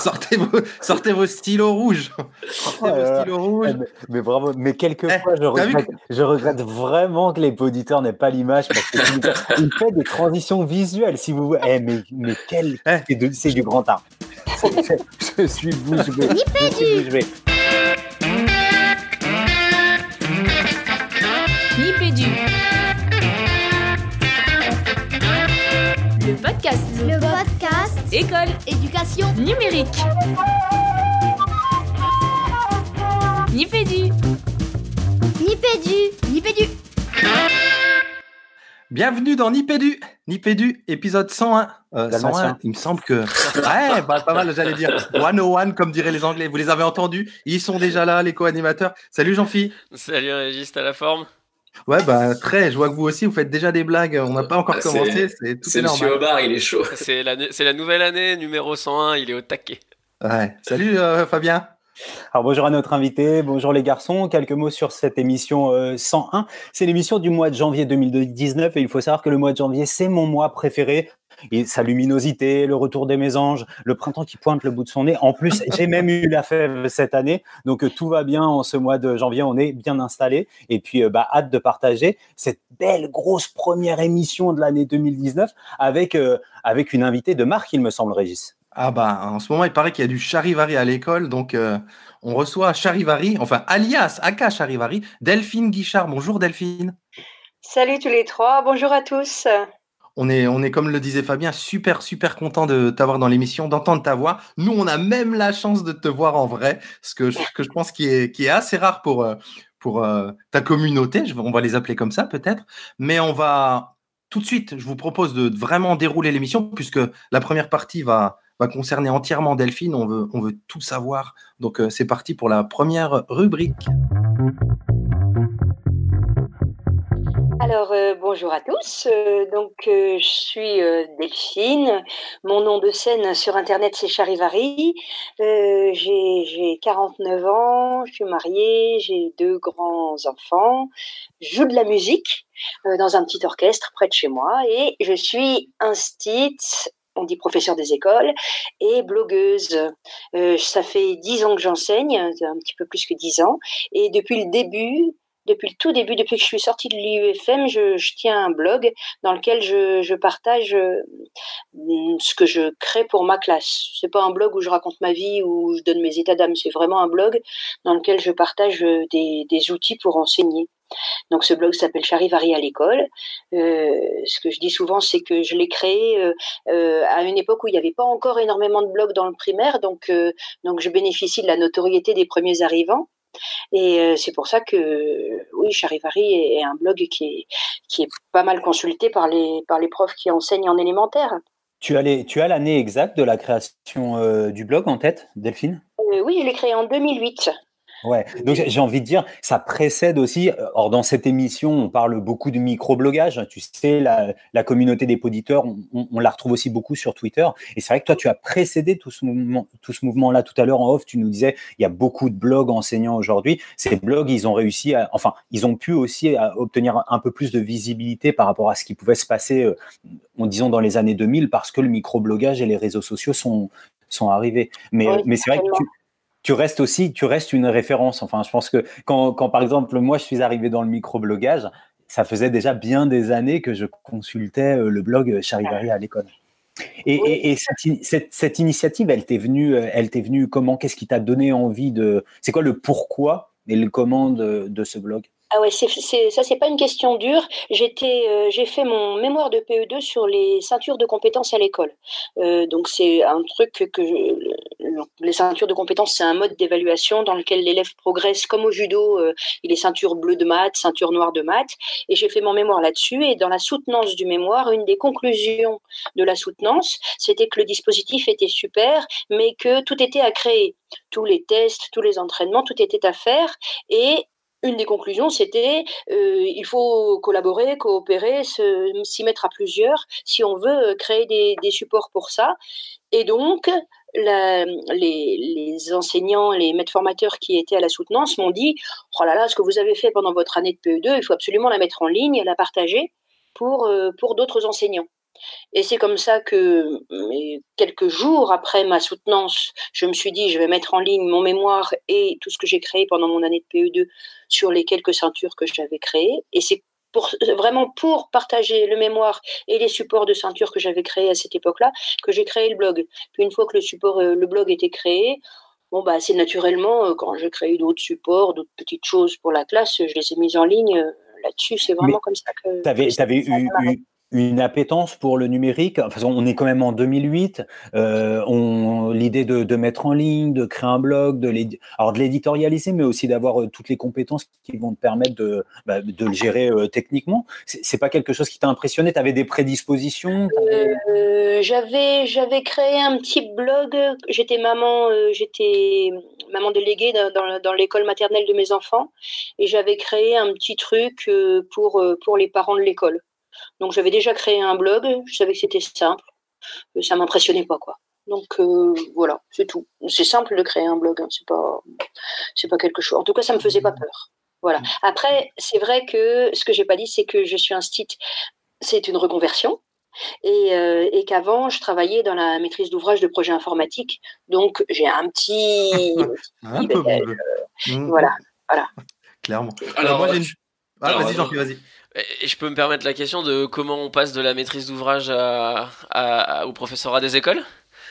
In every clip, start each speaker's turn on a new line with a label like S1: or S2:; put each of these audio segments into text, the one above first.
S1: sortez, vos, sortez vos stylos rouges. Sortez vos stylos rouges.
S2: Eh, mais, mais bravo, mais quelquefois,
S1: Eh,
S2: je, regrette, je regrette vraiment que les auditeurs n'aient pas l'image parce que il fait des transitions visuelles. Si vous, eh, mais, mais quel,
S1: Eh.
S2: c'est de- c'est du grand art. je suis bouche bée. Je suis bouche bée.
S3: Nipédu. Le podcast.
S4: Le podcast
S3: École
S4: éducation
S3: numérique. Nipédu.
S4: Nipédu Nipédu
S1: Bienvenue dans Nipédu. Nipédu, épisode 101. Euh,
S2: Dalmatien.
S1: 101, il me semble que. Ouais, bah, pas mal, j'allais dire. 101, comme diraient les Anglais. Vous les avez entendus Ils sont déjà là, les co-animateurs. Salut Jean-Phi.
S5: Salut Régis, t'as la forme?
S1: Ouais, bah, très. Je vois que vous aussi, vous faites déjà des blagues. On n'a pas encore
S6: Ah,
S1: commencé. C'est tout
S6: C'est
S1: est
S6: Monsieur. Aubard, il est chaud.
S5: C'est la, c'est la nouvelle année, numéro 101, il est au taquet.
S1: Ouais. Salut euh, Fabien.
S2: Alors bonjour à notre invité, bonjour les garçons. Quelques mots sur cette émission euh, 101. C'est l'émission du mois de janvier 2019 et il faut savoir que le mois de janvier, c'est mon mois préféré. Et sa luminosité, le retour des mésanges, le printemps qui pointe le bout de son nez. En plus, j'ai même eu la fève cette année, donc euh, tout va bien en ce mois de janvier. On est bien installé et puis euh, bah, hâte de partager cette belle grosse première émission de l'année 2019 avec euh, avec une invitée de marque, il me semble, Régis.
S1: Ah bah en ce moment il paraît qu'il y a du charivari à l'école, donc euh, on reçoit charivari, enfin alias Aka charivari, Delphine Guichard. Bonjour Delphine.
S7: Salut tous les trois, bonjour à tous.
S1: On est, comme le disait Fabien, super super content de t'avoir dans l'émission, d'entendre ta voix. Nous on a même la chance de te voir en vrai, ce que, je pense qui est, assez rare pour, euh, euh, ta communauté. On va les appeler comme ça peut-être, mais on va tout de suite. Je vous propose de vraiment dérouler l'émission puisque la première partie va va concerner entièrement Delphine. On veut, on veut tout savoir. Donc, euh, c'est parti pour la première rubrique.
S7: Alors euh, bonjour à tous, Euh, donc euh, je suis Delphine, mon nom de scène sur internet c'est Charivari, j'ai j'ai 49 ans, je suis mariée, j'ai deux grands enfants, je joue de la musique dans un petit orchestre près de chez moi et je suis instite on dit professeur des écoles, et blogueuse. Ça fait dix ans que j'enseigne, un petit peu plus que dix ans, et depuis le début, depuis le tout début, depuis que je suis sortie de l'IUFM, je, tiens un blog dans lequel je, partage euh, ce que je crée pour ma classe. C'est pas un blog où je raconte ma vie ou je donne mes états d'âme, c'est vraiment un blog dans lequel je partage euh, des, outils pour enseigner. Donc ce blog s'appelle Charivari à l'école. Euh, ce que je dis souvent, c'est que je l'ai créé à une époque où il n'y avait pas encore énormément de blogs dans le primaire, donc donc je bénéficie de la notoriété des premiers arrivants. Et euh, c'est pour ça que oui, Charivari est, est un blog qui est, qui est pas mal consulté par les, par les profs qui enseignent en élémentaire.
S2: Tu as les- tu as l'année exacte de la création euh, du blog en tête, Delphine?
S7: Euh, oui, je l'ai créé en 2008.
S2: Ouais, donc j'ai envie de dire, ça précède aussi. euh, Or, dans cette émission, on parle beaucoup de microblogage. Tu sais, la, la communauté des poditeurs, on, on- on la retrouve aussi beaucoup sur Twitter. Et c'est vrai que toi, tu as précédé tout ce mouvement, tout ce mouvement-là. Tout à l'heure en off, tu nous disais, il y a beaucoup de blogs enseignants aujourd'hui. Ces blogs, ils ont réussi à, enfin, ils ont pu aussi à obtenir un peu plus de visibilité par rapport à ce qui pouvait se passer, euh, en disant dans les années 2000, parce que le microblogage et les réseaux sociaux sont sont arrivés. Mais,
S7: Oui,
S2: euh, mais c'est vrai que tu, tu restes aussi, tu restes une référence. Enfin, je pense que quand, quand, par exemple, moi, je suis arrivé dans le microblogage, ça faisait déjà bien des années que je consultais euh, le blog Charivari à l'école. Et,
S7: Oui.
S2: et- et cette, in- cette- cette initiative, elle t'est venue, euh, elle t'est venue comment? Qu'est-ce qui t'a donné envie de C'est quoi le pourquoi et le comment de, de ce blog?
S7: Ah ouais, c'est, ça c'est pas une question dure. Euh, j'ai fait mon mémoire de PE2 sur les ceintures de compétences à l'école. Euh, donc c'est un truc que les ceintures de compétences, c'est un mode d'évaluation dans lequel l'élève progresse comme au judo. euh, il est ceinture bleue de maths, ceinture noire de maths. Et j'ai fait mon mémoire là-dessus. Et dans la soutenance du mémoire, une des conclusions de la soutenance, c'était que le dispositif était super, mais que tout était à créer. Tous les tests, tous les entraînements, tout était à faire. Et une des conclusions, c'était euh, il faut collaborer, coopérer, s'y mettre à plusieurs si on veut euh, créer des, supports pour ça. Et donc, les, enseignants, les maîtres formateurs qui étaient à la soutenance m'ont dit Oh là là, ce que vous avez fait pendant votre année de PE2, il faut absolument la mettre en ligne la partager pour, euh, pour d'autres enseignants. Et c'est comme ça que, quelques jours après ma soutenance, je me suis dit, je vais mettre en ligne mon mémoire et tout ce que j'ai créé pendant mon année de PE2 sur les quelques ceintures que j'avais créées. Et c'est pour, vraiment pour partager le mémoire et les supports de ceinture que j'avais créés à cette époque-là que j'ai créé le blog. Puis une fois que le support, euh, le blog était créé, bon bah c'est naturellement euh, quand j'ai créé d'autres supports, d'autres petites choses pour la classe, je les ai mises en ligne euh, là-dessus. C'est vraiment comme ça que.
S2: Tu avais, eu, une appétence pour le numérique. Enfin, on est quand même en 2008. Euh, L'idée de, de, mettre en ligne, de créer un blog, de l'éditorialiser, mais aussi d'avoir euh, toutes les compétences qui vont te permettre de, bah, de le gérer euh, techniquement. C'est pas quelque chose qui t'a impressionné? Tu avais des prédispositions?
S7: Euh, J'avais j'avais créé un petit blog. J'étais maman, j'étais maman déléguée dans, dans l'école maternelle de mes enfants, et j'avais créé un petit truc pour pour les parents de l'école. Donc j'avais déjà créé un blog, je savais que c'était simple, ça m'impressionnait pas quoi. Donc euh, voilà, c'est tout. C'est simple de créer un blog, hein. c'est pas c'est pas quelque chose. En tout cas, ça me faisait pas peur. Voilà. Après, c'est vrai que ce que j'ai pas dit, c'est que je suis un site, c'est une reconversion. Et, euh, et qu'avant, je travaillais dans la maîtrise d'ouvrage de projets informatiques. Donc, j'ai un petit. un peu euh, mmh. Voilà, voilà.
S1: Clairement. Alors, moi, j'ai une...
S5: Ah, vas-y, jean vas-y. Et je peux me permettre la question de comment on passe de la maîtrise d'ouvrage à, au professorat des écoles?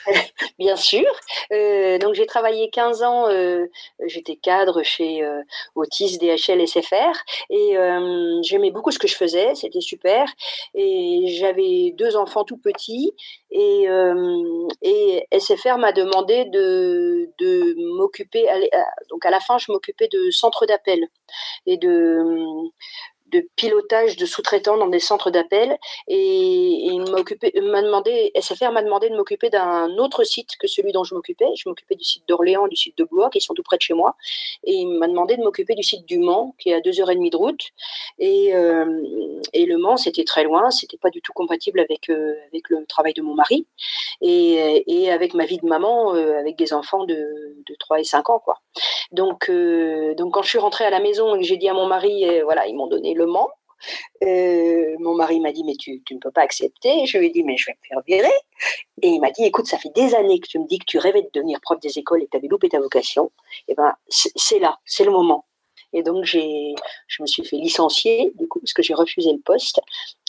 S7: Bien sûr. Euh, donc j'ai travaillé 15 ans, euh, j'étais cadre chez euh, Otis, DHL, SFR et euh, j'aimais beaucoup ce que je faisais, c'était super. Et j'avais deux enfants tout petits et, et SFR m'a demandé de, de m'occuper, donc à la fin je m'occupais de centre d'appel et de de pilotage de sous-traitants dans des centres d'appel et, il m'a demandé, SFR m'a demandé de m'occuper d'un autre site que celui dont je m'occupais. Je m'occupais du site d'Orléans, du site de Blois, qui sont tout près de chez moi. Et il m'a demandé de m'occuper du site du Mans, qui est à 2h30 de route. Et, euh, et le Mans, c'était très loin, c'était pas du tout compatible avec, euh, avec le travail de mon mari et, et avec ma vie de maman, euh, avec des enfants de, de 3 et 5 ans. Quoi. Donc, donc quand je suis rentrée à la maison et que j'ai dit à mon mari, voilà, ils m'ont donné Euh, mon mari m'a dit mais tu, tu, ne peux pas accepter. Je lui ai dit mais je vais me faire virer. Et il m'a dit écoute ça fait des années que tu me dis que tu rêvais de devenir prof des écoles et que tu avais loupé ta vocation. Et eh ben c'est là, c'est le moment. Et donc, je me suis fait licencier, du coup, parce que j'ai refusé le poste.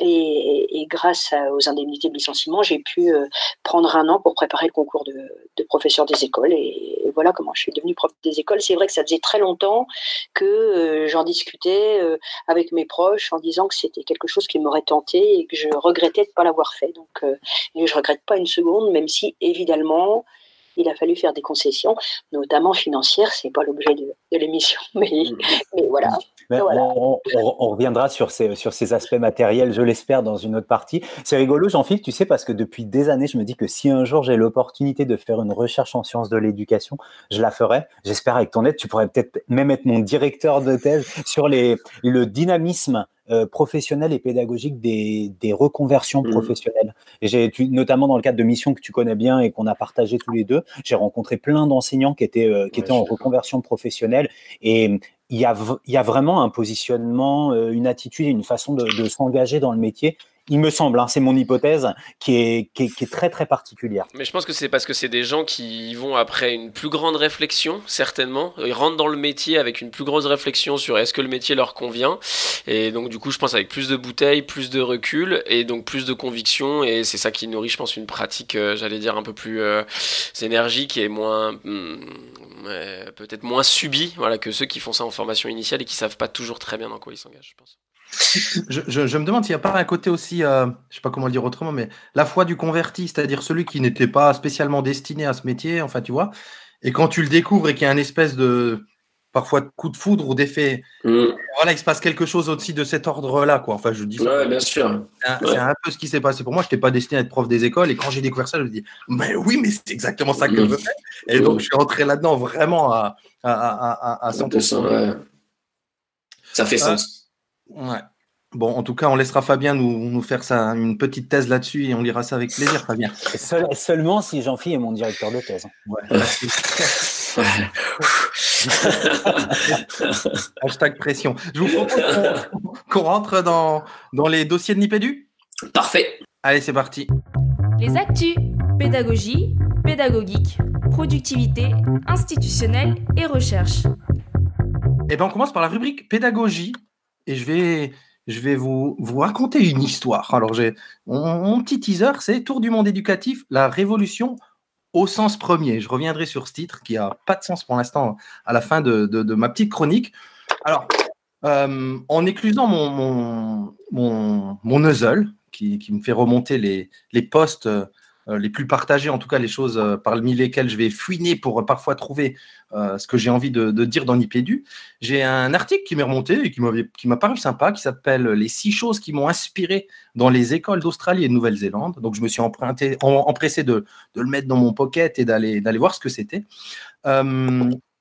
S7: Et, grâce aux indemnités de licenciement, j'ai pu euh, prendre un an pour préparer le concours de, de professeur des écoles. Et, voilà comment je suis devenue prof des écoles. C'est vrai que ça faisait très longtemps que euh, j'en discutais euh, avec mes proches en disant que c'était quelque chose qui m'aurait tenté et que je regrettais de ne pas l'avoir fait. Donc, et je regrette pas une seconde, même si, évidemment, il a fallu faire des concessions, notamment financières. C'est pas l'objet de, l'émission, mais, mm. voilà.
S2: On, reviendra sur ces, sur ces aspects matériels, je l'espère, dans une autre partie. C'est rigolo, Jean-Philippe, tu sais, parce que depuis des années, je me dis que si un jour j'ai l'opportunité de faire une recherche en sciences de l'éducation, je la ferai. J'espère avec ton aide, tu pourrais peut-être même être mon directeur de thèse sur les, le dynamisme euh, professionnelle et pédagogique des, des reconversions mmh. professionnelles. Et j'ai notamment dans le cadre de missions que tu connais bien et qu'on a partagé tous les deux, j'ai rencontré plein d'enseignants qui étaient euh, qui étaient en reconversion professionnelle et il y a, il y a vraiment un positionnement, euh, une attitude, une façon de, de s'engager dans le métier il me semble, hein, c'est mon hypothèse, qui est, très très particulière.
S5: Mais je pense que c'est parce que c'est des gens qui vont après une plus grande réflexion, certainement. Ils rentrent dans le métier avec une plus grosse réflexion sur est-ce que le métier leur convient. Et donc du coup, je pense avec plus de bouteilles, plus de recul et donc plus de conviction. Et c'est ça qui nourrit, je pense, une pratique, euh, j'allais dire, un peu plus euh, énergique et moins... Hmm, peut-être moins subie que ceux qui font ça en formation initiale et qui savent pas toujours très bien dans quoi ils s'engagent, je pense
S1: je, me demande s'il n'y a pas un côté aussi, euh, je ne sais pas comment le dire autrement, mais la foi du converti, c'est-à-dire celui qui n'était pas spécialement destiné à ce métier, enfin, tu vois, et quand tu le découvres et qu'il y a un espèce de, parfois, de coup de foudre ou d'effet, mm. voilà, il se passe quelque chose aussi de cet ordre-là, quoi. Enfin, je dis
S3: ça. bien sûr.
S1: C'est un, peu ce qui s'est passé pour moi. Je n'étais pas destiné à être prof des écoles, et quand j'ai découvert ça, je me dis, mais oui, mais c'est exactement ça que je veux faire. Et donc, je suis rentré là-dedans vraiment à, à, à, 100%.
S3: Ça fait euh, sens.
S1: Ouais. Bon, en tout cas, on laissera Fabien nous, nous faire ça, une petite thèse là-dessus et on lira ça avec plaisir, Fabien.
S2: seulement si Jean-Philippe est mon directeur de thèse. Ouais.
S1: Hashtag pression. Je vous propose qu'on rentre dans, dans les dossiers de Nipédu?
S3: Parfait.
S1: Allez, c'est parti.
S4: Les actus, pédagogie, pédagogique, productivité, institutionnelle et recherche.
S1: Eh bien, on commence par la rubrique pédagogie. Et je vais, je vais vous, vous raconter une histoire. Alors, j'ai mon, petit teaser, c'est Tour du monde éducatif, la révolution au sens premier. Je reviendrai sur ce titre qui a pas de sens pour l'instant à la fin de, de, ma petite chronique. Alors, euh, en éclusant mon, mon, mon, mon nuzzle, qui, qui, me fait remonter les, les posts euh, les plus partagés, en tout cas les choses euh, parmi lesquelles je vais fouiner pour euh, parfois trouver ce que j'ai envie de, dire dans Nipédu. J'ai un article qui m'est remonté et qui m'a paru sympa, qui s'appelle Les six choses qui m'ont inspiré dans les écoles d'Australie et de Nouvelle-Zélande. Donc je me suis emprunté, empressé de, le mettre dans mon pocket et d'aller voir ce que c'était.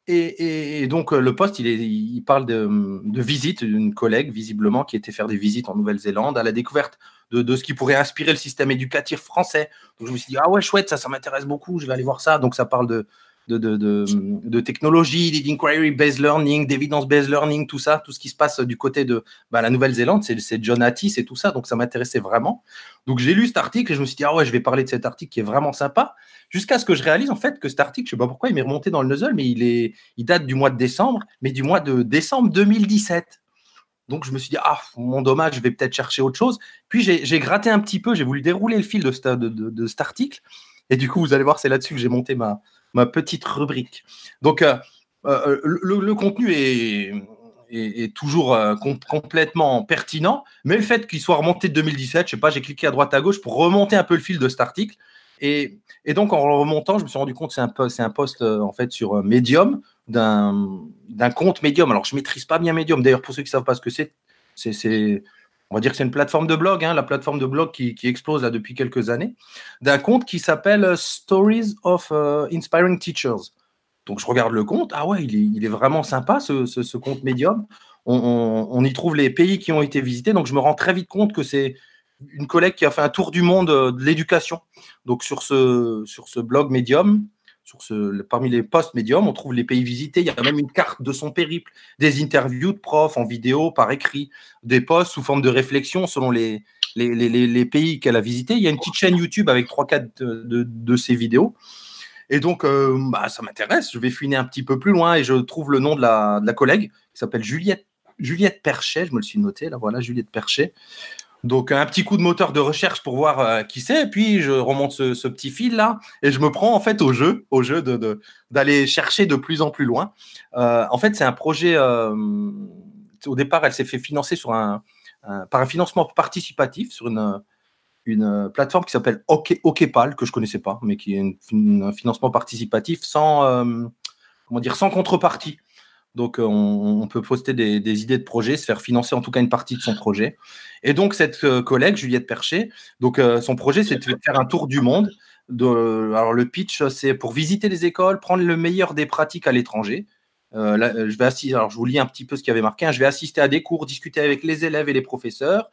S1: Et, donc, le poste, il, il parle de, de visite d'une collègue, visiblement, qui était faire des visites en Nouvelle-Zélande, à la découverte de, ce qui pourrait inspirer le système éducatif français. Donc je me suis dit, ah ouais, chouette, ça, ça m'intéresse beaucoup, je vais aller voir ça. Donc ça parle de, de, de, de, technologie, d'inquiry-based learning, d'évidence-based learning, tout ça, tout ce qui se passe du côté de bah, la Nouvelle-Zélande, c'est John Hattis et tout ça, donc ça m'intéressait vraiment. Donc j'ai lu cet article et je me suis dit, ah ouais, je vais parler de cet article qui est vraiment sympa, jusqu'à ce que je réalise en fait que cet article, je sais pas pourquoi, il m'est remonté dans le nuzzle, mais il, est, il date du mois de décembre, mais du mois de décembre 2017. Donc je me suis dit, ah, mon dommage, je vais peut-être chercher autre chose. Puis j'ai gratté un petit peu, j'ai voulu dérouler le fil de, cet article. Et du coup, vous allez voir, c'est là-dessus que j'ai monté ma, petite rubrique. Donc euh, euh, le, contenu est, toujours euh, complètement pertinent, mais le fait qu'il soit remonté de 2017, je sais pas, j'ai cliqué à droite à gauche pour remonter un peu le fil de cet article. Et, donc en remontant, je me suis rendu compte c'est un, un post en fait sur Medium d'un compte Medium. Alors, je maîtrise pas bien Medium. D'ailleurs, pour ceux qui ne savent pas ce que c'est, c'est, on va dire que c'est une plateforme de blog, hein, la plateforme de blog qui, explose là depuis quelques années, d'un compte qui s'appelle Stories of euh, Inspiring Teachers. Donc, je regarde le compte. Ah ouais, il est, vraiment sympa, ce, compte Medium. On, y trouve les pays qui ont été visités. Donc, je me rends très vite compte que c'est une collègue qui a fait un tour du monde euh, de l'éducation. Donc, sur ce, sur ce blog Parmi les posts médiums, on trouve les pays visités. Il y a même une carte de son périple, des interviews de profs en vidéo, par écrit, des posts sous forme de réflexion selon les, pays qu'elle a visités. Il y a une petite chaîne YouTube avec 3-4 de, de, ces vidéos. Et donc, euh, bah, ça m'intéresse. Je vais fouiner un petit peu plus loin et je trouve le nom de la, de la collègue qui s'appelle Juliette, Juliette Perchet. Je me le suis noté, là, voilà, Juliette Perchet. Donc un petit coup de moteur de recherche pour voir euh, qui c'est, puis je remonte ce, petit fil là et je me prends en fait au jeu, au jeu d'aller chercher de plus en plus loin. Euh, en fait, c'est un projet. Euh, au départ, elle s'est fait financer par un financement participatif sur une plateforme qui s'appelle Okepal que je connaissais pas, mais qui est un financement participatif sans dire sans contrepartie. Donc, euh, on, peut poster des, idées de projet, se faire financer en tout cas une partie de son projet. Et donc, cette euh, collègue, Juliette Percher, euh, son projet, c'est de faire un tour du monde. alors, le pitch, c'est pour visiter les écoles, prendre le meilleur des pratiques à l'étranger. je vais assister, alors vous lis un petit peu ce qui avait marqué. Hein. je vais assister à des cours, discuter avec les élèves et les professeurs,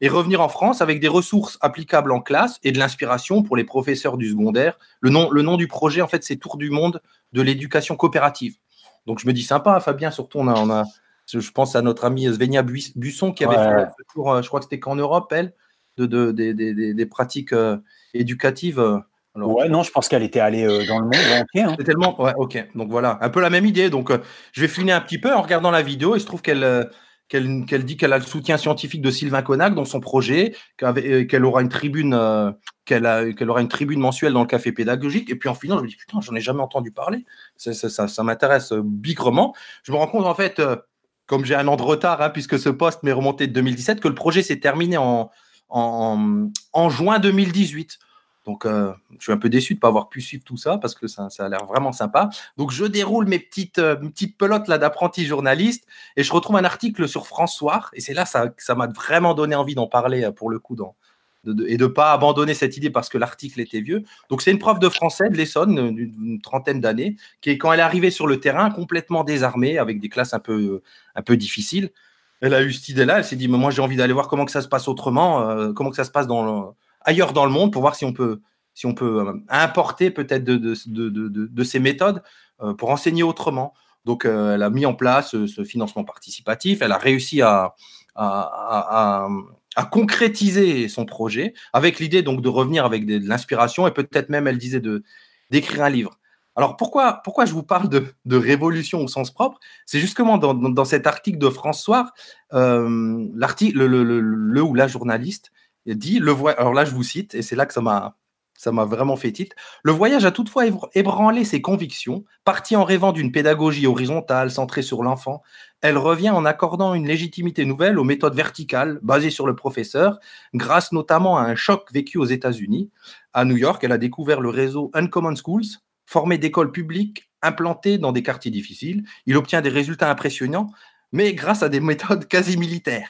S1: et revenir en France avec des ressources applicables en classe et de l'inspiration pour les professeurs du secondaire. Le nom, le nom du projet, en fait, c'est Tour du monde de l'éducation coopérative. Donc je me dis sympa, Fabien, surtout on a, on a je pense à notre amie Svenia Busson qui avait fait ce tour, euh, je crois que c'était qu'en Europe, elle, de, de, des pratiques euh, éducatives. Euh,
S2: alors, ouais, non, je pense qu'elle était allée dans le monde entier.
S1: Hein. C'est tellement. Ouais, ok. Donc voilà, un peu la même idée. Donc je vais finir un petit peu en regardant la vidéo. Il se trouve qu'elle qu'elle dit qu'elle a le soutien scientifique de Sylvain Connac dans son projet, qu'elle aura une tribune, qu'elle aura une tribune mensuelle dans le café pédagogique. Et puis en finant, je me dis putain, j'en ai jamais entendu parler. Ça, m'intéresse euh, bigrement. Je me rends compte en fait, euh, comme j'ai un an de retard, hein, puisque ce poste m'est remonté de 2017, que le projet s'est terminé en, juin 2018. Donc, euh, je suis un peu déçu de ne pas avoir pu suivre tout ça parce que ça, ça a l'air vraiment sympa. Donc, je déroule mes petites, petites pelotes là d'apprenti journaliste et je retrouve un article sur François. Et c'est là ça, ça m'a vraiment donné envie d'en parler pour le coup et de ne pas abandonner cette idée parce que l'article était vieux. Donc, c'est une prof de français de l'Essonne d'une trentaine d'années qui, quand elle est arrivée sur le terrain, complètement désarmée, avec des classes un peu, un peu difficiles, elle a eu cette idée-là. Elle s'est dit, mais moi, j'ai envie d'aller voir comment que ça se passe autrement, euh, comment que ça se passe dans ailleurs dans le monde pour voir si on peut, si on peut euh, importer peut-être de, de, de, de, ces méthodes euh, pour enseigner autrement. Donc, elle a mis en place ce financement participatif. Elle a réussi à, à, concrétiser son projet avec l'idée donc de revenir avec de, l'inspiration et peut-être même, elle disait, d'écrire un livre. Alors pourquoi, pourquoi je vous parle de, de révolution au sens propre? C'est justement dans, dans, cet article de François, euh, le, le, le, ou la journaliste dit, le alors là je vous cite, et c'est là que ça m'a ça m'a vraiment fait titre. Le voyage a toutefois ébranlé ses convictions. Parti en rêvant d'une pédagogie horizontale centrée sur l'enfant, elle revient en accordant une légitimité nouvelle aux méthodes verticales basées sur le professeur, grâce notamment à un choc vécu aux États-Unis. À New York, elle a découvert le réseau Uncommon Schools, formé d'écoles publiques implantées dans des quartiers difficiles. Il obtient des résultats impressionnants, mais grâce à des méthodes quasi militaires.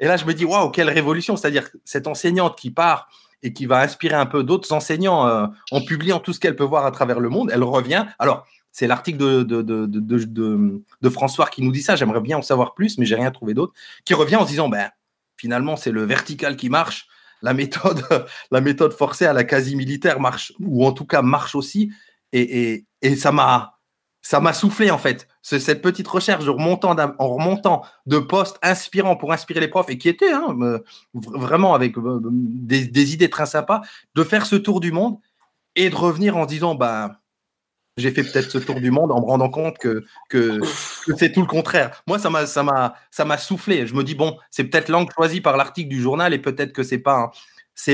S1: Et là, je me dis, waouh, quelle révolution! C'est-à-dire cette enseignante qui part et qui va inspirer un peu d'autres enseignants euh, en publiant tout ce qu'elle peut voir à travers le monde. Elle revient. Alors, c'est l'article de, de, de, de, François qui nous dit ça. J'aimerais bien en savoir plus, mais j'ai rien trouvé d'autre. Qui revient en se disant, ben, finalement, c'est le vertical qui marche. La méthode, la méthode forcée à la quasi-militaire marche, ou en tout cas marche aussi. Et, et, et ça m'a ça m'a soufflé en fait. Cette petite recherche en remontant de postes inspirants pour inspirer les profs et qui étaient hein, euh, vraiment avec euh, des, idées très sympas, de faire ce tour du monde et de revenir en disant bah j'ai fait peut-être ce tour du monde en me rendant compte que, que, c'est tout le contraire. Moi, ça m'a, soufflé. Je me dis, bon, c'est peut-être l'angle choisi par l'article du journal et peut-être que c'est pas,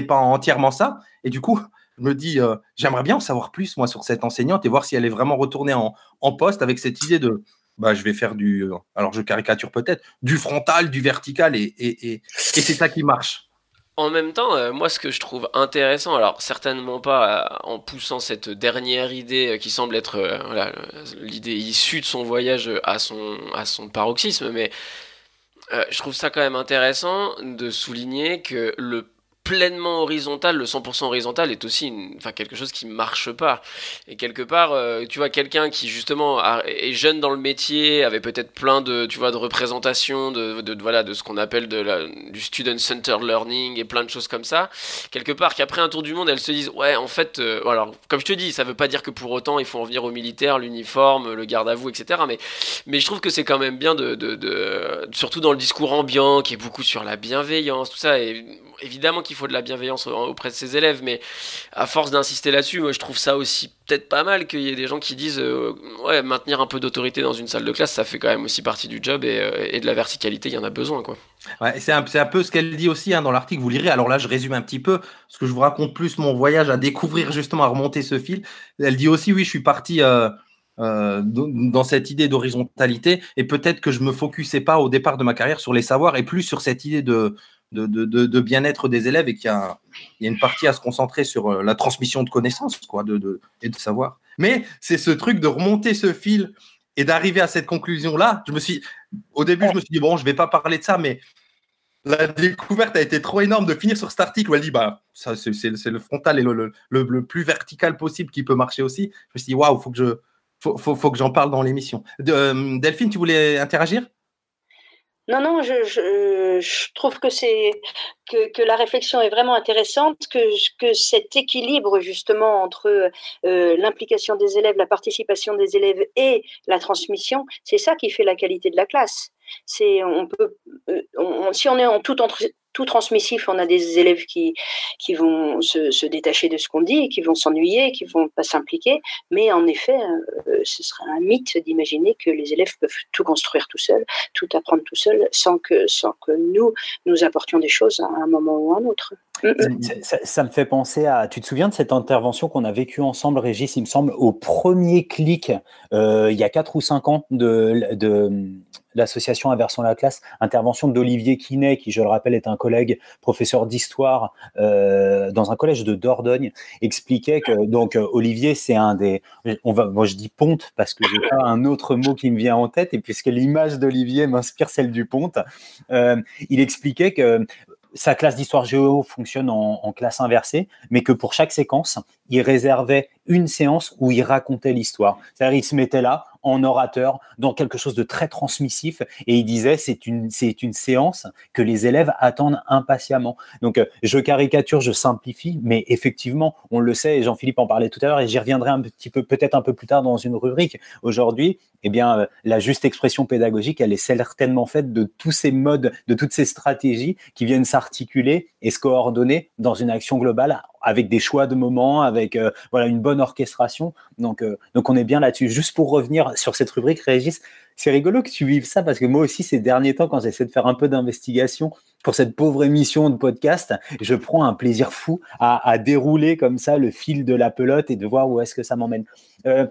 S1: pas entièrement ça. Et du coup, me dis, euh, j'aimerais bien en savoir plus, moi, sur cette enseignante et voir si elle est vraiment retournée en, poste avec cette idée de, bah, je vais faire du, euh, alors je caricature peut-être, du frontal, du vertical, et, et, c'est ça qui marche.
S5: En même temps, euh, moi, ce que je trouve intéressant, alors certainement pas en poussant cette dernière idée qui semble être l'idée issue de son voyage à son, à son paroxysme, mais je trouve ça quand même intéressant de souligner que le pleinement horizontal, le 100% horizontal est aussi enfin, quelque chose qui marche pas. Et quelque part, euh, tu vois, quelqu'un qui justement est jeune dans le métier, avait peut-être plein de, tu vois, de représentations, de, de, voilà, de ce qu'on appelle de du student-centered learning et plein de choses comme ça. Quelque part, qu'après un tour du monde, elles se disent, ouais, en fait, euh, comme je te dis, ça veut pas dire que pour autant il faut en venir au militaire, l'uniforme, le garde à vous, etc. Mais, mais je trouve que c'est quand même bien de, de, surtout dans le discours ambiant, qui est beaucoup sur la bienveillance, tout ça, évidemment qu'il faut de la bienveillance auprès de ses élèves, mais à force d'insister là-dessus, moi je trouve ça aussi peut-être pas mal qu'il y ait des gens qui disent euh, ouais maintenir un peu d'autorité dans une salle de classe, ça fait quand même aussi partie du job et, euh, de la verticalité, il y en a besoin quoi.
S1: C'est un, un, peu ce qu'elle dit aussi hein, dans l'article, vous lirez. Alors là, je résume un petit peu, parce que je vous raconte plus mon voyage à découvrir justement, à remonter ce fil. Elle dit aussi, oui, je suis parti euh, dans cette idée d'horizontalité, et peut-être que je me focusais pas au départ de ma carrière sur les savoirs, et plus sur cette idée de, de, bien-être des élèves et qu'il y, a, une partie à se concentrer sur euh, la transmission de connaissances quoi, de, et de savoir. Mais c'est ce truc de remonter ce fil et d'arriver à cette conclusion-là. Je me suis, au début, je me suis dit, bon, je ne vais pas parler de ça, mais la découverte a été trop énorme de finir sur cet article où elle dit, bah, c'est, le frontal et le, le, plus vertical possible qui peut marcher aussi. Je me suis dit, waouh, faut que faut, que j'en parle dans l'émission. Euh, Delphine, tu voulais interagir?
S7: Non, non, je, je, trouve que c'est que, que, la réflexion est vraiment intéressante, que, que cet équilibre justement entre euh, l'implication des élèves, la participation des élèves et la transmission, c'est ça qui fait la qualité de la classe. C'est on peut, euh, si on est en tout entre tout transmissif, on a des élèves qui, qui vont se, détacher de ce qu'on dit, qui vont s'ennuyer, qui vont pas s'impliquer. Mais en effet, euh, ce serait un mythe d'imaginer que les élèves peuvent tout construire tout seuls, tout apprendre tout seuls, sans que, sans que nous, nous apportions des choses à un moment ou à un autre.
S2: Mm, mm. Ça, me fait penser à. Tu te souviens de cette intervention qu'on a vécue ensemble, Régis, il me semble, au premier clic, euh, il y a 4 ou 5 ans, de, de, l'association Inversons la classe, intervention d'Olivier Quinet, qui, je le rappelle, est un collègue professeur d'histoire euh, dans un collège de Dordogne, expliquait que, donc, euh, Olivier, c'est un des. On va, moi, je dis ponte parce que j'ai pas un autre mot qui me vient en tête, et puisque l'image d'Olivier m'inspire celle du ponte, il expliquait que sa classe d'histoire géo fonctionne en, classe inversée, mais que pour chaque séquence, il réservait une séance où il racontait l'histoire. C'est-à-dire, il se mettait là en orateur, dans quelque chose de très transmissif. Et il disait, c'est une, c'est une séance que les élèves attendent impatiemment. Donc, euh, je caricature, je simplifie, mais effectivement, on le sait, et Jean-Philippe en parlait tout à l'heure, et j'y reviendrai un petit peu, peut-être un peu plus tard dans une rubrique. Aujourd'hui, eh bien, euh, la juste expression pédagogique, elle est certainement faite de tous ces modes, de toutes ces stratégies qui viennent s'articuler et se coordonner dans une action globale avec des choix de moments, avec euh, voilà une bonne orchestration. Donc, euh, donc on est bien là-dessus. Juste pour revenir sur cette rubrique, Régis, c'est rigolo que tu vives ça parce que moi aussi ces derniers temps, quand j'essaie de faire un peu d'investigation pour cette pauvre émission de podcast, je prends un plaisir fou à, dérouler comme ça le fil de la pelote et de voir où est-ce que ça m'emmène. Euh,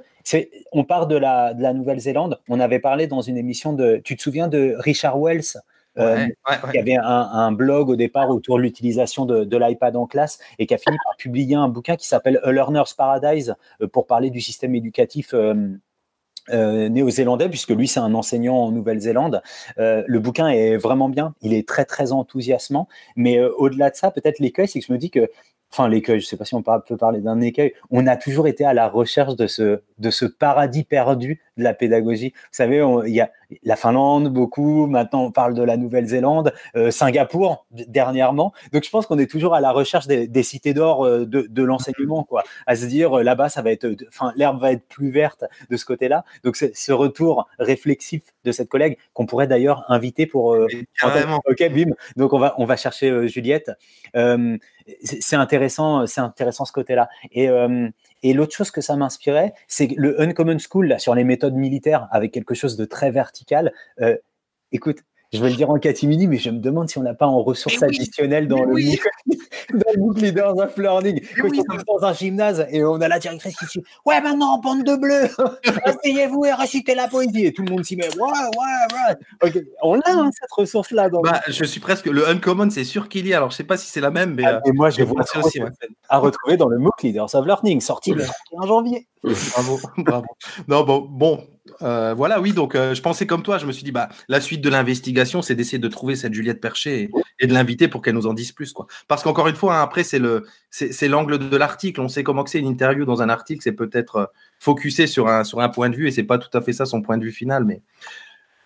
S2: on part de la, de la Nouvelle-Zélande. On avait parlé dans une émission de. Tu te souviens de Richard Wells? Euh, qui avait un, blog au départ autour de l'utilisation de, l'iPad en classe et qui a fini par publier un bouquin qui s'appelle A Learner's Paradise euh, pour parler du système éducatif. Euh, néo-zélandais, puisque lui c'est un enseignant en Nouvelle-Zélande. le bouquin est vraiment bien, il est très très enthousiasmant, mais au-delà de ça, peut-être l'écueil, c'est que je me dis que enfin l'écueil, je ne sais pas si on peut parler d'un écueil, on a toujours été à la recherche de ce, de ce paradis perdu de la pédagogie. Vous savez, il y a la Finlande beaucoup, maintenant on parle de la Nouvelle-Zélande, euh, Singapour dernièrement. Donc je pense qu'on est toujours à la recherche des, cités d'or euh, de, de l'enseignement, quoi. À se dire euh, là-bas, ça va être, enfin l'herbe va être plus verte de ce côté-là. Donc ce retour réflexif de cette collègue qu'on pourrait d'ailleurs inviter pour. ok, bim. Donc on va on va chercher Juliette. C'est intéressant, c'est intéressant ce côté-là. Et et l'autre chose que ça m'inspirait, c'est le Uncommon School là, sur les méthodes militaires avec quelque chose de très vertical. Euh, écoute, je vais le dire en catimini, mais je me demande si on n'a pas en ressources additionnelles dans le, dans le book Leaders of Learning. Quand on est dans un gymnase et on a la directrice qui dit Ouais, maintenant, bande de bleus, asseyez-vous et récitez la poésie. Et tout le monde s'y met Ouais, ouais, ouais. On a hein, cette ressource-là.
S1: Bah, je suis presque. Le Uncommon, c'est sûr qu'il y a. Alors, je ne sais pas si c'est la même, mais.
S2: Ah,
S1: euh,
S2: moi, je vois aussi. À retrouver dans le MOOC Leaders of Learning, sorti le 1 janvier.
S1: Bravo, bravo. Non, bon, bon euh, voilà, oui, donc euh, je pensais comme toi, je me suis dit, bah, la suite de l'investigation, c'est d'essayer de trouver cette Juliette Percher et, de l'inviter pour qu'elle nous en dise plus. Quoi. Parce qu'encore une fois, hein, après, c'est, le, c'est, l'angle de l'article. On sait comment c'est une interview dans un article, c'est peut-être euh, focusé sur un, sur un point de vue et c'est pas tout à fait ça son point de vue final. Mais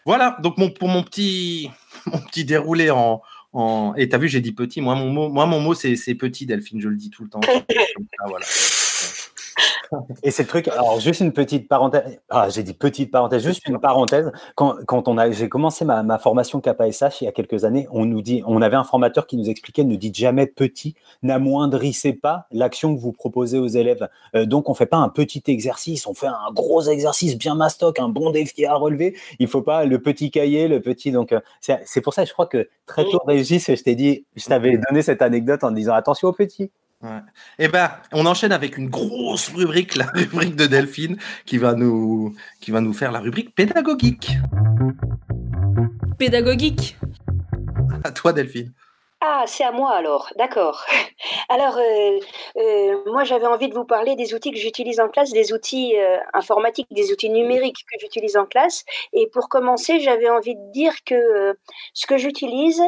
S1: voilà, donc mon, pour mon petit, mon petit déroulé en. en... Et t'as vu, j'ai dit petit. Moi, mon mot, moi, mon mot c'est, petit, Delphine, je le dis tout le temps. voilà.
S2: Et c'est le truc. Alors, juste une petite parenthèse. Ah, j'ai dit petite parenthèse, juste une parenthèse. Quand, quand on a, j'ai commencé ma, ma formation KPSH il y a quelques années, on nous dit, on avait un formateur qui nous expliquait ne dites jamais petit, n'amoindrissez pas l'action que vous proposez aux élèves. Euh, donc, on fait pas un petit exercice, on fait un gros exercice bien mastoc, un bon défi à relever. Il faut pas le petit cahier, le petit. Donc, euh, c'est pour ça, je crois que très tôt, Régis, je t'ai dit, je t'avais donné cette anecdote en disant attention aux petits.
S1: Ouais. Eh ben, on enchaîne avec une grosse rubrique, la rubrique de Delphine, qui va nous, qui va nous faire la rubrique pédagogique.
S4: Pédagogique.
S1: À toi, Delphine.
S7: Ah, c'est à moi alors, d'accord. Alors, euh, euh, moi j'avais envie de vous parler des outils que j'utilise en classe, des outils euh, informatiques, des outils numériques que j'utilise en classe. Et pour commencer, j'avais envie de dire que ce que j'utilise,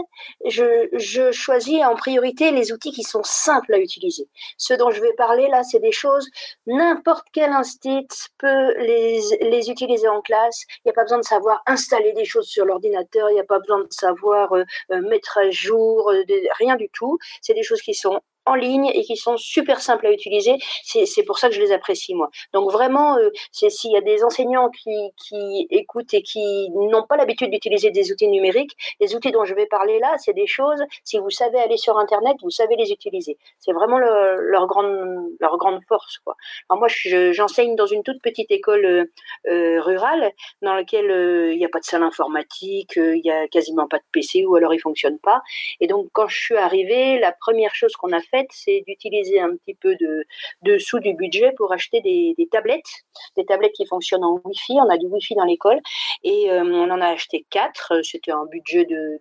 S7: je, choisis en priorité les outils qui sont simples à utiliser. Ce dont je vais parler là, c'est des choses, n'importe quel institut peut les utiliser en classe. Il n'y a pas besoin de savoir installer des choses sur l'ordinateur, il n'y a pas besoin de savoir mettre à jour rien du tout. C'est des choses qui sont en ligne et qui sont super simples à utiliser. C'est pour ça que je les apprécie, moi. Donc vraiment, euh, s'il y a des enseignants qui, qui écoutent et qui n'ont pas l'habitude d'utiliser des outils numériques, les outils dont je vais parler là, c'est des choses, si vous savez aller sur Internet, vous savez les utiliser. C'est vraiment leur, grande, leur grande force. Quoi. Alors moi, j'enseigne dans une toute petite école euh, euh, rurale dans laquelle il n'y a pas de salle informatique, il n'y a quasiment pas de PC ou alors il fonctionne pas. Et donc, quand je suis arrivée, la première chose qu'on a c'est d'utiliser un petit peu de, sous du budget pour acheter des, tablettes, des tablettes qui fonctionnent en Wi-Fi. On a du Wi-Fi dans l'école et euh, on en a acheté quatre. C'était un budget de,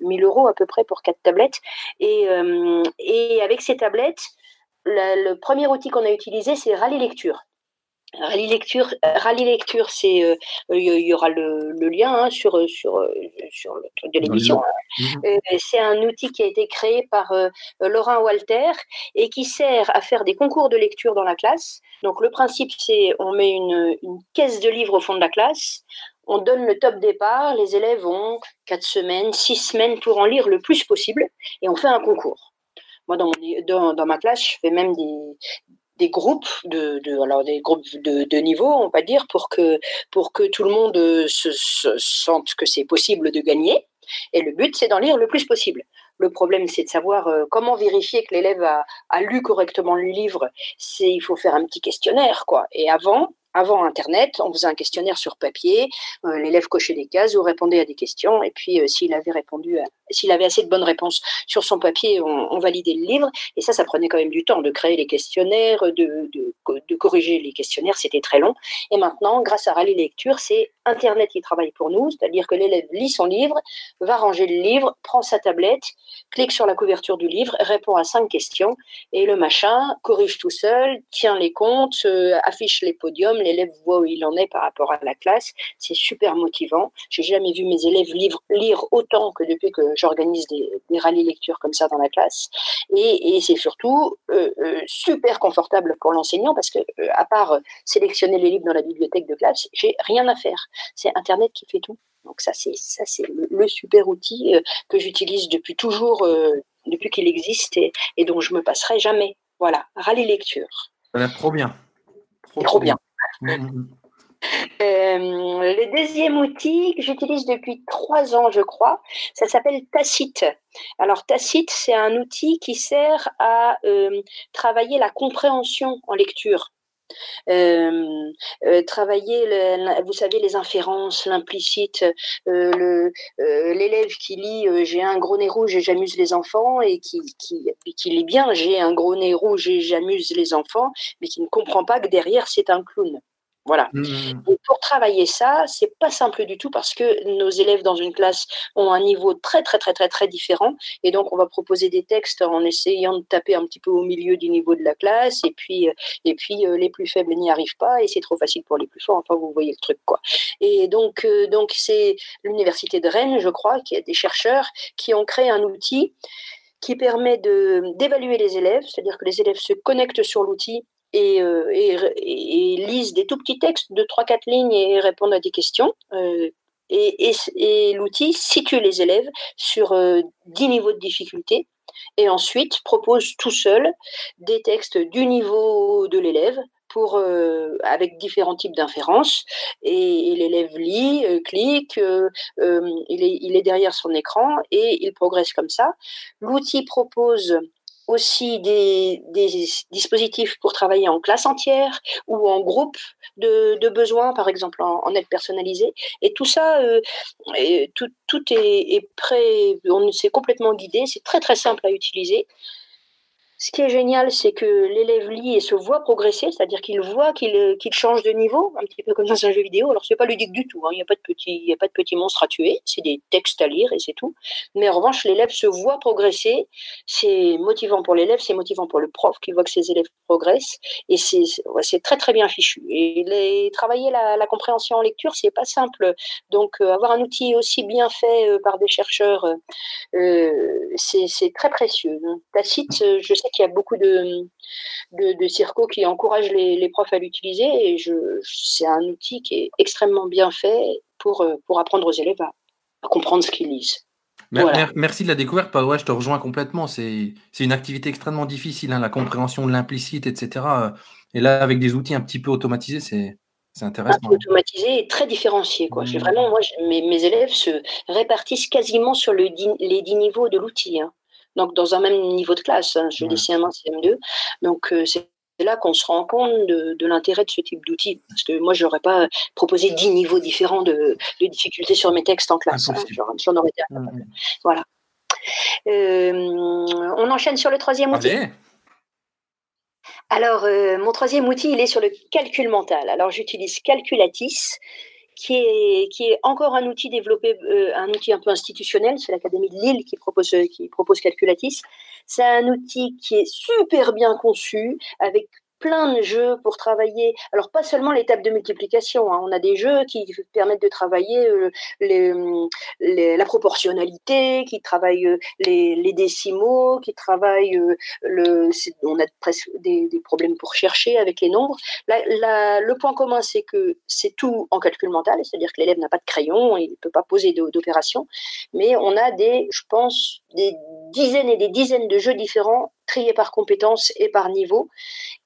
S7: 1000 euros à peu près pour quatre tablettes. Et, euh, avec ces tablettes, le premier outil qu'on a utilisé, c'est Rallye Lecture. Rallye Lecture, Rallye Lecture, c'est euh, il y aura le, lien hein, sur sur sur le truc de l'émission. Mhm. c'est un outil qui a été créé par Laurent Walter et qui sert à faire des concours de lecture dans la classe. Donc le principe, c'est on met une, une caisse de livres au fond de la classe. On donne le top départ, les élèves ont quatre semaines, six semaines pour en lire le plus possible et on fait un concours. Moi, dans, dans, dans ma classe, je fais même des, des groupes de, alors des groupes de, niveau, on va dire, pour que pour que tout le monde se, sente que c'est possible de gagner. Et le but, c'est d'en lire le plus possible. Le problème, c'est de savoir euh, comment vérifier que l'élève a, a, lu correctement le livre. C'est il faut faire un petit questionnaire, quoi. Et avant, avant Internet, on faisait un questionnaire sur papier, euh, l'élève cochait des cases ou répondait à des questions, et puis euh, s'il avait répondu, s'il avait assez de bonnes réponses sur son papier, on, validait le livre, et ça, ça prenait quand même du temps de créer les questionnaires, de, de, corriger les questionnaires, c'était très long. Et maintenant, grâce à Rallye Lecture, c'est Internet qui travaille pour nous, c'est-à-dire que l'élève lit son livre, va ranger le livre, prend sa tablette, clique sur la couverture du livre, répond à cinq questions, et le machin corrige tout seul, tient les comptes, euh, affiche les podiums, l'élève voit où il en est par rapport à la classe. C'est super motivant. J'ai jamais vu mes élèves lire autant que depuis que j'organise des, des rallyes lecture comme ça dans la classe. Et, c'est surtout euh, euh, super confortable pour l'enseignant parce que, euh, à part sélectionner les livres dans la bibliothèque de classe, j'ai rien à faire. C'est Internet qui fait tout. Donc ça, c'est ça, c'est le, super outil que j'utilise depuis toujours, depuis qu'il existe et, et, dont je me passerai jamais. Voilà, rallye lecture.
S1: Ça a trop bien.
S7: Trop, bien. Euh, le deuxième outil que j'utilise depuis trois ans, je crois, ça s'appelle Tacite. Alors Tacite, c'est un outil qui sert à euh, travailler la compréhension en lecture. Euh, travailler, vous savez, les inférences, l'implicite, l'élève qui lit j'ai un gros nez rouge et j'amuse les enfants et qui lit bien j'ai un gros nez rouge et j'amuse les enfants, mais qui ne comprend pas que derrière c'est un clown. Voilà. Mmh, mmh, mmh. pour travailler ça, c'est pas simple du tout parce que nos élèves dans une classe ont un niveau très très très très très différent et donc on va proposer des textes en essayant de taper un petit peu au milieu du niveau de la classe et puis euh, et puis euh, les plus faibles n'y arrivent pas et c'est trop facile pour les plus forts. Enfin, vous voyez le truc quoi. Et donc euh, donc c'est l'université de Rennes, je crois, qui a des chercheurs qui ont créé un outil qui permet d'évaluer les élèves, c'est-à-dire que les élèves se connectent sur l'outil euh, et, lisent des tout petits textes de 3-4 lignes et répondent à des questions. Euh, et, l'outil situe les élèves sur 10 euh, niveaux de difficulté et ensuite propose tout seul des textes du niveau de l'élève pour avec différents types d'inférences et, l'élève lit, clique, il, est, il est derrière son écran et il progresse comme ça. L'outil propose aussi des, dispositifs pour travailler en classe entière ou en groupe de, besoins, par exemple en, aide personnalisée. Et tout ça, euh, tout, est, est prêt, on s'est complètement guidé, c'est très très simple à utiliser. Ce qui est génial, c'est que l'élève lit et se voit progresser, c'est-à-dire qu'il voit qu'il change de niveau, un petit peu comme dans un jeu vidéo. Alors, ce n'est pas ludique du tout, hein. il n'y a pas de petits monstres à tuer, c'est des textes à lire et c'est tout. Mais en revanche, l'élève se voit progresser, c'est motivant pour l'élève, c'est motivant pour le prof qui voit que ses élèves progressent, et c'est très très bien fichu. Et travailler la, compréhension en lecture, c'est pas simple. Donc, euh, avoir un outil aussi bien fait euh, par des chercheurs, euh, c'est très précieux. Tacite, je sais qu'il y a beaucoup de, de, circos qui encouragent les, profs à l'utiliser et c'est un outil qui est extrêmement bien fait pour apprendre aux élèves à, comprendre ce qu'ils lisent.
S1: Merci de la découverte, Ouais, je te rejoins complètement. C'est une activité extrêmement difficile, hein, la compréhension de l'implicite, etc. Et là, avec des outils un petit peu automatisés, c'est intéressant. Un peu
S7: automatisé et très différencié. Quoi. Mmh. Vraiment, moi, mes, mes, élèves se répartissent quasiment sur le, les 10 niveaux de l'outil. Hein donc dans un même niveau de classe. Hein, je dis CM1, CM2. Donc euh, c'est là qu'on se rend compte de, l'intérêt de ce type d'outil. Parce que moi, je n'aurais pas proposé dix niveaux différents de, de difficultés sur mes textes en classe. Hein, j'en aurais été Voilà. Euh, on enchaîne sur le troisième outil. Alors, euh, mon troisième outil, il est sur le calcul mental. Alors, j'utilise Calculatis qui est, qui est encore un outil développé, euh, un outil un peu institutionnel. C'est l'Académie de Lille qui propose, qui propose Calculatis. C'est un outil qui est super bien conçu, avec plein de jeux pour travailler. Alors pas seulement tables de multiplication. Hein. On a des jeux qui permettent de travailler euh, les, la proportionnalité, qui travaillent euh, les, décimaux, qui travaillent euh. On a presque des, problèmes pour chercher avec les nombres. Le point commun, c'est que c'est tout en calcul mental, c'est-à-dire que l'élève n'a pas de crayon, il ne peut pas poser d'opérations, mais on a des, je pense, des dizaines et des dizaines de jeux différents triés par compétences et par niveau.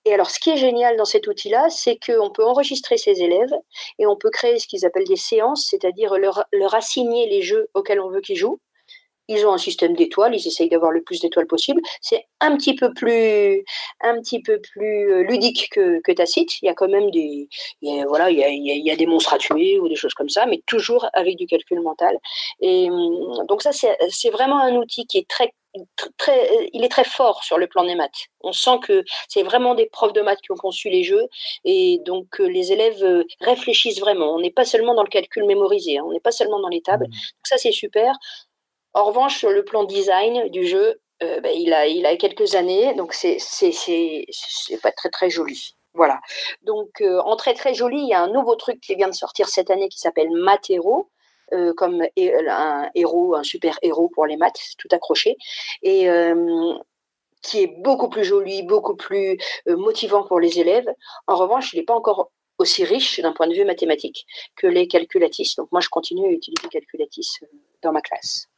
S7: Et alors, ce qui est génial dans cet outil-là, c'est qu'on peut enregistrer ses élèves et on peut créer ce qu'ils appellent des séances, c'est-à-dire leur, assigner les jeux auxquels on veut qu'ils jouent ils ont un système d'étoiles, ils essayent d'avoir le plus d'étoiles possible. C'est un petit peu plus, un petit peu plus euh, ludique que, que Tacite. Il y a quand même des, voilà, il y a, il y a des monstres à tuer ou des choses comme ça, mais toujours avec du calcul mental. Et hum, donc ça, c'est vraiment un outil qui est très Très, il est très fort sur le plan des maths. On sent que c'est vraiment des profs de maths qui ont conçu les jeux et donc euh, les élèves euh, réfléchissent vraiment. On n'est pas seulement dans le calcul mémorisé, hein. on n'est pas seulement dans les tables. Mmh. Donc ça c'est super. En revanche, sur le plan design du jeu, euh, ben, il, a, il a quelques années, donc c'est pas très très joli. Voilà. Donc euh, en très très joli, il y a un nouveau truc qui vient de sortir cette année qui s'appelle Matero. Euh, comme un héros, un super héros pour les maths, tout accroché, et qui est beaucoup plus joli, beaucoup plus motivant pour les élèves. En revanche, il n'est pas encore aussi riche d'un point de vue mathématique que les calculatis. Donc moi, je continue à utiliser calculatis euh, dans ma classe.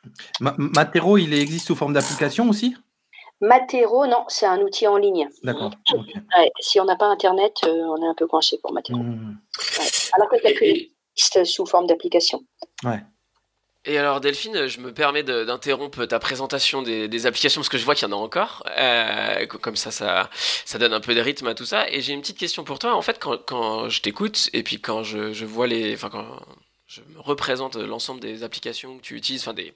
S1: Matero, il existe sous forme d'application aussi?
S7: Matero, non, c'est un outil en ligne.
S1: D'accord.
S7: si on n'a pas Internet, euh, on est un peu coincé pour Matero. Hmm. Alors que calculatis sous forme d'application.
S1: Ouais.
S5: Et alors Delphine, je me permets d'interrompre ta présentation des, applications parce que je vois qu'il y en a encore. Euh, comme ça, ça, ça donne un peu de rythme à tout ça. Et j'ai une petite question pour toi. En fait, quand, quand je t'écoute et puis quand je, je, vois les, enfin quand je me représente l'ensemble des applications que tu utilises, enfin des,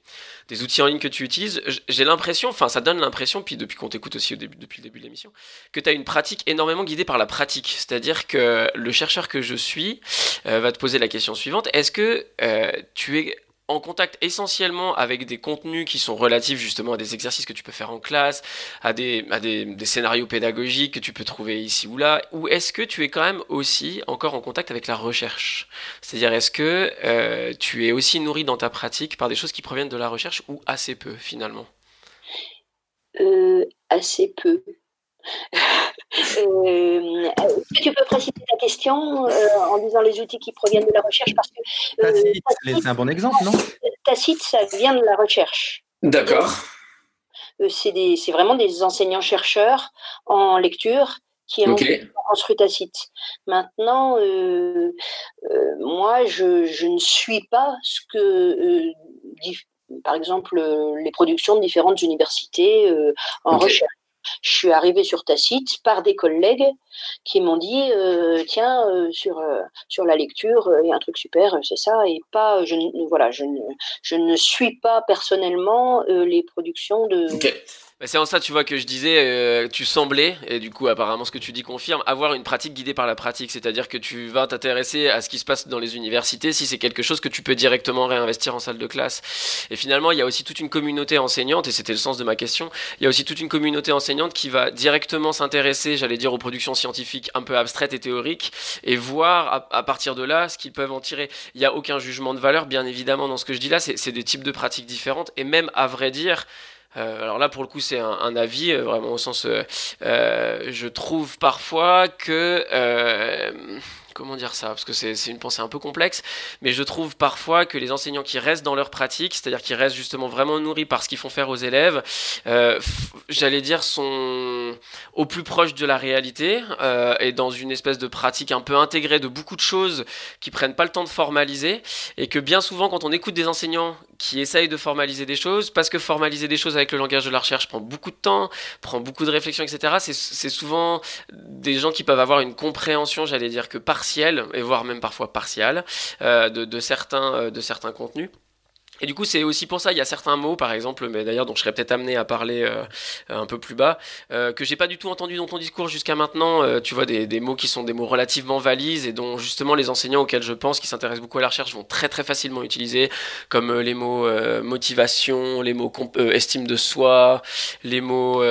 S5: des, outils en ligne que tu utilises, j'ai l'impression, enfin ça donne l'impression, puis depuis qu'on t'écoute aussi au début, depuis le début de l'émission, que tu as une pratique énormément guidée par la pratique. C'est-à-dire que le chercheur que je suis euh, va te poser la question suivante. Est-ce que euh, tu es en contact essentiellement avec des contenus qui sont relatifs justement à des exercices que tu peux faire en classe, à des, scénarios pédagogiques que tu peux trouver ici ou là, ou est-ce que tu es quand même aussi encore en contact avec la recherche? C'est-à-dire est-ce que euh, tu es aussi nourri dans ta pratique par des choses qui proviennent de la recherche ou assez peu finalement?
S7: Euh, Assez peu. Euh, est-ce que tu peux préciser ta question euh, en disant les outils qui proviennent de la recherche parce que,
S1: euh, Tacite, c'est un bon exemple, non
S7: Tacite, ça vient de la recherche.
S3: D'accord.
S7: c'est vraiment des enseignants-chercheurs en lecture qui ont construit Tacite. Maintenant, moi, je, je, ne suis pas ce que, par exemple, les productions de différentes universités en recherche je suis arrivée sur ta site par des collègues qui m'ont dit euh, tiens euh, sur euh, sur la lecture il y a un truc super c'est ça et pas je voilà je ne je ne suis pas personnellement les productions de
S5: bah, c'est en ça, tu vois, que je disais, euh, tu semblais, et du coup, apparemment, ce que tu dis confirme, avoir une pratique guidée par la pratique. C'est-à-dire que tu vas t'intéresser à ce qui se passe dans les universités si c'est quelque chose que tu peux directement réinvestir en salle de classe. Et finalement, il y a aussi toute une communauté enseignante, et c'était le sens de ma question, il y a aussi toute une communauté enseignante qui va directement s'intéresser, j'allais dire, aux productions scientifiques un peu abstraites et théoriques, et voir à, partir de là ce qu'ils peuvent en tirer. Il n'y a aucun jugement de valeur, bien évidemment, dans ce que je dis là, c'est des types de pratiques différentes, et même, à vrai dire, euh, alors là, pour le coup, c'est un, avis, euh, vraiment au sens, euh, je trouve parfois que comment dire ça Parce que c'est une pensée un peu complexe, mais je trouve parfois que les enseignants qui restent dans leur pratique, c'est-à-dire qui restent justement vraiment nourris par ce qu'ils font faire aux élèves, euh, j'allais dire sont au plus proche de la réalité euh, et dans une espèce de pratique un peu intégrée de beaucoup de choses qui prennent pas le temps de formaliser et que bien souvent quand on écoute des enseignants qui essayent de formaliser des choses, parce que formaliser des choses avec le langage de la recherche prend beaucoup de temps, prend beaucoup de réflexion, etc., c'est souvent des gens qui peuvent avoir une compréhension, j'allais dire que partielle, et voire même parfois partielle, euh, de, certains, euh, de certains contenus. Et du coup, c'est aussi pour ça, il y a certains mots, par exemple, mais d'ailleurs, dont je serais peut-être amené à parler euh, un peu plus bas, euh, que j'ai pas du tout entendu dans ton discours jusqu'à maintenant. Euh, tu vois, des, mots qui sont des mots relativement valises et dont justement les enseignants auxquels je pense, qui s'intéressent beaucoup à la recherche, vont très très facilement utiliser, comme les mots motivation, les mots estime de soi, les mots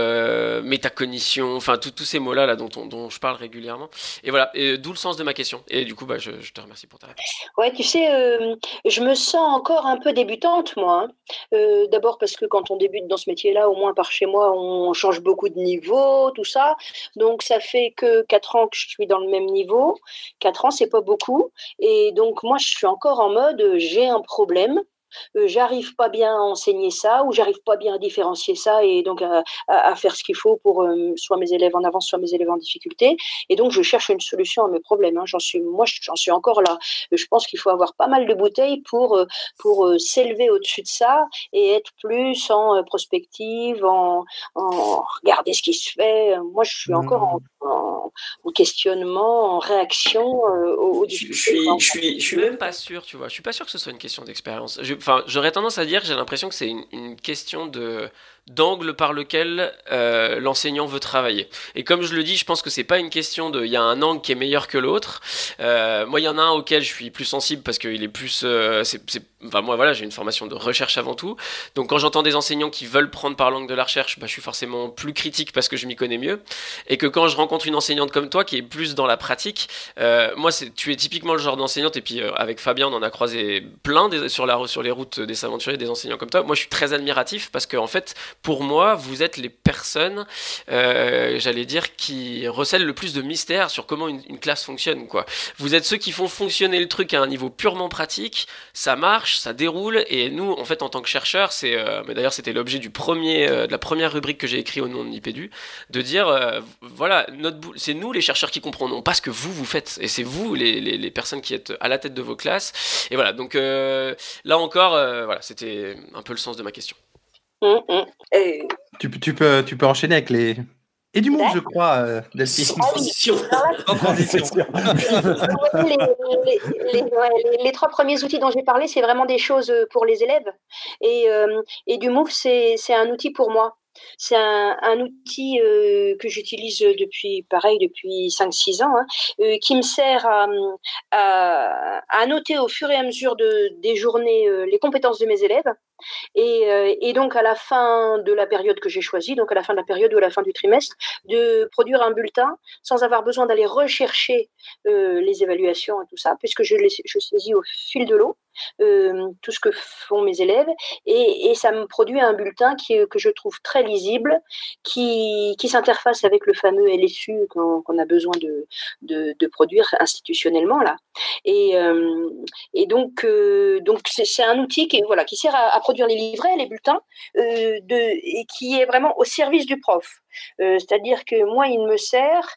S5: métacognition, enfin tous ces mots-là là, dont, je parle régulièrement. Et voilà, d'où le sens de ma question. Et du coup, bah, je, je te remercie pour ta réponse.
S7: Ouais, tu sais, je me sens encore un peu moi. Hein. Euh, d'abord parce que quand on débute dans ce métier-là, au moins par chez moi, on change beaucoup de niveau, tout ça. Donc ça fait que 4 ans que je suis dans le même niveau. 4 ans, c'est pas beaucoup. Et donc moi, je suis encore en mode, j'ai un problème j'arrive pas bien à enseigner ça ou j'arrive pas bien à différencier ça et donc à, faire ce qu'il faut pour soit mes élèves en avance, soit mes élèves en difficulté. Et donc je cherche une solution à mes problèmes. Hein. J'en suis, moi, j'en suis encore là. Je pense qu'il faut avoir pas mal de bouteilles pour pour s'élever au-dessus de ça et être plus en prospective, en, en regarder ce qui se fait. Moi, je suis encore en, en, questionnement, en réaction aux,
S5: Je, suis, je suis, je suis même pas sûr, tu vois. Je suis pas sûr que ce soit une question d'expérience. Enfin, j'aurais tendance à dire que j'ai l'impression que c'est une, question de d'angle par lequel euh, l'enseignant veut travailler. Et comme je le dis, je pense que c'est pas une question de il y a un angle qui est meilleur que l'autre. Euh, moi, il y en a un auquel je suis plus sensible parce qu'il est plus. Euh, c'est, enfin, moi, voilà, j'ai une formation de recherche avant tout. Donc, quand j'entends des enseignants qui veulent prendre par l'angle de la recherche, bah, je suis forcément plus critique parce que je m'y connais mieux. Et que quand je rencontre une enseignante comme toi qui est plus dans la pratique, moi, c'est, tu es typiquement le genre d'enseignante. Et puis, avec Fabien, on en a croisé plein sur, la, sur les routes des aventuriers, des enseignants comme toi. Moi, je suis très admiratif parce qu'en en fait, pour moi, vous êtes les personnes, euh, j'allais dire, qui recèlent le plus de mystère sur comment une, classe fonctionne. Vous êtes ceux qui font fonctionner le truc à un niveau purement pratique, ça marche, ça déroule, et nous, en fait, en tant que chercheurs, c'est, euh, mais d'ailleurs, c'était l'objet du premier, euh, de la première rubrique que j'ai écrit au nom de Nipédu, de dire, voilà, c'est nous les chercheurs qui comprenons, pas ce que vous vous faites, et c'est vous les, personnes qui êtes à la tête de vos classes. Et voilà, donc là encore, c'était un peu le sens de ma question.
S1: Mmh, mmh. Tu, tu, peux, tu peux enchaîner avec les. Et du monde, je crois, euh,
S3: Delphine. transition.
S7: les, trois premiers outils dont j'ai parlé, c'est vraiment des choses pour les élèves. Et, euh, et du Move, c'est un outil pour moi. C'est un, outil euh, que j'utilise depuis, pareil, depuis 5-6 ans, hein, euh, qui me sert à, à, noter au fur et à mesure de, des journées euh, les compétences de mes élèves. Et, et, donc, à la fin de la période que j'ai choisie, donc à la fin de la période ou à la fin du trimestre, de produire un bulletin sans avoir besoin d'aller rechercher les évaluations et tout ça, puisque je, les, je saisis au fil de l'eau. Euh, tout ce que font mes élèves, et, ça me produit un bulletin que je trouve très lisible, qui, qui s'interface avec le fameux LSU qu'on a besoin de, de, produire institutionnellement là. Et, euh, et donc, euh, donc c'est un outil qui, voilà, qui sert à, produire les livrets, les bulletins, de, et qui est vraiment au service du prof. C'est-à-dire que moi, il me sert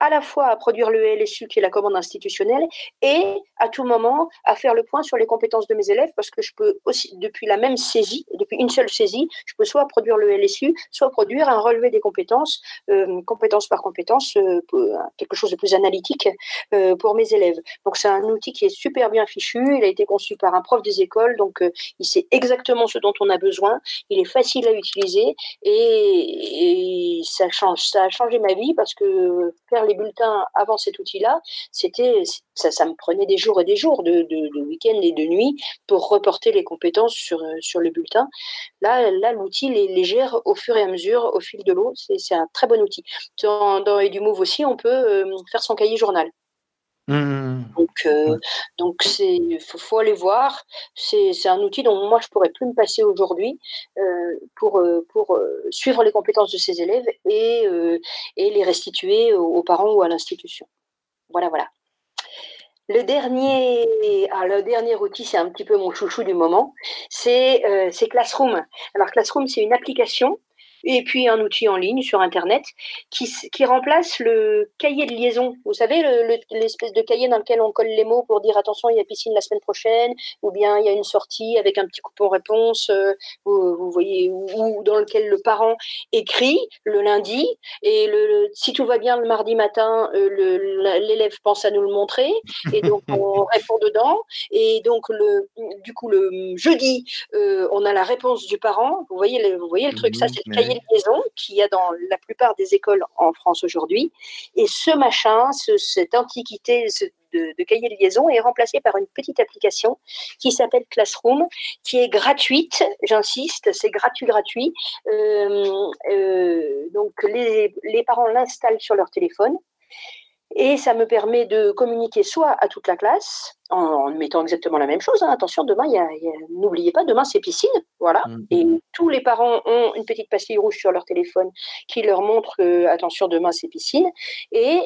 S7: à la fois à produire le LSU, qui est la commande institutionnelle, et à tout moment à faire le point sur les compétences de mes élèves, parce que je peux aussi, depuis la même saisie, depuis une seule saisie, je peux soit produire le LSU, soit produire un relevé des compétences, euh, compétence par compétence, euh, quelque chose de plus analytique euh, pour mes élèves. Donc c'est un outil qui est super bien fichu, il a été conçu par un prof des écoles, donc il sait exactement ce dont on a besoin, il est facile à utiliser, et, et ça, change, ça a changé ma vie, parce que faire les bulletins avant cet outil-là, c'était ça, ça, me prenait des jours et des jours de, week-end et de nuit pour reporter les compétences sur, euh, le bulletin. Là, là l'outil les, gère au fur et à mesure, au fil de l'eau. C'est un très bon outil. Dans, dans EduMove aussi, on peut euh, faire son cahier journal. Mmh. Donc, euh, donc c'est faut, aller voir. C'est un outil dont moi je pourrais plus me passer aujourd'hui pour pour suivre les compétences de ses élèves et et les restituer aux parents ou à l'institution. Voilà, voilà. Le dernier, ah, le dernier outil, c'est un petit peu mon chouchou du moment, c'est euh, Classroom. Alors Classroom, c'est une application et puis un outil en ligne sur Internet qui, qui remplace le cahier de liaison. Vous savez, l'espèce de cahier dans lequel on colle les mots pour dire attention, il y a piscine la semaine prochaine, ou bien il y a une sortie avec un petit coupon réponse, euh, vous, voyez, ou, dans lequel le parent écrit le lundi, et le, si tout va bien le mardi matin, euh, l'élève pense à nous le montrer, et donc on répond dedans, et donc le, du coup le jeudi, euh, on a la réponse du parent. Vous voyez vous voyez le truc, ça c'est le cahier de liaison qu'il y a dans la plupart des écoles en France aujourd'hui. Et ce machin, cette antiquité de, cahier de liaison est remplacé par une petite application qui s'appelle Classroom, qui est gratuite, j'insiste, c'est gratuit, gratuit. Euh, euh, donc les, les parents l'installent sur leur téléphone. Et ça me permet de communiquer soit à toute la classe, en, mettant exactement la même chose. Hein. Attention, demain, n'oubliez pas, demain c'est piscine, voilà. Mm. Et tous les parents ont une petite pastille rouge sur leur téléphone qui leur montre que, attention, demain c'est piscine. Et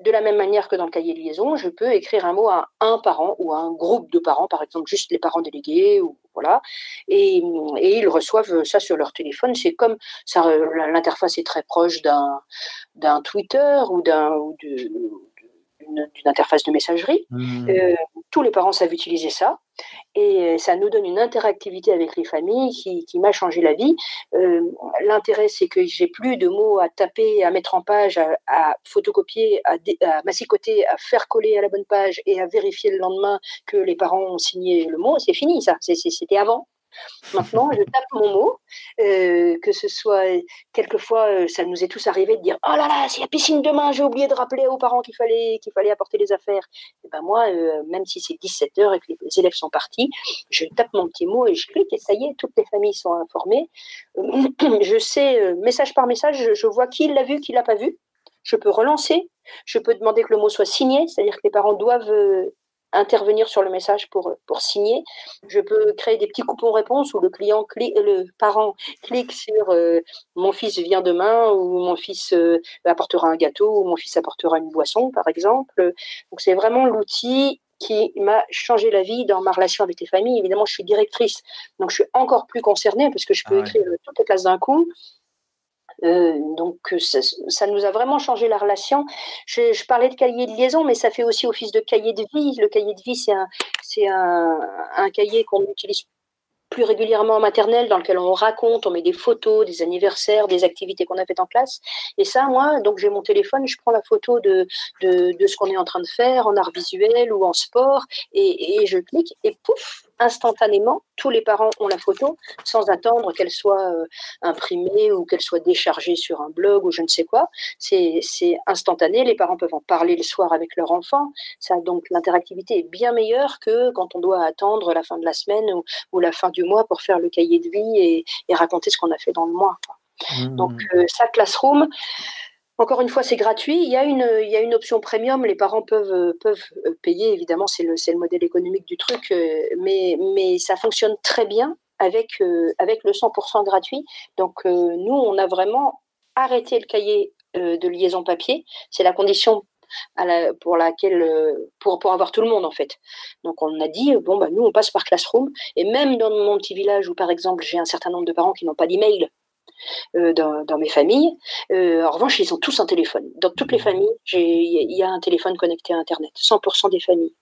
S7: de la même manière que dans le cahier de liaison, je peux écrire un mot à un parent ou à un groupe de parents, par exemple juste les parents délégués, ou voilà, et, ils reçoivent ça sur leur téléphone. C'est comme ça, l'interface est très proche d'un d'un Twitter ou d'un d'une interface de messagerie. Mmh. Euh, tous les parents savent utiliser ça et euh, ça nous donne une interactivité avec les familles qui, m'a changé la vie. Euh, l'intérêt, c'est que j'ai plus de mots à taper, à mettre en page, à, photocopier, à, à, massicoter, à faire coller à la bonne page et à vérifier le lendemain que les parents ont signé le mot. C'est fini, ça. C'était avant. Maintenant, je tape mon mot, euh, que ce soit quelquefois, euh, ça nous est tous arrivé de dire Oh là là, s'il y a piscine demain, j'ai oublié de rappeler aux parents qu'il fallait, qu'il fallait apporter les affaires. Et ben moi, euh, même si c'est 17 heures et que les élèves sont partis, je tape mon petit mot et je clique et ça y est, toutes les familles sont informées. je sais, message par message, je, vois qui l'a vu, qui l'a pas vu. Je peux relancer, je peux demander que le mot soit signé, c'est-à-dire que les parents doivent intervenir sur le message pour, pour signer. Je peux créer des petits coupons réponses où le client le parent clique sur euh, mon fils vient demain ou mon fils euh, apportera un gâteau ou mon fils apportera une boisson par exemple. Donc c'est vraiment l'outil qui m'a changé la vie dans ma relation avec les familles. Évidemment, je suis directrice, donc je suis encore plus concernée parce que je peux ah écrire toutes les classes d'un coup. Euh, donc ça, nous a vraiment changé la relation. Je, parlais de cahier de liaison, mais ça fait aussi office de cahier de vie. Le cahier de vie, c'est un, cahier qu'on utilise plus régulièrement en maternelle, dans lequel on raconte, on met des photos, des anniversaires, des activités qu'on a faites en classe. Et ça, moi, donc j'ai mon téléphone, je prends la photo de, ce qu'on est en train de faire en art visuel ou en sport, et je clique, et pouf, instantanément, tous les parents ont la photo sans attendre qu'elle soit euh, imprimée ou qu'elle soit déchargée sur un blog ou je ne sais quoi. C'est instantané, les parents peuvent en parler le soir avec leur enfant. Ça, donc l'interactivité est bien meilleure que quand on doit attendre la fin de la semaine ou, la fin du mois pour faire le cahier de vie et, raconter ce qu'on a fait dans le mois. Mmh. Donc euh, ça, Classroom, encore une fois, c'est gratuit. Il y, a une, option premium. Les parents peuvent, euh, euh, payer. Évidemment, c'est le, le modèle économique du truc. Euh, mais, ça fonctionne très bien avec, le 100% gratuit. Donc, nous, on a vraiment arrêté le cahier de liaison papier. C'est la condition pour laquelle pour avoir tout le monde en fait. Donc on a dit bon bah nous on passe par Classroom et même dans mon petit village où par exemple j'ai un certain nombre de parents qui n'ont pas d'email euh, dans, mes familles. Euh, en revanche, ils ont tous un téléphone. Dans toutes les familles, il y a un téléphone connecté à Internet. 100% des familles.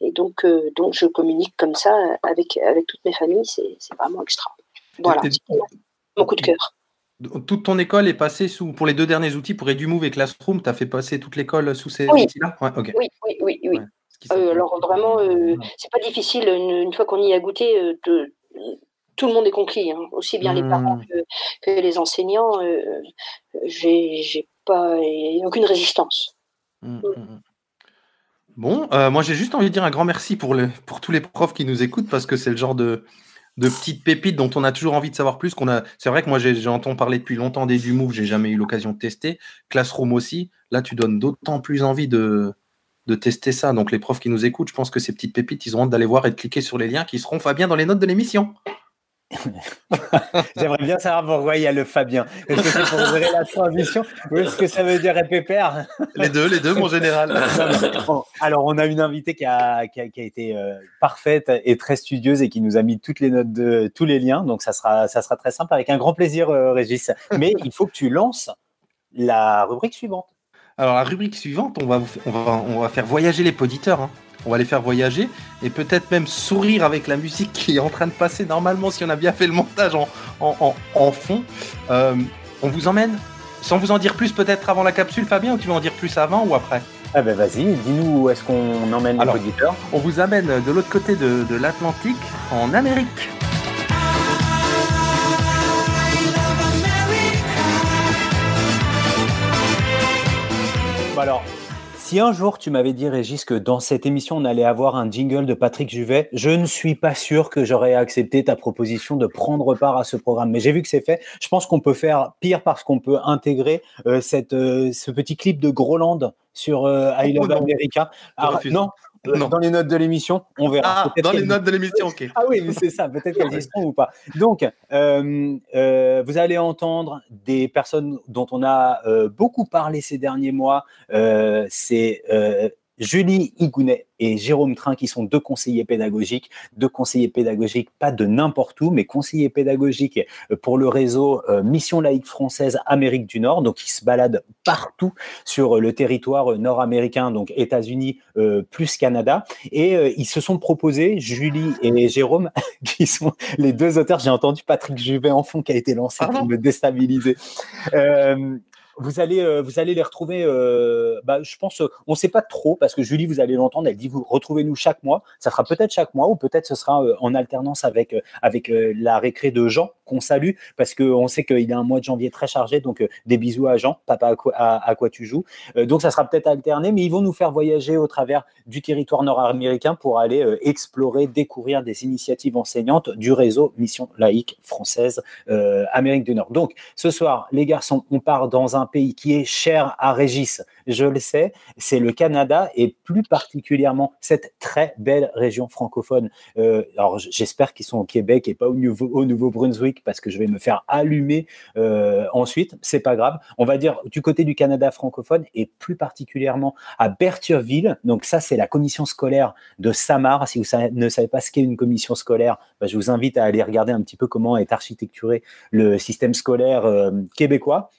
S7: Et donc, euh, donc, je communique comme ça avec, avec toutes mes familles. C'est vraiment extra. Voilà. Mon coup de cœur.
S1: Toute ton école est passée sous, pour les deux derniers outils, pour EduMove et Classroom, tu as fait passer toute l'école sous ces outils-là?
S7: Oui, oui, oui, oui, alors vraiment, c'est pas difficile une, fois qu'on y a goûté de, tout le monde est conquis, hein. aussi bien les parents mmh. que, les enseignants. Euh, j'ai pas aucune résistance. Mmh, mmh,
S1: bon, euh, moi j'ai juste envie de dire un grand merci pour, le, pour tous les profs qui nous écoutent parce que c'est le genre de, de petites pépites dont on a toujours envie de savoir plus. Qu'on a, c'est vrai que moi j'ai entendu parler depuis longtemps des du Move, j'ai jamais eu l'occasion de tester. Classroom aussi. Là, tu donnes d'autant plus envie de, de tester ça. Donc les profs qui nous écoutent, je pense que ces petites pépites, ils ont hâte d'aller voir et de cliquer sur les liens qui seront Fabien dans les notes de l'émission.
S2: J'aimerais bien savoir pourquoi il y a le Fabien. Est-ce que c'est pour la transition ou est-ce que ça veut dire pépère
S1: Les deux, les deux, mon général.
S2: alors, on a une invitée qui a, qui a, été euh, parfaite et très studieuse et qui nous a mis toutes les notes de tous les liens. Donc, ça sera, ça sera très simple avec un grand plaisir, euh, Régis. Mais il faut que tu lances la rubrique suivante.
S1: Alors, la rubrique suivante, on va, on va, on va faire voyager les poditeurs. Hein on va les faire voyager et peut-être même sourire avec la musique qui est en train de passer normalement si on a bien fait le montage en, fond. Euh, on vous emmène, sans vous en dire plus peut-être avant la capsule Fabien, ou tu veux en dire plus avant ou après?
S2: Ah ben vas-y, dis-nous où est-ce qu'on emmène les auditeurs
S1: On vous amène de l'autre côté de, de l'Atlantique, en Amérique.
S2: alors, si un jour tu m'avais dit, Régis, que dans cette émission on allait avoir un jingle de Patrick Juvet, je ne suis pas sûr que j'aurais accepté ta proposition de prendre part à ce programme. Mais j'ai vu que c'est fait. Je pense qu'on peut faire pire parce qu'on peut intégrer euh, cette, euh, ce petit clip de Groland sur euh, I Love America. non, euh, dans les notes de l'émission, on verra.
S1: Ah, dans les notes de l'émission, ok.
S2: ah oui, c'est ça, peut-être qu'elles y seront ou pas. Donc, euh, euh, vous allez entendre des personnes dont on a beaucoup parlé ces derniers mois. c'est Julie Higounet et Jérôme Train, qui sont deux conseillers pédagogiques, deux conseillers pédagogiques, pas de n'importe où, mais conseillers pédagogiques pour le réseau euh, Mission laïque française Amérique du Nord. Donc, ils se baladent partout sur le territoire nord-américain, donc États-Unis euh, plus Canada. Et euh, ils se sont proposés, Julie et Jérôme, qui sont les deux auteurs. J'ai entendu Patrick Juvet en fond qui a été lancé pour me déstabiliser vous allez, euh, vous allez les retrouver. Euh, bah, je pense, euh, on ne sait pas trop parce que Julie, vous allez l'entendre. Elle dit vous retrouvez-nous chaque mois. Ça sera peut-être chaque mois ou peut-être ce sera en alternance avec avec la récré de Jean qu'on salue parce qu'on sait qu'il a un mois de janvier très chargé. Donc des bisous à Jean, papa à quoi, à, quoi tu joues. donc ça sera peut-être alterné, mais ils vont nous faire voyager au travers du territoire nord-américain pour aller explorer, découvrir des initiatives enseignantes du réseau Mission laïque française Amérique du Nord. Donc ce soir, les garçons, on part dans un un pays qui est cher à Régis, je le sais, c'est le Canada et plus particulièrement cette très belle région francophone. Euh, alors j'espère qu'ils sont au Québec et pas au, Nouveau-Brunswick parce que je vais me faire allumer euh, ensuite. C'est pas grave. On va dire du côté du Canada francophone et plus particulièrement à Berthierville. Donc ça, c'est la commission scolaire de Samar. Si vous ne savez pas ce qu'est une commission scolaire, bah, je vous invite à aller regarder un petit peu comment est architecturé le système scolaire euh, québécois.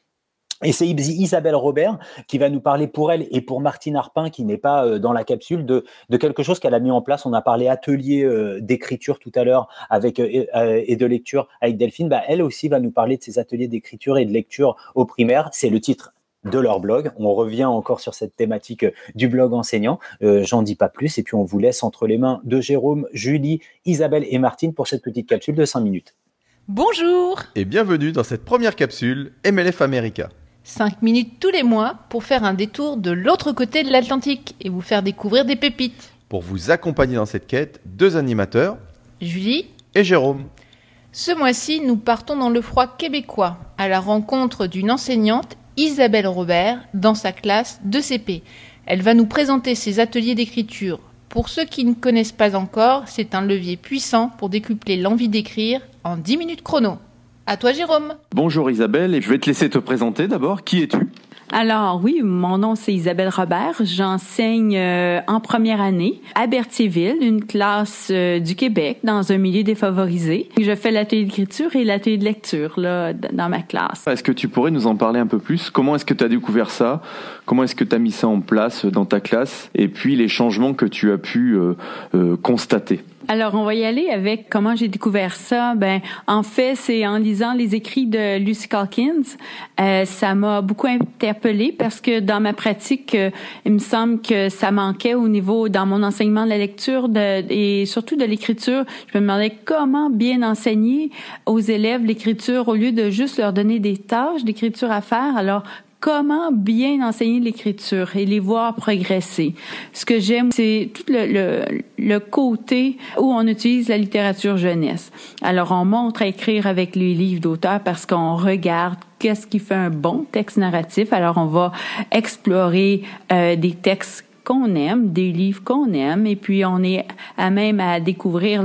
S2: Et c'est Isabelle Robert qui va nous parler pour elle et pour Martine Arpin, qui n'est pas euh, dans la capsule, de, quelque chose qu'elle a mis en place. On a parlé atelier euh, d'écriture tout à l'heure avec euh, et de lecture avec Delphine. Bah, elle aussi va nous parler de ses ateliers d'écriture et de lecture au primaire. C'est le titre de leur blog. On revient encore sur cette thématique du blog enseignant. J'en dis pas plus. Et puis on vous laisse entre les mains de Jérôme, Julie, Isabelle et Martine pour cette petite capsule de 5 minutes.
S6: Bonjour
S8: Et bienvenue dans cette première capsule MLF America.
S6: 5 minutes tous les mois pour faire un détour de l'autre côté de l'Atlantique et vous faire découvrir des pépites.
S8: Pour vous accompagner dans cette quête, deux animateurs,
S6: Julie
S8: et Jérôme.
S6: Ce mois-ci, nous partons dans le froid québécois à la rencontre d'une enseignante, Isabelle Robert, dans sa classe de CP. Elle va nous présenter ses ateliers d'écriture. Pour ceux qui ne connaissent pas encore, c'est un levier puissant pour décupler l'envie d'écrire en 10 minutes chrono. À toi, Jérôme.
S9: Bonjour Isabelle, et je vais te laisser te présenter d'abord. Qui es-tu?
S10: Alors oui, mon nom c'est Isabelle Robert. J'enseigne euh, en première année à Berthierville, une classe euh, du Québec dans un milieu défavorisé. Je fais l'atelier d'écriture et l'atelier de lecture là dans ma classe.
S9: Est-ce que tu pourrais nous en parler un peu plus? Comment est-ce que tu as découvert ça? Comment est-ce que tu as mis ça en place dans ta classe? Et puis les changements que tu as pu euh, constater?
S10: Alors, on va y aller avec comment j'ai découvert ça. Ben, en fait, c'est en lisant les écrits de Lucy Calkins. Euh, ça m'a beaucoup interpellée parce que dans ma pratique, euh, il me semble que ça manquait au niveau dans mon enseignement de la lecture de, et surtout de l'écriture. Je me demandais comment bien enseigner aux élèves l'écriture au lieu de juste leur donner des tâches d'écriture à faire. Alors, comment bien enseigner l'écriture et les voir progresser. Ce que j'aime, c'est tout le, le, côté où on utilise la littérature jeunesse. Alors, on montre à écrire avec les livres d'auteur parce qu'on regarde qu'est-ce qui fait un bon texte narratif. Alors, on va explorer euh, des textes qu'on aime, des livres qu'on aime, et puis on est à même à découvrir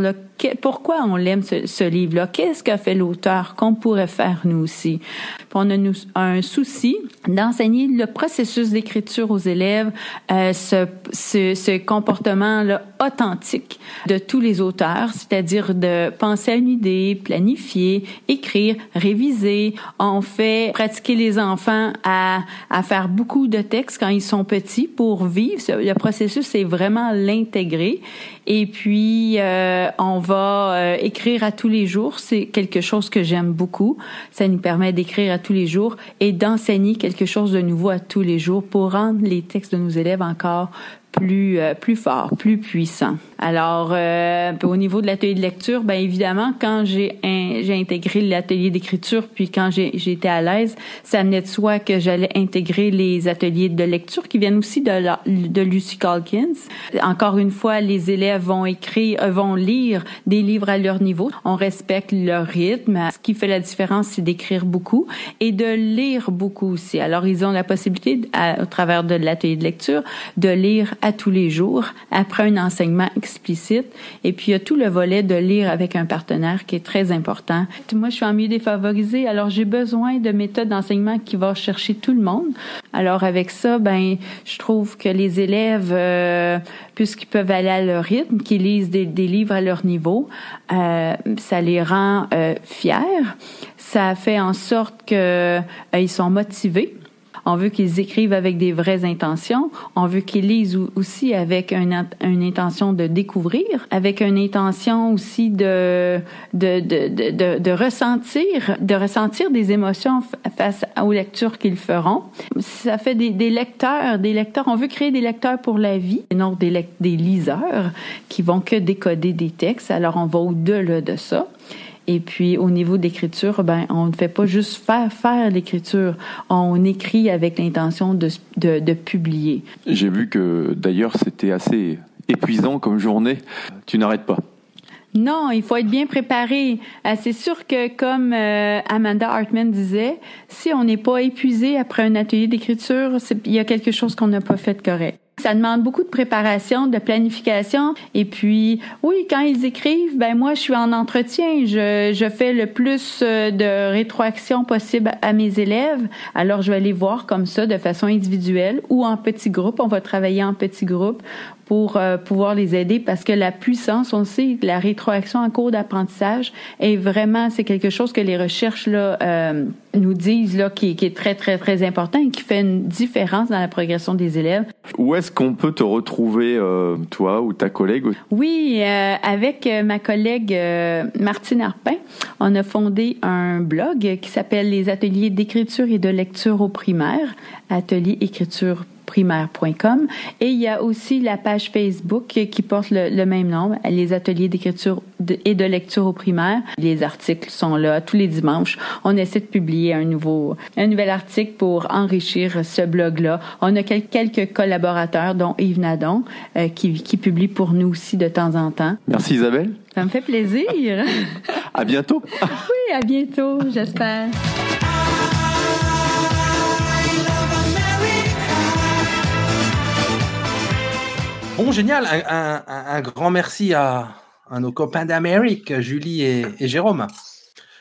S10: pourquoi on l'aime ce, ce livre-là? Qu'est-ce qu'a fait l'auteur qu'on pourrait faire nous aussi? Puis on a nous, un souci d'enseigner le processus d'écriture aux élèves, euh, ce, ce, ce comportement-là authentique de tous les auteurs, c'est-à-dire de penser à une idée, planifier, écrire, réviser. On fait pratiquer les enfants à, à faire beaucoup de textes quand ils sont petits pour vivre. Le processus, c'est vraiment l'intégrer. Et puis, euh, on va euh, écrire à tous les jours. C'est quelque chose que j'aime beaucoup. Ça nous permet d'écrire à tous les jours et d'enseigner quelque chose de nouveau à tous les jours pour rendre les textes de nos élèves encore plus euh, plus fort, plus puissant. Alors euh, au niveau de l'atelier de lecture, ben évidemment quand j'ai intégré l'atelier d'écriture puis quand j'ai été à l'aise, ça venait de soi que j'allais intégrer les ateliers de lecture qui viennent aussi de Lucy Calkins. Encore une fois, les élèves vont écrire euh, vont lire des livres à leur niveau. On respecte leur rythme. Ce qui fait la différence, c'est d'écrire beaucoup et de lire beaucoup aussi. Alors ils ont la possibilité au travers de l'atelier de lecture de lire à tous les jours après un enseignement explicite. Et puis, il y a tout le volet de lire avec un partenaire qui est très important. Moi, je suis en milieu défavorisé, alors j'ai besoin de méthodes d'enseignement qui vont chercher tout le monde. Alors, avec ça, ben, je trouve que les élèves, euh, puisqu'ils peuvent aller à leur rythme, qu'ils lisent des, livres à leur niveau, euh, ça les rend euh, fiers. Ça fait en sorte qu'ils euh, sont motivés on veut qu'ils écrivent avec des vraies intentions. On veut qu'ils lisent aussi avec une, intention de découvrir, avec une intention aussi de de, de, de, de ressentir, de ressentir des émotions face aux lectures qu'ils feront. Ça fait des, des, lecteurs, des lecteurs. On veut créer des lecteurs pour la vie, et non des, des liseurs qui vont que décoder des textes. Alors on va au-delà de ça. Et puis au niveau d'écriture, ben on ne fait pas juste faire faire l'écriture, on écrit avec l'intention de, de, de publier.
S9: J'ai vu que d'ailleurs c'était assez épuisant comme journée. Tu n'arrêtes pas.
S10: Non, il faut être bien préparé. Euh, c'est sûr que, comme euh, Amanda Hartman disait, si on n'est pas épuisé après un atelier d'écriture, il y a quelque chose qu'on n'a pas fait correct. Ça demande beaucoup de préparation, de planification. Et puis, oui, quand ils écrivent, ben moi, je suis en entretien. Je, je fais le plus euh, de rétroaction possible à mes élèves. Alors, je vais les voir comme ça, de façon individuelle ou en petits groupes. On va travailler en petits groupes pour euh, pouvoir les aider parce que la puissance, on sait, la rétroaction en cours d'apprentissage est vraiment, c'est quelque chose que les recherches là euh, nous disent là qui, qui, est très très très important et qui fait une différence dans la progression des élèves.
S9: Où est-ce qu'on peut te retrouver, euh, toi ou ta collègue
S10: Oui, avec ma collègue Martine Arpin, on a fondé un blog qui s'appelle les ateliers d'écriture et de lecture au primaire, atelier écriture primaire.com. Et il y a aussi la page Facebook qui porte le, le même nom, les ateliers d'écriture et de lecture au primaire. Les articles sont là tous les dimanches. On essaie de publier un nouveau, un nouvel article pour enrichir ce blog-là. On a quelques collaborateurs, dont Yves Nadon, euh, qui, qui publie pour nous aussi de temps en temps.
S9: Merci Isabelle.
S10: Ça me fait plaisir.
S9: à bientôt.
S10: oui, à bientôt, j'espère.
S1: Bon, génial. Un, grand merci à, nos copains d'Amérique, Julie et Jérôme.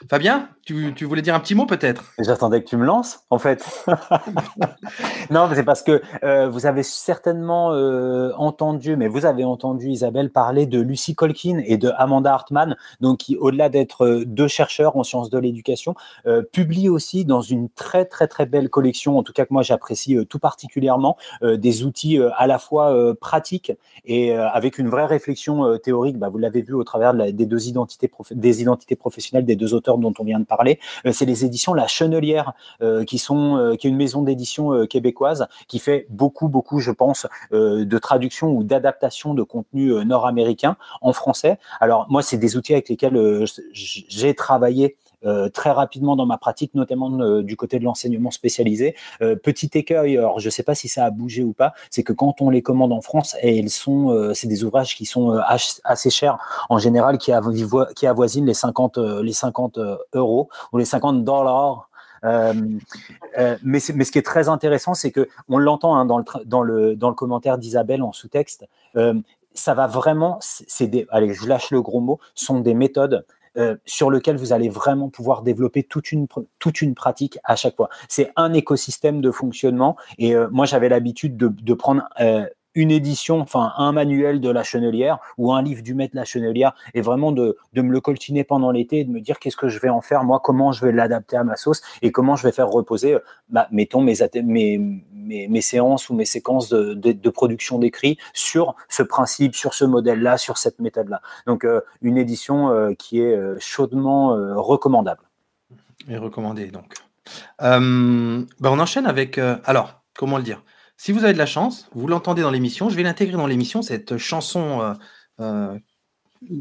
S1: Fabien, tu, tu, voulais dire un petit mot peut-être?
S2: J'attendais que tu me lances, en fait. non, c'est parce que euh, vous avez certainement euh, entendu, mais vous avez entendu Isabelle parler de Lucy Colkin et de Amanda Hartman, donc qui, au-delà d'être euh, deux chercheurs en sciences de l'éducation, publient aussi dans une très très très belle collection, en tout cas que moi j'apprécie tout particulièrement, des outils à la fois pratiques et avec une vraie réflexion théorique. Bah, vous l'avez vu au travers de la, des deux identités, des identités professionnelles des deux auteurs dont on vient de parler. Euh, c'est les éditions La Chenelière, euh, qui sont euh, qui est une maison d'édition québécoise qui fait beaucoup beaucoup, je pense, de traduction ou d'adaptation de contenu nord-américain en français. Alors moi, c'est des outils avec lesquels j'ai travaillé très rapidement dans ma pratique, notamment euh, du côté de l'enseignement spécialisé. Euh, petit écueil, alors je ne sais pas si ça a bougé ou pas, c'est que quand on les commande en France, et sont, c'est des ouvrages qui sont assez chers en général, qui, avo qui avoisinent les 50, les 50 euros ou les 50 dollars. Euh, euh, mais, ce qui est très intéressant, c'est que on l'entend hein, dans, le, dans, le, dans le commentaire d'Isabelle en sous-texte. Euh, ça va vraiment, allez, je lâche le gros mot, sont des méthodes euh, sur lesquelles vous allez vraiment pouvoir développer toute une, toute une pratique à chaque fois. C'est un écosystème de fonctionnement et euh, moi j'avais l'habitude de, de, prendre euh, une édition, enfin un manuel de la chenelière ou un livre du maître la chenelière et vraiment de, me le coltiner pendant l'été et de me dire qu'est-ce que je vais en faire, moi, comment je vais l'adapter à ma sauce et comment je vais faire reposer, euh, bah, mettons, mes, séances ou mes séquences de, production d'écrit sur ce principe, sur ce modèle-là, sur cette méthode-là. Donc, euh, une édition euh, qui est chaudement recommandable.
S1: Et recommandée, donc. Bah on enchaîne avec. alors, comment le dire? Si vous avez de la chance, vous l'entendez dans l'émission, je vais l'intégrer dans l'émission, cette chanson euh, euh,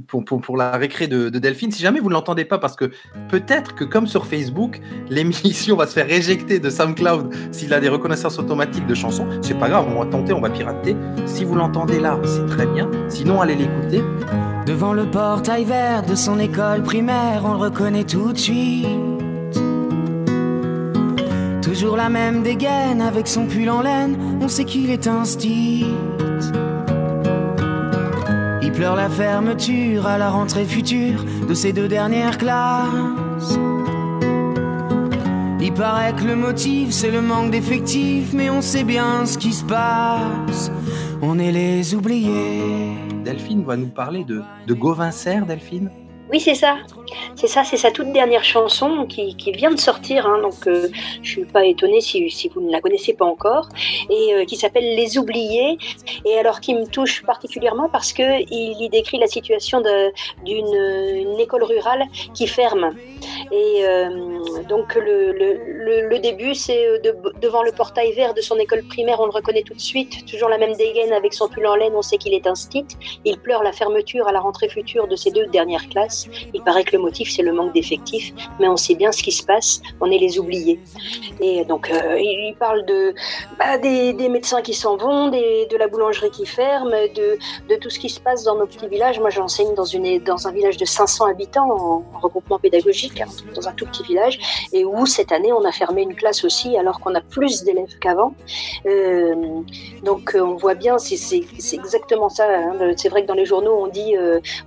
S1: pour, la récré de, de, Delphine. Si jamais vous ne l'entendez pas, parce que peut-être que comme sur Facebook, l'émission va se faire éjecter de SoundCloud s'il a des reconnaissances automatiques de chansons, c'est pas grave, on va tenter, on va pirater. Si vous l'entendez là, c'est très bien. Sinon, allez l'écouter.
S11: Devant le portail vert de son école primaire, on le reconnaît tout de suite. Toujours la même dégaine avec son pull en laine, on sait qu'il est un stit. Il pleure la fermeture à la rentrée future de ses deux dernières classes. Il paraît que le motif c'est le manque d'effectifs, mais on sait bien ce qui se passe. On est les oubliés.
S1: Delphine va nous parler de, de Gauvin Delphine?
S7: Oui, c'est ça. C'est ça, c'est sa toute dernière chanson qui, vient de sortir. Hein, donc, euh, je suis pas étonnée si, vous ne la connaissez pas encore, et euh, qui s'appelle Les Oubliés. Et alors, qui me touche particulièrement parce que il y décrit la situation d'une école rurale qui ferme. Et euh, donc, le, début, c'est de, devant le portail vert de son école primaire. On le reconnaît tout de suite. Toujours la même dégaine avec son pull en laine. On sait qu'il est un. Il pleure la fermeture à la rentrée future de ses deux dernières classes. Il paraît que le motif, c'est le manque d'effectifs, mais on sait bien ce qui se passe, on est les oubliés. Et donc, euh, il parle de, bah, des, médecins qui s'en vont, de la boulangerie qui ferme, de, de, tout ce qui se passe dans nos petits villages. Moi, j'enseigne dans, dans un village de 500 habitants en, en regroupement pédagogique, hein, dans un tout petit village, et où cette année, on a fermé une classe aussi, alors qu'on a plus d'élèves qu'avant. Euh, donc, euh, on voit bien, c'est exactement ça. Hein. C'est vrai que dans les journaux, on dit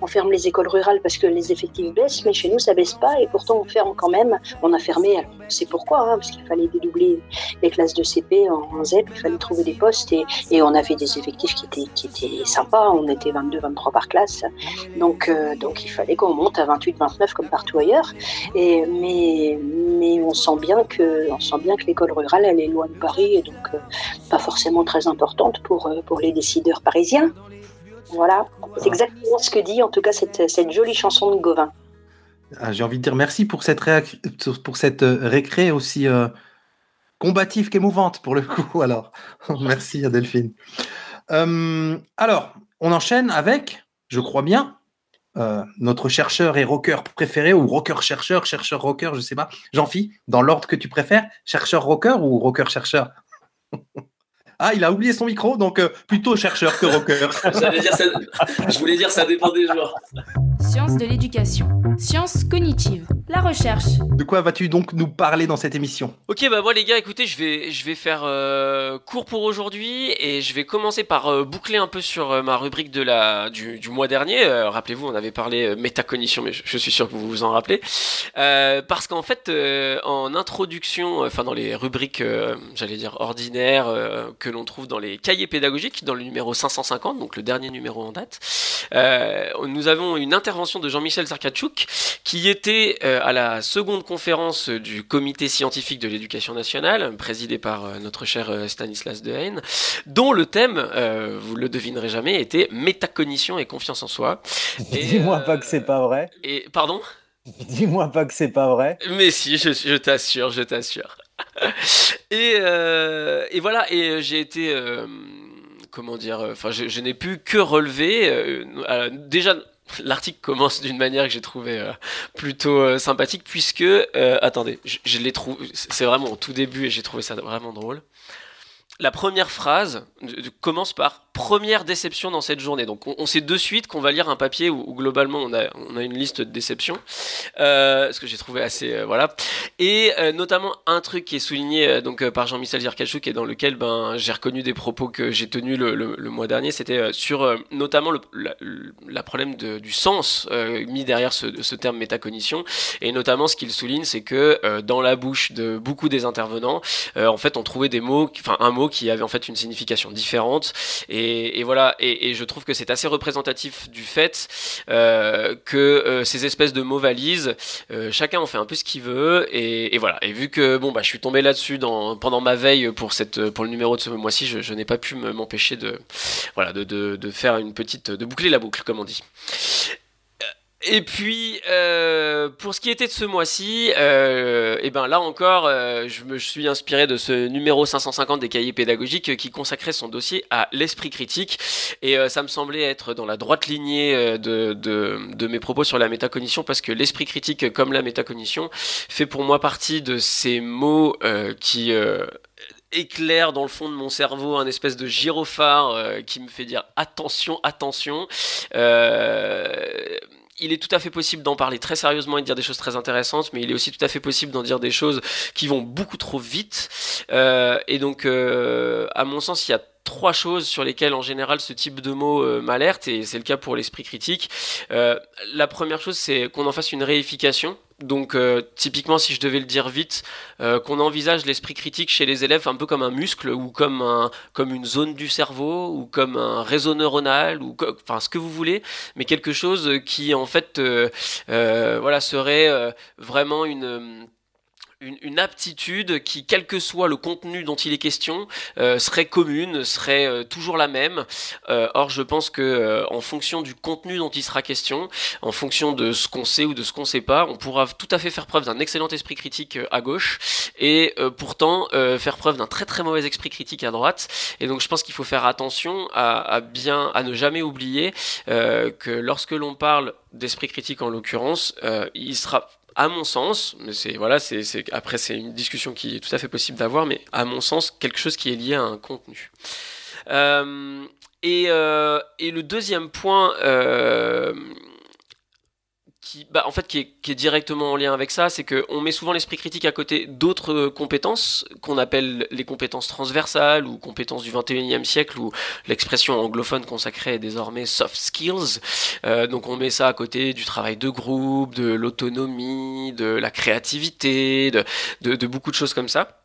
S7: on ferme les écoles rurales parce que les effectifs baissent, mais chez nous, ça baisse pas, et pourtant, on ferme quand même. On a fermé, c'est pourquoi, hein, parce qu'il fallait dédoubler les classes de CP en, en, ZEP, il fallait trouver des postes, et, on avait des effectifs qui étaient, qui étaient sympas, on était 22, 23 par classe, donc, euh, donc il fallait qu'on monte à 28, 29 comme partout ailleurs, mais, mais on sent bien que, on sent bien que l'école rurale, elle est loin de Paris, et donc euh, pas forcément très importante pour, euh, pour les décideurs parisiens. Voilà, c'est exactement ce que dit en tout cas cette, jolie chanson de Gauvin.
S1: Ah, J'ai envie de dire merci pour cette, pour cette récré aussi euh, combative qu'émouvante pour le coup. Alors, merci à Delphine. Euh, alors, on enchaîne avec, je crois bien, euh, notre chercheur et rocker préféré, ou rocker chercheur, chercheur rocker, je sais pas. Jean-Phi, dans l'ordre que tu préfères, chercheur rocker ou rocker chercheur? Ah, il a oublié son micro, donc euh, plutôt chercheur que rocker.
S3: je voulais dire ça dépend des jours.
S4: Sciences de l'éducation, sciences cognitives, la recherche.
S1: De quoi vas-tu donc nous parler dans cette émission?
S5: Ok, bah moi les gars, écoutez, je vais, je vais faire euh, court pour aujourd'hui et je vais commencer par euh, boucler un peu sur euh, ma rubrique de la, du, du mois dernier. Euh, Rappelez-vous, on avait parlé euh, métacognition, mais je, je, suis sûr que vous vous en rappelez. Euh, parce qu'en fait, en introduction, enfin dans les rubriques, j'allais dire ordinaires, que l'on trouve dans les cahiers pédagogiques, dans le numéro 550, donc le dernier numéro en date, nous avons une intervention de Jean-Michel Sarkatchouk, qui était euh, à la seconde conférence du comité scientifique de l'éducation nationale, présidé par euh, notre cher euh, Stanislas Dehaene, dont le thème, euh, vous le devinerez jamais, était métacognition et confiance en soi.
S2: Dis-moi pas que c'est pas vrai.
S5: Et pardon?
S2: Dis-moi pas que c'est pas vrai.
S5: Mais si, je, je t'assure, je t'assure. et, euh, et, voilà, et j'ai été, euh, comment dire, enfin, je, je n'ai pu que relever, euh, déjà l'article commence d'une manière que j'ai trouvé euh, plutôt euh, sympathique puisque euh, attendez je, je l'ai trouvé c'est vraiment au tout début et j'ai trouvé ça vraiment drôle la première phrase commence par première déception dans cette journée. Donc on, sait de suite qu'on va lire un papier où, globalement on a, on a, une liste de déceptions, euh, ce que j'ai trouvé assez euh, voilà. Et euh, notamment un truc qui est souligné donc par Jean-Michel Zirkachouk et dans lequel ben j'ai reconnu des propos que j'ai tenus le, le, mois dernier, c'était sur notamment le la, problème de, du sens mis derrière ce, ce, terme métacognition et notamment ce qu'il souligne c'est que dans la bouche de beaucoup des intervenants en fait on trouvait des mots, enfin un mot qui avait en fait une signification différente et voilà, et, je trouve que c'est assez représentatif du fait euh, que euh, ces espèces de mots valises, euh, chacun en fait un peu ce qu'il veut, et, voilà. Et vu que bon bah je suis tombé là-dessus pendant ma veille pour cette pour le numéro de ce mois-ci, je, n'ai pas pu m'empêcher de voilà de, de, faire une petite de boucler la boucle comme on dit. Et puis, euh, pour ce qui était de ce mois-ci, euh, et ben là encore, euh, je me suis inspiré de ce numéro 550 des cahiers pédagogiques qui consacrait son dossier à l'esprit critique. Et ça me semblait être dans la droite lignée de, de, de, mes propos sur la métacognition, parce que l'esprit critique, comme la métacognition, fait pour moi partie de ces mots qui éclairent dans le fond de mon cerveau un espèce de gyrophare qui me fait dire attention, attention. Euh, il est tout à fait possible d'en parler très sérieusement et de dire des choses très intéressantes, mais il est aussi tout à fait possible d'en dire des choses qui vont beaucoup trop vite. Euh, et donc, euh, à mon sens, il y a trois choses sur lesquelles en général ce type de mots euh, m'alerte et c'est le cas pour l'esprit critique. la première chose c'est qu'on en fasse une réification donc euh, typiquement, si je devais le dire vite, euh, qu'on envisage l'esprit critique chez les élèves un peu comme un muscle ou comme, un, comme une zone du cerveau ou comme un réseau neuronal ou enfin ce que vous voulez, mais quelque chose qui en fait euh, voilà serait vraiment une une, aptitude qui, quel que soit le contenu dont il est question, euh, serait commune, serait euh, toujours la même. Euh, or, je pense que en fonction du contenu dont il sera question, en fonction de ce qu'on sait ou de ce qu'on sait pas, on pourra tout à fait faire preuve d'un excellent esprit critique à gauche et pourtant faire preuve d'un très très mauvais esprit critique à droite. Et donc, je pense qu'il faut faire attention à, à, bien, à ne jamais oublier que lorsque l'on parle d'esprit critique en l'occurrence, il sera à mon sens, mais c'est voilà, c'est après c'est une discussion qui est tout à fait possible d'avoir, mais à mon sens quelque chose qui est lié à un contenu. Euh, et, euh, et, le deuxième point euh, qui, bah, en fait, qui est, directement en lien avec ça, c'est qu'on met souvent l'esprit critique à côté d'autres compétences qu'on appelle les compétences transversales ou compétences du 21e siècle, où l'expression anglophone consacrée est désormais soft skills. Euh, donc on met ça à côté du travail de groupe, de l'autonomie, de la créativité, de beaucoup de choses comme ça.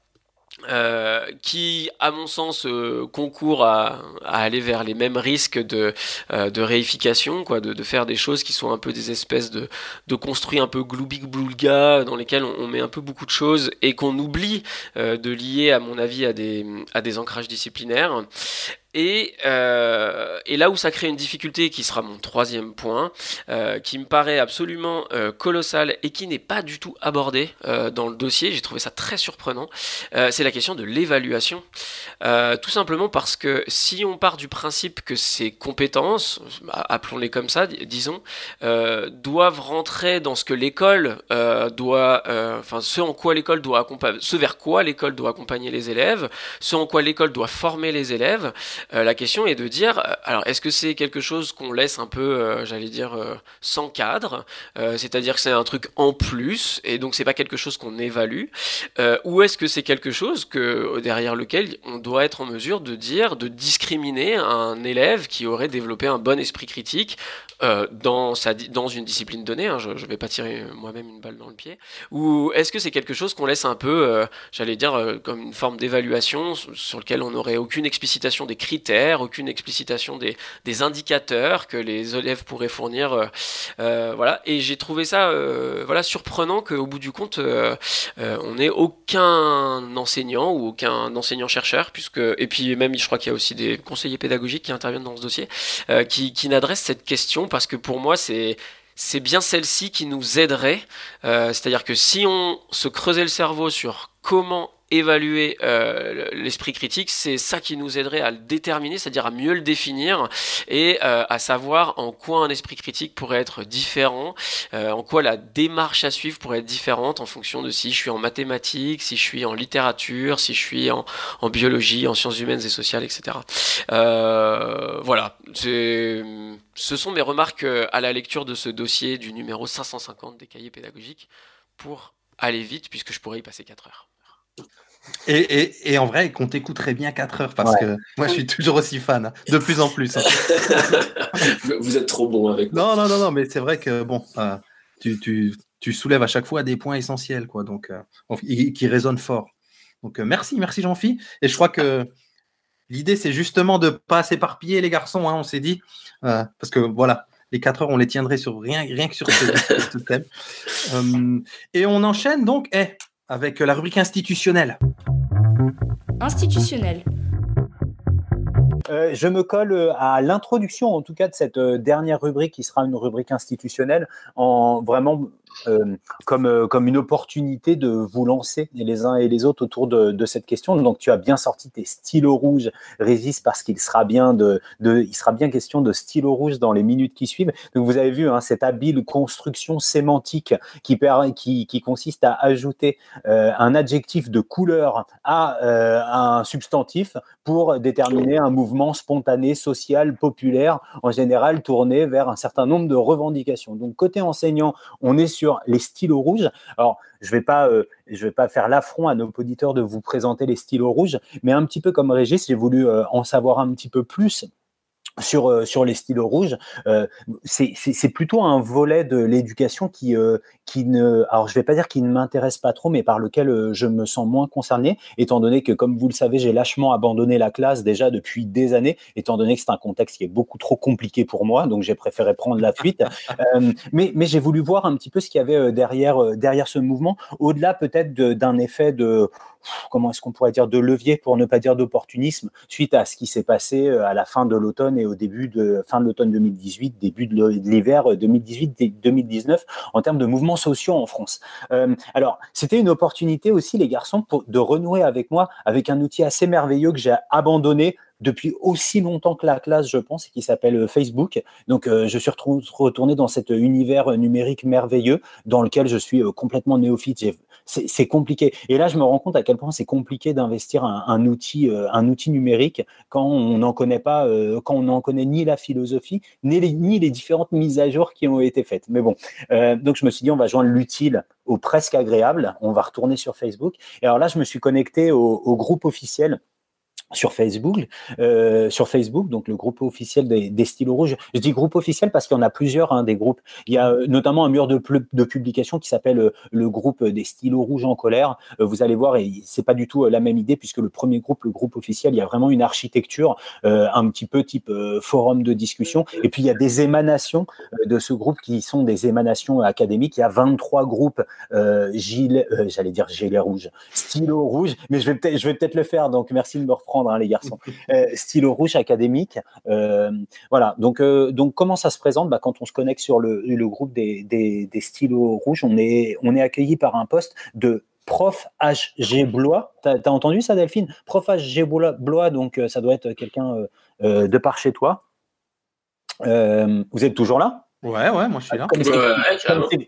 S5: Euh, qui, à mon sens, euh, concourt à, aller vers les mêmes risques de, euh, réification, quoi, de, faire des choses qui sont un peu des espèces de, de construits un peu gloubig bloulga dans lesquels on, met un peu beaucoup de choses et qu'on oublie de lier, à mon avis, à des ancrages disciplinaires. Et, euh, et, là où ça crée une difficulté, qui sera mon troisième point, euh, qui me paraît absolument euh, colossal et qui n'est pas du tout abordé dans le dossier, j'ai trouvé ça très surprenant, c'est la question de l'évaluation. Tout simplement parce que si on part du principe que ces compétences, appelons-les comme ça, disons, doivent rentrer dans ce que l'école doit, enfin ce en quoi l'école doit accompagner, ce vers quoi l'école doit accompagner les élèves, ce en quoi l'école doit former les élèves, euh, la question est de dire, euh, alors est-ce que c'est quelque chose qu'on laisse un peu, euh, j'allais dire, sans cadre, c'est-à-dire que c'est un truc en plus, et donc c'est pas quelque chose qu'on évalue, ou est-ce que c'est quelque chose que derrière lequel on doit être en mesure de dire, de discriminer un élève qui aurait développé un bon esprit critique dans, sa, dans une discipline donnée, hein, je ne vais pas tirer moi-même une balle dans le pied, ou est-ce que c'est quelque chose qu'on laisse un peu, j'allais dire, comme une forme d'évaluation sur lequel on n'aurait aucune explicitation des aucune explicitation des, des indicateurs que les élèves pourraient fournir. Euh, euh, voilà. Et j'ai trouvé ça euh, voilà, surprenant qu'au bout du compte, on n'ait aucun enseignant ou aucun enseignant-chercheur, puisque, et puis même, je crois qu'il y a aussi des conseillers pédagogiques qui interviennent dans ce dossier, qui, qui n'adressent cette question, parce que pour moi, c'est c'est bien celle-ci qui nous aiderait. C'est-à-dire que si on se creusait le cerveau sur comment évaluer euh, l'esprit critique, c'est ça qui nous aiderait à le déterminer, c'est-à-dire à mieux le définir et euh, à savoir en quoi un esprit critique pourrait être différent, euh, en quoi la démarche à suivre pourrait être différente en fonction de si je suis en mathématiques, si je suis en littérature, si je suis en, en biologie, en sciences humaines et sociales, etc. voilà, ce sont mes remarques à la lecture de ce dossier du numéro 550 des cahiers pédagogiques pour aller vite puisque je pourrais y passer 4 heures.
S1: Et, et, et, en vrai, qu'on t'écouterait bien 4 heures parce que moi, je suis toujours aussi fan, hein, de plus en plus. Hein.
S3: Vous êtes trop bon avec
S1: moi. Non, non, non, non mais c'est vrai que bon, euh, tu, tu, tu, soulèves à chaque fois des points essentiels, quoi, donc euh, qui résonnent fort. Donc euh, merci, merci Jean-Phi. Et je crois que l'idée, c'est justement de ne pas s'éparpiller, les garçons. Hein, on s'est dit, euh, parce que voilà, les 4 heures, on les tiendrait sur rien, rien que sur ce, thème. Euh, et on enchaîne donc eh, avec la rubrique institutionnelle.
S4: Institutionnelle.
S2: Euh, je me colle euh, à l'introduction, en tout cas, de cette euh, dernière rubrique qui sera une rubrique institutionnelle, en vraiment comme, comme une opportunité de vous lancer les uns et les autres autour de, cette question. Donc, tu as bien sorti tes stylos rouges, Régis, parce qu'il sera bien de, il sera bien question de stylos rouges dans les minutes qui suivent. Donc, vous avez vu hein, cette habile construction sémantique qui, qui, qui consiste à ajouter un adjectif de couleur à un substantif pour déterminer un mouvement spontané, social, populaire, en général tourné vers un certain nombre de revendications. Donc côté enseignant, on est sur les stylos rouges. Alors je vais pas, euh, je vais pas faire l'affront à nos auditeurs de vous présenter les stylos rouges, mais un petit peu comme Régis, j'ai voulu euh, en savoir un petit peu plus sur, euh, sur les stylos rouges, euh, c'est plutôt un volet de l'éducation qui, euh, qui ne, alors je vais pas dire qu'il ne m'intéresse pas trop, mais par lequel je me sens moins concerné, étant donné que, comme vous le savez, j'ai lâchement abandonné la classe déjà depuis des années, étant donné que c'est un contexte qui est beaucoup trop compliqué pour moi, donc j'ai préféré prendre la fuite. Mais mais j'ai voulu voir un petit peu ce qu'il y avait derrière, derrière ce mouvement, au-delà peut-être d'un effet de comment est-ce qu'on pourrait dire de levier pour ne pas dire d'opportunisme suite à ce qui s'est passé à la fin de l'automne au début de fin de l'automne 2018, début de l'hiver 2018-2019 en termes de mouvements sociaux en France. Euh, alors, c'était une opportunité aussi, les garçons, de renouer avec moi avec un outil assez merveilleux que j'ai abandonné depuis aussi longtemps que la classe, je pense, qui s'appelle euh, Facebook. Donc, euh, je suis retourné dans cet univers numérique merveilleux dans lequel je suis euh, complètement néophyte. C'est compliqué. Et là, je me rends compte à quel point c'est compliqué d'investir un, outil, un outil numérique quand on n'en connaît pas, quand on n'en connaît ni la philosophie, ni les, ni les différentes mises à jour qui ont été faites. Mais bon, donc je me suis dit, on va joindre l'utile au presque agréable. On va retourner sur Facebook. Et alors là, je me suis connecté au groupe officiel sur Facebook, euh, sur Facebook, donc le groupe officiel des, des, stylos rouges. Je dis groupe officiel parce qu'il y en a plusieurs hein, des groupes. Il y a euh, notamment un mur de, de publication qui s'appelle euh, le groupe des stylos rouges en colère. Euh, vous allez voir, et c'est pas du tout la même idée puisque le premier groupe, le groupe officiel, il y a vraiment une architecture un petit peu type forum de discussion. Et puis il y a des émanations de ce groupe qui sont des émanations académiques. Il y a 23 groupes gilet, j'allais dire gilet rouge, stylo rouge, mais je vais peut-être, peut-être le faire. Donc merci de me reprendre Hein, les garçons. Euh, stylo rouge académique. Euh, voilà. Donc, euh, donc, comment ça se présente? Bah, Quand on se connecte sur le, groupe des, des, stylos rouges, on est, on est accueilli par un poste de prof HG Blois. Tu as, entendu ça, Delphine? Prof HG Blois, donc ça doit être quelqu'un de par chez toi. vous êtes toujours là?
S1: Ouais, ouais, moi je suis là.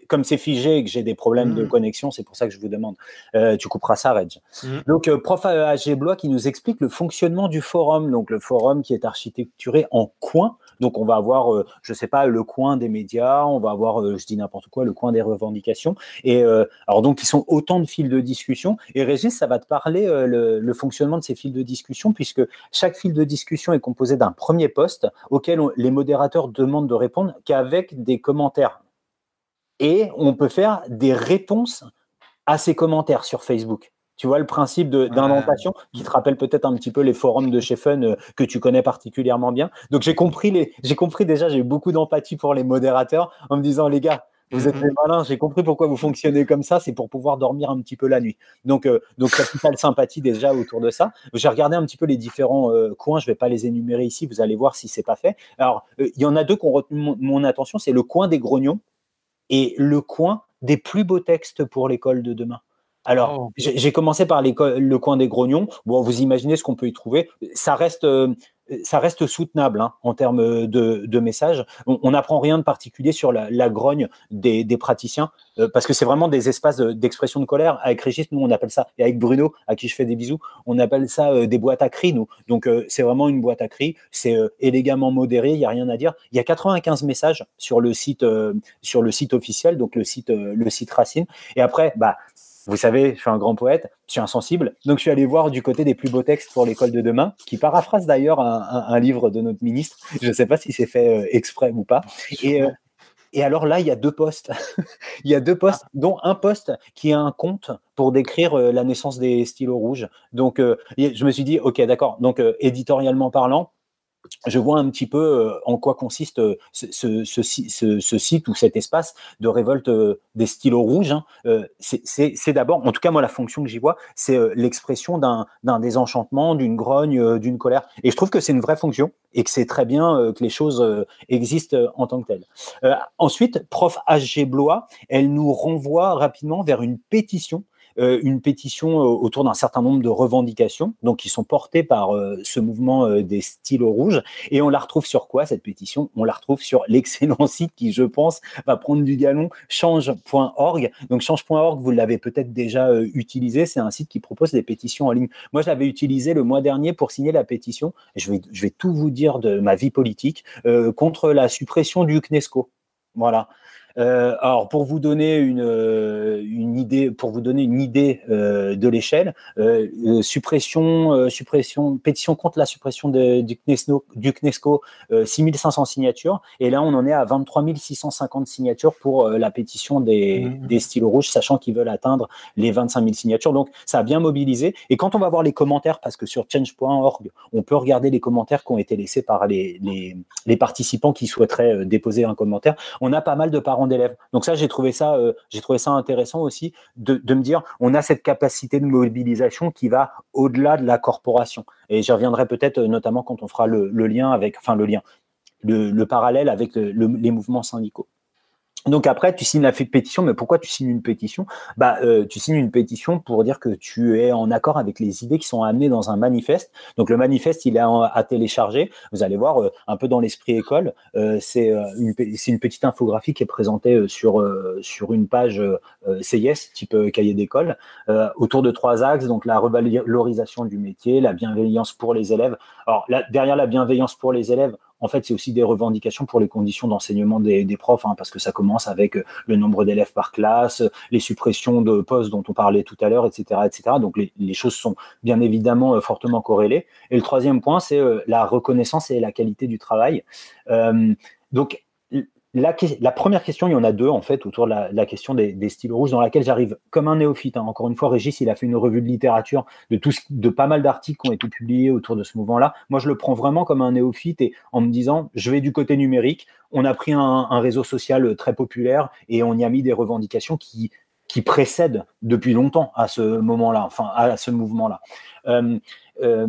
S2: Comme c'est figé et que j'ai des problèmes de mm. connexion, c'est pour ça que je vous demande. Euh, tu couperas ça, Reg. Mm. Donc, euh, prof AG Blois qui nous explique le fonctionnement du forum. Donc, le forum qui est architecturé en coin donc on va avoir, euh, je sais pas, le coin des médias, on va avoir, euh, je dis n'importe quoi, le coin des revendications. Et euh, alors donc ils sont autant de fils de discussion. Et Régis, ça va te parler le, fonctionnement de ces fils de discussion, puisque chaque fil de discussion est composé d'un premier poste auquel les modérateurs demandent de répondre qu'avec des commentaires. Et on peut faire des réponses à ces commentaires sur Facebook. Tu vois le principe d'indentation qui te rappelle peut-être un petit peu les forums de chez Fun euh, que tu connais particulièrement bien. Donc j'ai compris les, j'ai compris déjà, j'ai eu beaucoup d'empathie pour les modérateurs en me disant les gars, vous êtes des malins, j'ai compris pourquoi vous fonctionnez comme ça, c'est pour pouvoir dormir un petit peu la nuit. Donc, euh, donc capitale sympathie déjà autour de ça. J'ai regardé un petit peu les différents euh, coins, je vais pas les énumérer ici, vous allez voir si c'est pas fait. Alors, euh, il y en a deux qui ont retenu mon, mon attention, c'est le coin des grognons et le coin des plus beaux textes pour l'école de demain Alors,
S1: Oh.
S2: j'ai commencé par le coin des grognons. Bon, vous imaginez ce qu'on peut y trouver. Ça reste, euh, ça reste soutenable hein, en termes de, de messages. On n'apprend rien de particulier sur la, la grogne des, des praticiens euh, parce que c'est vraiment des espaces de- d'expression de colère. Avec Régis, nous, on appelle ça, et avec Bruno, à qui je fais des bisous, on appelle ça euh, des boîtes à cris, nous. Donc, euh, c'est vraiment une boîte à cris. C'est euh, élégamment modéré, il n'y a rien à dire. Il y a 95 messages sur le site, euh, sur le site officiel, donc le site, euh, le site Racine. Et après, bah, vous savez, je suis un grand poète, je suis insensible. Donc, je suis allé voir du côté des plus beaux textes pour l'école de demain, qui paraphrase d'ailleurs un, un- un livre de notre ministre. Je ne sais pas si c'est fait euh, exprès ou pas. Et, euh, et alors là, il y a deux postes. il y a deux postes, dont un poste qui est un conte pour décrire euh, la naissance des stylos rouges. Donc, euh, je me suis dit, OK, d'accord. Donc, éditorialement parlant, je vois un petit peu euh, en quoi consiste euh, ce, ce- ce si- ce- ce site ou cet espace de révolte euh, des stylos rouges. hein. C'est- d'abord, en tout cas moi la fonction que j'y vois, c'est l'expression d'un désenchantement, d'une grogne, d'une colère. Et je trouve que c'est une vraie fonction et que c'est très bien que les choses existent en tant que telles. Ensuite, prof H.G. Blois, elle nous renvoie rapidement vers une pétition une pétition euh, autour d'un certain nombre de revendications, donc qui sont portées par euh, ce mouvement euh, des stylos rouges. Et on la retrouve sur quoi cette pétition? On la retrouve sur l'excellent site qui, je pense, va prendre du galon, change.org. Donc change.org, vous l'avez peut-être déjà euh, utilisé. C'est un site qui propose des pétitions en ligne. Moi, je l'avais utilisé le mois dernier pour signer la pétition. Je vais, tout vous dire de ma vie politique euh, contre la suppression du CNESCO. Voilà. Euh, alors pour vous donner une, euh, une idée, pour vous donner une idée euh, de l'échelle, euh, suppression, suppression, pétition contre la suppression de- du CNESCO, du CNESCO euh, 6500 signatures, et là on en est à 23 650 signatures pour la pétition des,
S1: Mhm.
S2: des stylos rouges, sachant qu'ils veulent atteindre les 25 000 signatures. Donc ça a bien mobilisé. Et quand on va voir les commentaires, parce que sur change.org, on peut regarder les commentaires qui ont été laissés par les, les, les participants qui souhaiteraient déposer un commentaire, on a pas mal de parents d'élèves. Donc ça, j'ai trouvé ça, euh, intéressant aussi de, me dire, on a cette capacité de mobilisation qui va au-delà de la corporation. Et j'y reviendrai peut-être euh, notamment quand on fera le, lien avec, enfin le lien, le, le parallèle avec le- les mouvements syndicaux. Donc après, tu signes la pétition, mais pourquoi tu signes une pétition? Bah, euh, Tu signes une pétition pour dire que tu es en accord avec les idées qui sont amenées dans un manifeste. Donc le manifeste, il est à télécharger. Vous allez voir, euh, un peu dans l'esprit école, euh, c'est euh, une, petite infographie qui est présentée sur, sur une page CIS, type cahier d'école, autour de trois axes, donc la revalorisation du métier, la bienveillance pour les élèves. Alors là, derrière la bienveillance pour les élèves, en fait, c'est aussi des revendications pour les conditions d'enseignement des, profs, hein, parce que ça commence avec euh, le nombre d'élèves par classe, les suppressions de postes dont on parlait tout à l'heure, etc., etc. Donc les, choses sont bien évidemment euh, fortement corrélées. Et le troisième point, c'est euh, la reconnaissance et la qualité du travail. La, première question, il y en a deux en fait autour de la, question des, des stylos rouges, dans laquelle j'arrive comme un néophyte. hein. Encore une fois, Régis, il a fait une revue de littérature de de pas mal d'articles qui ont été publiés autour de ce mouvement-là. Moi, je le prends vraiment comme un néophyte et en me disant, je vais du côté numérique. On a pris un, réseau social très populaire et on y a mis des revendications qui qui précèdent depuis longtemps à ce moment-là, enfin à ce mouvement-là. Euh, euh,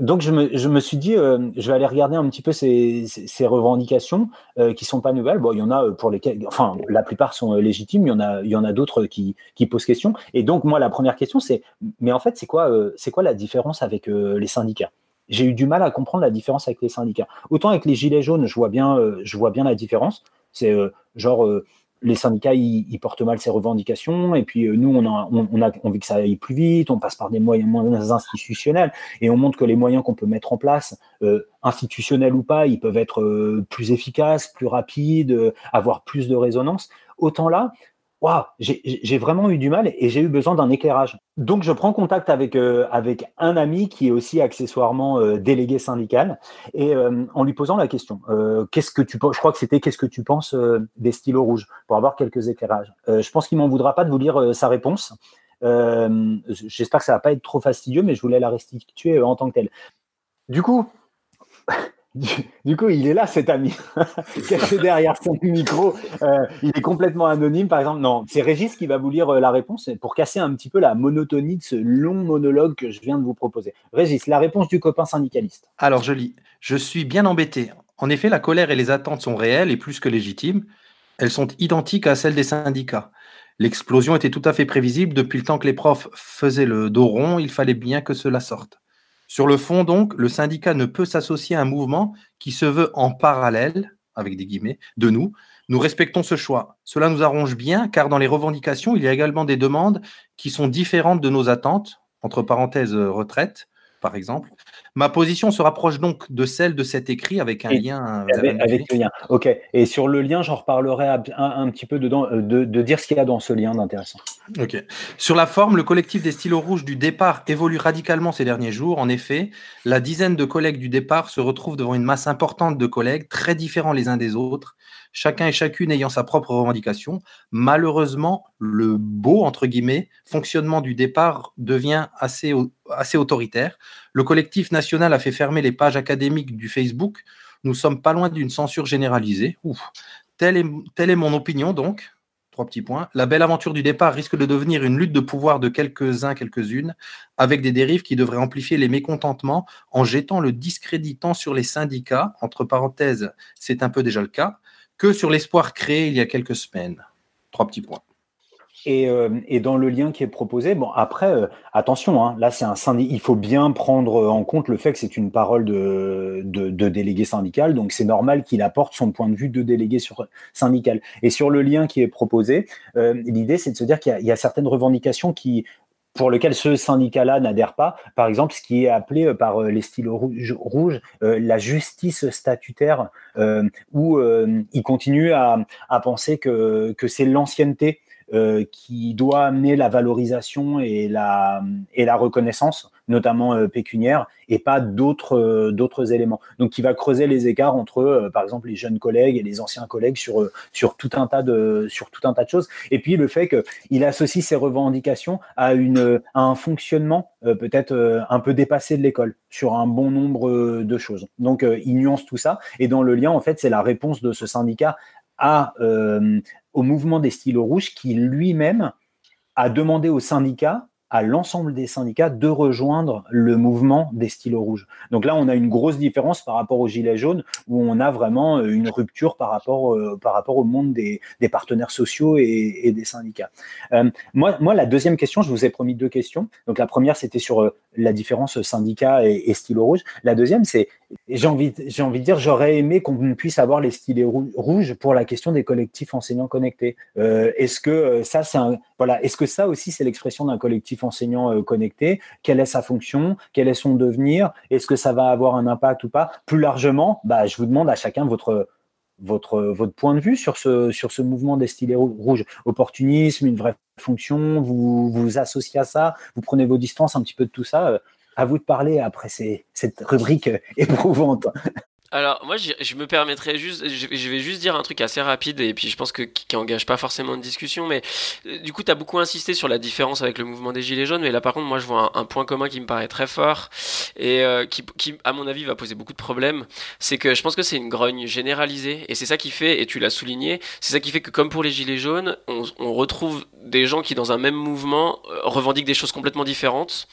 S2: donc je me, je me suis dit, euh, je vais aller regarder un petit peu ces, revendications euh, qui sont pas nouvelles. Bon, il y en a euh, pour lesquelles, enfin, la plupart sont euh, légitimes. Il y en a, il y en a d'autres qui, qui posent question. Et donc moi, la première question, c'est, mais en fait, c'est quoi, c'est quoi la différence avec les syndicats? J'ai eu du mal à comprendre la différence avec les syndicats. Autant avec les gilets jaunes, je vois bien, je vois bien la différence. C'est genre les syndicats, ils, portent mal ces revendications, et puis euh, nous, on a, on, on a envie que ça aille plus vite, on passe par des moyens, moyens institutionnels, et on montre que les moyens qu'on peut mettre en place, euh, institutionnels ou pas, ils peuvent être euh, plus efficaces, plus rapides, avoir plus de résonance. Autant là, waouh, j'ai vraiment eu du mal et j'ai eu besoin d'un éclairage. Donc, je prends contact avec, euh, avec un ami qui est aussi accessoirement euh, délégué syndical et euh, en lui posant la question qu'est-ce que tu penses Je crois que c'était qu'est-ce que tu penses des stylos rouges pour avoir quelques éclairages? Je pense qu'il m'en voudra pas de vous lire sa réponse. J'espère que ça va pas être trop fastidieux, mais je voulais la restituer en tant que telle. Du coup, du, coup, il est là, cet ami, caché derrière son micro. Euh, il est complètement anonyme, par exemple. Non, c'est Régis qui va vous lire euh, la réponse pour casser un petit peu la monotonie de ce long monologue que je viens de vous proposer. Régis, la réponse du copain syndicaliste.
S1: Alors, je lis. Je suis bien embêté. En effet, la colère et les attentes sont réelles et plus que légitimes. Elles sont identiques à celles des syndicats. L'explosion était tout à fait prévisible. Depuis le temps que les profs faisaient le dos rond, il fallait bien que cela sorte. Sur le fond, donc, le syndicat ne peut s'associer à un mouvement qui se veut en parallèle, avec des guillemets, de nous. Nous respectons ce choix. Cela nous arrange bien, car dans les revendications, il y a également des demandes qui sont différentes de nos attentes, entre parenthèses retraite, par exemple. Ma position se rapproche donc de celle de cet écrit avec un lien.
S2: Avec, le lien. Ok. Et sur le lien, j'en reparlerai un, petit peu dedans, euh, de, de dire ce qu'il y a dans ce lien d'intéressant.
S1: Ok. Sur la forme, le collectif des stylos rouges du départ évolue radicalement ces derniers jours. En effet, la dizaine de collègues du départ se retrouve devant une masse importante de collègues très différents les uns des autres chacun et chacune ayant sa propre revendication. Malheureusement, le beau, entre guillemets, fonctionnement du départ devient assez, assez autoritaire. Le collectif national a fait fermer les pages académiques du Facebook. Nous sommes pas loin d'une censure généralisée. Telle, est, telle est mon opinion donc. Trois petits points. La belle aventure du départ risque de devenir une lutte de pouvoir de quelques-uns, quelques-unes, avec des dérives qui devraient amplifier les mécontentements en jetant le discrédit tant sur les syndicats, entre parenthèses, c'est un peu déjà le cas, que sur l'espoir créé il y a quelques semaines. Trois petits points.
S2: Et, euh, dans le lien qui est proposé, bon après, euh, attention, hein, là c'est un syndicat, il faut bien prendre en compte le fait que c'est une parole de, de, délégué syndical, donc c'est normal qu'il apporte son point de vue de délégué sur, syndical. Et sur le lien qui est proposé, euh, l'idée c'est de se dire qu'il y, a certaines revendications qui pour lequel ce syndicat-là n'adhère pas. Par exemple, ce qui est appelé euh, par euh, les stylos rouges, euh, la justice statutaire, où il continue à, penser que, c'est l'ancienneté qui doit amener la valorisation et la reconnaissance notamment euh, pécuniaire, et pas d'autres euh, éléments. Donc, qui va creuser les écarts entre, euh, par exemple, les jeunes collègues et les anciens collègues sur tout un tas de choses. Et puis le fait qu'il associe ses revendications à un fonctionnement peut-être un peu dépassé de l'école sur un bon nombre de choses. Donc, il nuance tout ça. Et dans le lien, en fait, c'est la réponse de ce syndicat à, au mouvement des stylos rouges qui lui-même a demandé au syndicat à l'ensemble des syndicats de rejoindre le mouvement des stylos rouges. Donc là, on a une grosse différence par rapport aux gilets jaunes, où on a vraiment euh, une rupture par rapport, euh, par rapport au monde des, des partenaires sociaux et, des syndicats. Euh, moi, moi, la deuxième question, je vous ai promis deux questions. Donc la première, c'était sur la différence syndicat et, et stylo rouge. La deuxième, c'est, j'ai envie, j'ai envie de dire, j'aurais aimé qu'on puisse avoir les stylés rouges pour la question des collectifs enseignants connectés. est-ce que ça, c'est un, voilà, est-ce que ça aussi, c'est l'expression d'un collectif enseignant euh, connecté, quelle est sa fonction, quel est son devenir, est-ce que ça va avoir un impact ou pas? Plus largement, bah, je vous demande à chacun votre, votre, votre point de vue sur ce, sur ce mouvement des stylés rouges. Opportunisme, une vraie fonction, vous vous associez à ça, vous prenez vos distances un petit peu de tout ça. À vous de parler après cette rubrique éprouvante.
S5: Alors moi je, me permettrai juste, je, vais juste dire un truc assez rapide et puis je pense que qui, engage pas forcément de discussion, mais euh, du coup tu as beaucoup insisté sur la différence avec le mouvement des gilets jaunes, mais là par contre moi je vois un, point commun qui me paraît très fort et euh, qui, qui, à mon avis va poser beaucoup de problèmes, c'est que je pense que c'est une grogne généralisée et c'est ça qui fait, et tu l'as souligné, c'est ça qui fait que comme pour les gilets jaunes, on, on, retrouve des gens qui dans un même mouvement euh, revendiquent des choses complètement différentes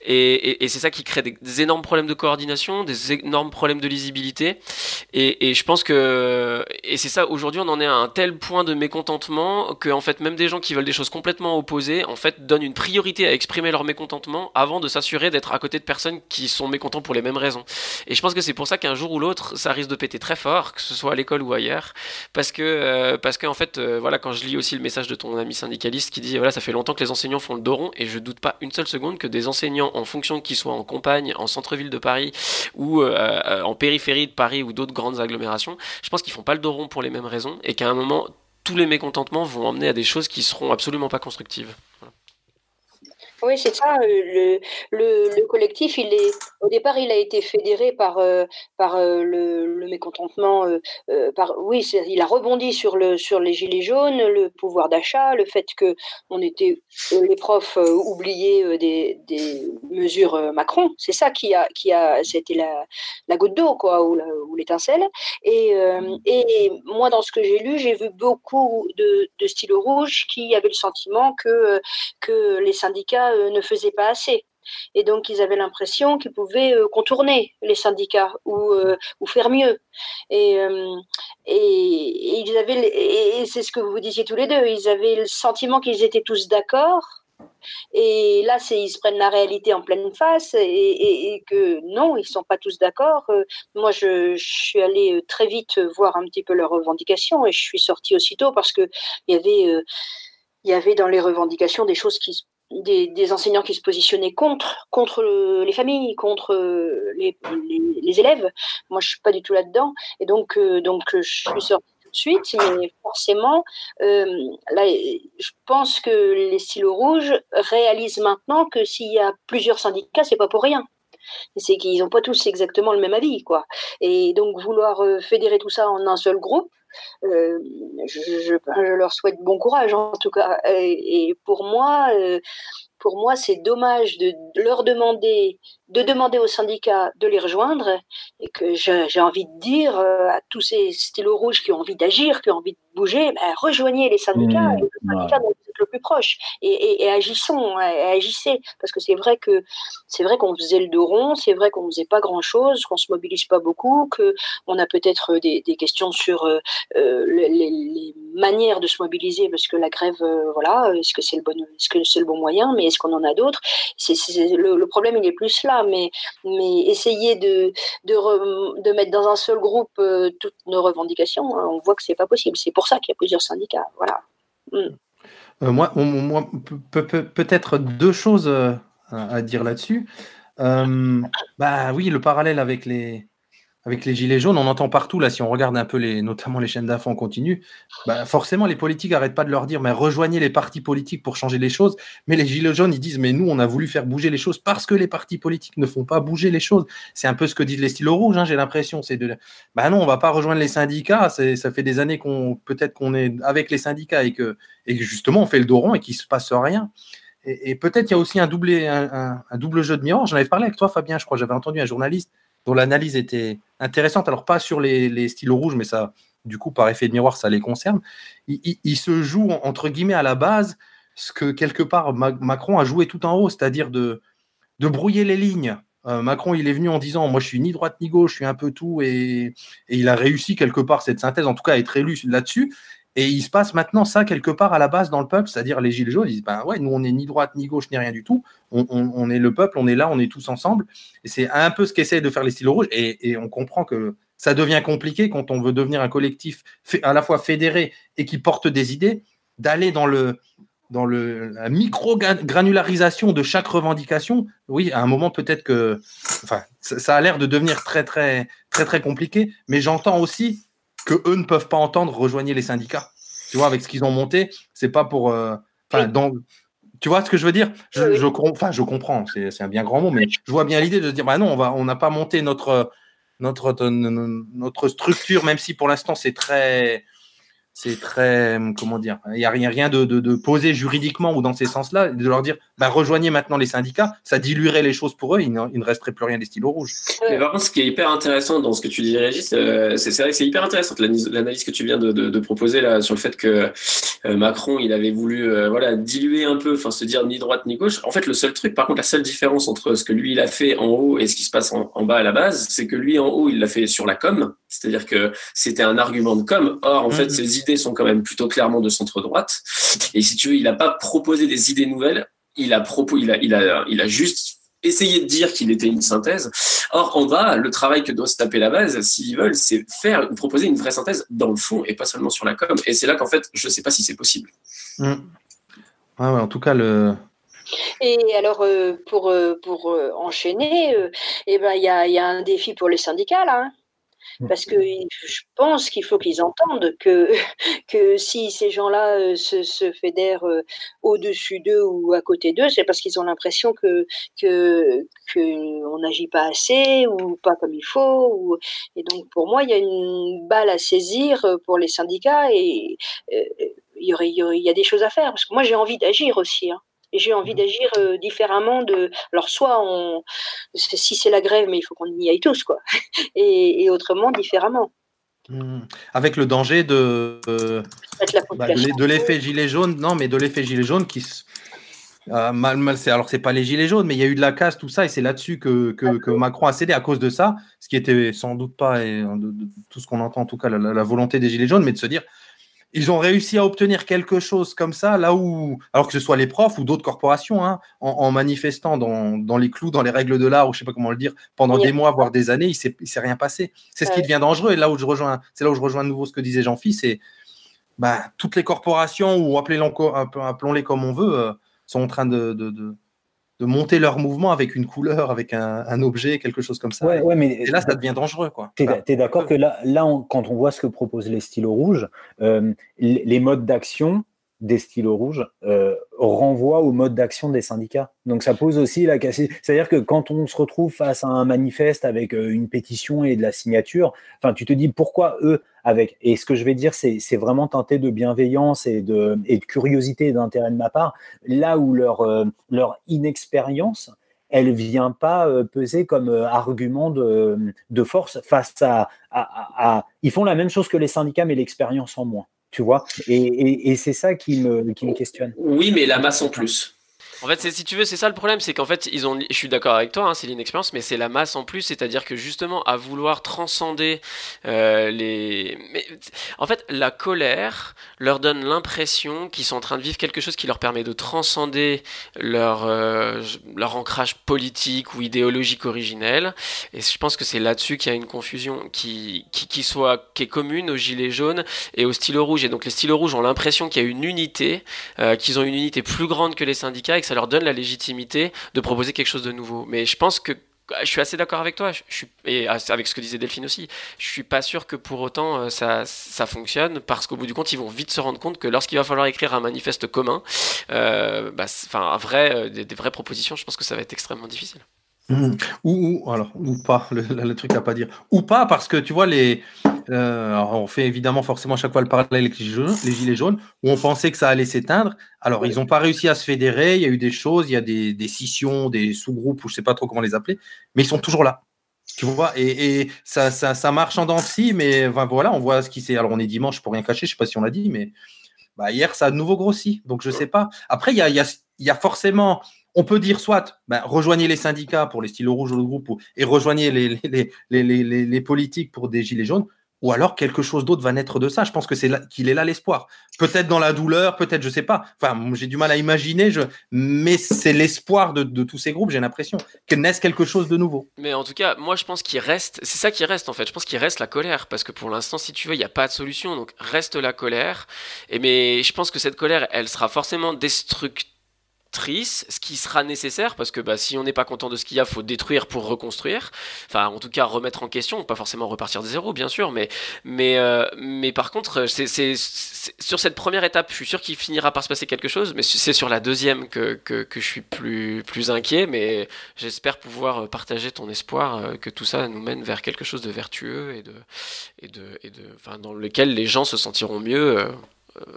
S5: et, et, et c'est ça qui crée des énormes problèmes de coordination, des énormes problèmes de lisibilité et, je pense que, et c'est ça, aujourd'hui on en est à un tel point de mécontentement que en fait même des gens qui veulent des choses complètement opposées, en fait donnent une priorité à exprimer leur mécontentement avant de s'assurer d'être à côté de personnes qui sont mécontents pour les mêmes raisons. Et je pense que c'est pour ça qu'un jour ou l'autre, ça risque de péter très fort, que ce soit à l'école ou ailleurs, parce que, euh, parce qu'en fait, euh, voilà, quand je lis aussi le message de ton ami syndicaliste qui dit, voilà, ça fait longtemps que les enseignants font le dos rond, et je doute pas une seule seconde que des enseignants, en fonction qu'ils soient en campagne, en centre-ville de Paris ou euh, en périphérie Paris ou d'autres grandes agglomérations, je pense qu'ils font pas le dos rond pour les mêmes raisons et qu'à un moment, tous les mécontentements vont emmener à des choses qui seront absolument pas constructives.
S7: Oui, c'est ça. Le, le, le, collectif, il est, au départ, il a été fédéré par, par le, le, mécontentement. par, oui, il a rebondi sur, le, sur les gilets jaunes, le pouvoir d'achat, le fait que on était, les profs oubliés des, des mesures Macron. C'est ça qui a, qui a, c'était la, la goutte d'eau, quoi, ou, ou l'étincelle. Et, et moi, dans ce que j'ai lu, j'ai vu beaucoup de, de stylos rouges qui avaient le sentiment que, que les syndicats euh, ne faisait pas assez. Et donc, ils avaient l'impression qu'ils pouvaient euh, contourner les syndicats ou, euh, ou faire mieux. Et, et, et c'est ce que vous disiez tous les deux, ils avaient le sentiment qu'ils étaient tous d'accord. Et là, ils se prennent la réalité en pleine face et, que non, ils sont pas tous d'accord. moi, je, suis allée très vite voir un petit peu leurs revendications et je suis sortie aussitôt parce que il y avait il y avait dans les revendications des choses qui des, des, enseignants qui se positionnaient contre, contre les familles, contre les, les, les, élèves. Moi, je suis pas du tout là-dedans. Et donc, euh, donc, je suis sortie tout de suite, mais forcément, euh, là, je pense que les stylos rouges réalisent maintenant que s'il y a plusieurs syndicats, c'est pas pour rien c'est qu'ils n'ont pas tous exactement le même avis, quoi. Et donc vouloir euh, fédérer tout ça en un seul groupe, euh, je, je, leur souhaite bon courage en tout cas. Et, euh, pour moi, c'est dommage de leur demander, de demander aux syndicats de les rejoindre et que j'ai envie de dire euh, à tous ces stylos rouges qui ont envie d'agir, qui ont envie de bouger, ben, rejoignez les syndicats, mmh, et les syndicats dont vous êtes le plus proche et, et, et agissons, et agissez. Parce que c'est vrai que c'est vrai qu'on faisait le dos rond, c'est vrai qu'on faisait pas grand chose, qu'on se mobilise pas beaucoup, que on a peut-être des, des, questions sur euh, les, les, manières de se mobiliser parce que la grève, euh, voilà, est-ce que c'est le bon, est-ce que c'est le bon moyen, mais est-ce qu'on en a d'autres? C'est, le, le, problème, il est plus là, mais, mais essayer de, de, re, de mettre dans un seul groupe euh, toutes nos revendications, hein, on voit que c'est pas possible. C'est pour ça qu'il y a plusieurs syndicats. Voilà. Mm.
S1: Euh, moi, peut-être deux choses euh, à, dire là-dessus. Bah oui, le parallèle avec les, avec les gilets jaunes, on entend partout, là, si on regarde un peu les, notamment les chaînes d'infos en continu, bah forcément, les politiques n'arrêtent pas de leur dire, mais rejoignez les partis politiques pour changer les choses. Mais les gilets jaunes, ils disent, mais nous, on a voulu faire bouger les choses parce que les partis politiques ne font pas bouger les choses. C'est un peu ce que disent les stylos rouges, hein, j'ai l'impression. C'est de, bah non, on va pas rejoindre les syndicats. Ça fait des années qu'on, peut-être qu'on est avec les syndicats et que, et justement, on fait le dos et qu'il se passe rien. Et, peut-être il y a aussi un, un, un double jeu de miroir. J'en avais parlé avec toi, Fabien, je crois, j'avais entendu un journaliste dont l'analyse était intéressante. Alors, pas sur les, stylos rouges, mais ça, du coup, par effet de miroir, ça les concerne. Il, se joue, entre guillemets, à la base, ce que quelque part Macron a joué tout en haut, c'est-à-dire de, de brouiller les lignes. Euh, Macron, il est venu en disant Moi, je suis ni droite ni gauche, je suis un peu tout, et, et il a réussi quelque part cette synthèse, en tout cas, à être élu là-dessus. Et il se passe maintenant ça quelque part à la base dans le peuple, c'est-à-dire les gilets jaunes, ils disent ben ouais, nous on n'est ni droite ni gauche ni rien du tout, on, est le peuple, on est là, on est tous ensemble. Et c'est un peu ce qu'essaie de faire les stylos rouges. Et, on comprend que ça devient compliqué quand on veut devenir un collectif à la fois fédéré et qui porte des idées, d'aller dans le dans la micro-granularisation de chaque revendication, oui, à un moment peut-être que, enfin, ça, ça a l'air de devenir très très très très compliqué, mais j'entends aussi que eux ne peuvent pas entendre rejoigner les syndicats. Tu vois, avec ce qu'ils ont monté, c'est pas pour. Euh, dans, tu vois ce que je veux dire? Je, enfin, je comprends, c'est un bien grand mot, mais je vois bien l'idée de se dire bah non, on va, on n'a pas monté notre, notre, notre structure, même si pour l'instant c'est très c'est très, comment dire, il n'y a rien, rien de, de, de, posé juridiquement ou dans ces sens-là, de leur dire, bah, rejoignez maintenant les syndicats, ça diluerait les choses pour eux, il, il ne resterait plus rien des stylos rouges.
S3: Mais par contre, ce qui est hyper intéressant dans ce que tu dis, Régis, euh, c'est vrai que c'est hyper intéressant l'analyse que tu viens de, de, proposer là sur le fait que euh, Macron, il avait voulu, euh, voilà, diluer un peu, enfin, se dire ni droite ni gauche. En fait, le seul truc, par contre, la seule différence entre ce que lui il a fait en haut et ce qui se passe en, en bas à la base, c'est que lui en haut, il l'a fait sur la com, c'est-à-dire que c'était un argument de com. Or, en mmh. fait, ses idées sont quand même plutôt clairement de centre-droite. Et si tu veux, il n'a pas proposé des idées nouvelles, il a, propos, il a, il a, il a juste essayé de dire qu'il était une synthèse. Or, en bas, le travail que doit se taper la base, s'ils veulent, c'est faire, proposer une vraie synthèse dans le fond et pas seulement sur la com. Et c'est là qu'en fait, je ne sais pas si c'est possible.
S1: Mmh. Ah ouais, en tout cas, le,
S7: et alors, euh, pour, euh, pour euh, enchaîner, eh ben, il y, a, y, a, un défi pour les syndicats, là. Hein parce que je pense qu'il faut qu'ils entendent que, que si ces gens-là se, se, fédèrent au-dessus d'eux ou à côté d'eux, c'est parce qu'ils ont l'impression que, que, que n'agit pas assez ou pas comme il faut. Et donc, pour moi, il y a une balle à saisir pour les syndicats et euh, il y, a des choses à faire. Parce que moi, j'ai envie d'agir aussi. Hein j'ai envie d'agir euh, différemment de alors soit on si c'est la grève mais il faut qu'on y aille tous quoi. Et, et autrement différemment.
S1: Mmh. avec le danger de euh, bah, de l'effet gilet jaune non mais de l'effet gilet jaune qui Euh, mal, mal, c'est, alors, c'est pas les gilets jaunes, mais il y a eu de la casse, tout ça, et c'est là-dessus que, que, que Macron a cédé. À cause de ça, ce qui était sans doute pas, et, de, de- tout ce qu'on entend en tout cas, la, la- la volonté des gilets jaunes, mais de se dire, ils ont réussi à obtenir quelque chose comme ça, là où, alors que ce soit les profs ou d'autres corporations, hein, en, en manifestant dans, dans les clous, dans les règles de l'art, ou je sais pas comment le dire, pendant
S7: Oui.
S1: des mois, voire des années, il s'est, il s'est rien passé. C'est ce qui devient dangereux, et là où je rejoins, c'est là où je rejoins de nouveau ce que disait Jean-Philippe, c'est bah, toutes les corporations, ou appelons-les comme on veut, euh, sont en train de, de, de- de monter leur mouvement avec une couleur, avec un, un objet, quelque chose comme ça.
S2: Ouais, ouais, mais
S1: Et là, ça devient dangereux. quoi.
S2: T'es
S1: Enfin,
S2: t'es d'accord que là, là on- quand on voit ce que proposent les stylos rouges, euh, les modes d'action des stylos rouges euh, renvoient au mode d'action des syndicats. Donc ça pose aussi la question. C'est-à-dire que quand on se retrouve face à un manifeste avec euh, une pétition et de la signature, enfin tu te dis pourquoi eux avec? Et ce que je vais dire, c'est vraiment teinté de bienveillance et de, et de curiosité et d'intérêt de ma part, là où leur, euh, leur inexpérience elle vient pas euh, peser comme argument de, de force face à- à- Ils font la même chose que les syndicats, mais l'expérience en moins, tu vois. Et, c'est ça qui me, qui me questionne.
S3: Oui, mais la masse en plus.
S5: En fait, si tu veux, c'est ça le problème, c'est qu'en fait, ils ont, je suis d'accord avec toi, hein, c'est l'inexpérience, mais c'est la masse en plus, c'est-à-dire que justement, à vouloir transcender euh, les, mais, en fait, la colère leur donne l'impression qu'ils sont en train de vivre quelque chose qui leur permet de transcender leur euh, leur ancrage politique ou idéologique originel. Et je pense que c'est là-dessus qu'il y a une confusion qui, qui qui soit qui est commune aux gilets jaunes et aux stylos rouges. Et donc les stylos rouges ont l'impression qu'il y a une unité, euh, qu'ils ont une unité plus grande que les syndicats ça leur donne la légitimité de proposer quelque chose de nouveau. Mais je pense que je suis assez d'accord avec toi, et avec ce que disait Delphine aussi, je suis pas sûr que pour autant euh, ça, ça fonctionne, parce qu'au bout du compte, ils vont vite se rendre compte que lorsqu'il va falloir écrire un manifeste commun, euh, bah, enfin, vrai, euh, des vraies propositions, je pense que ça va être extrêmement difficile.
S1: Mhm. Ou, ou- alors ou pas le, le truc à pas dire ou pas parce que tu vois les euh, alors, on fait évidemment forcément à chaque fois le parallèle avec les gilets jaunes, les gilets jaunes où on pensait que ça allait s'éteindre alors ils n'ont pas réussi à se fédérer il y a eu des choses il y a des, des scissions des sous-groupes ou je sais pas trop comment les appeler mais ils sont toujours là tu vois et, et ça, ça, ça marche en dents mais enfin, voilà on voit ce qui s'est alors on est dimanche pour rien cacher je sais pas si on l'a dit mais bah, hier, ça a de nouveau grossi. Donc, je sais pas. Après, il y a, il y, a, il y a forcément. On peut dire soit ben, rejoignez les syndicats pour les stylos rouges ou le groupe ou- et rejoignez les, les, les, les, politiques pour des gilets jaunes. Ou alors quelque chose d'autre va naître de ça. Je pense que c'est qu'il est là l'espoir. Peut-être dans la douleur, peut-être je sais pas. Enfin, j'ai du mal à imaginer. Mais c'est l'espoir de, tous ces groupes. J'ai l'impression que naisse quelque chose de nouveau.
S5: Mais en tout cas, moi je pense qu'il reste, c'est ça qui reste en fait, je pense qu'il reste la colère, parce que pour l'instant, si tu veux, il n'y a pas de solution, donc reste la colère, et mais je pense que cette colère, elle sera forcément ce qui sera nécessaire, parce que bah, si on n'est pas content de ce qu'il y a, faut détruire pour reconstruire, enfin en tout cas remettre en question, pas forcément repartir de zéro, bien sûr, mais, mais, euh, mais par contre, c'est, sur cette première étape, je suis sûr qu'il finira par se passer quelque chose, mais c'est sur la deuxième que, que, que je suis plus, plus inquiet, mais j'espère pouvoir partager ton espoir euh, que tout ça nous mène vers quelque chose de vertueux et de, et de, et de, dans lequel les gens se sentiront mieux euh,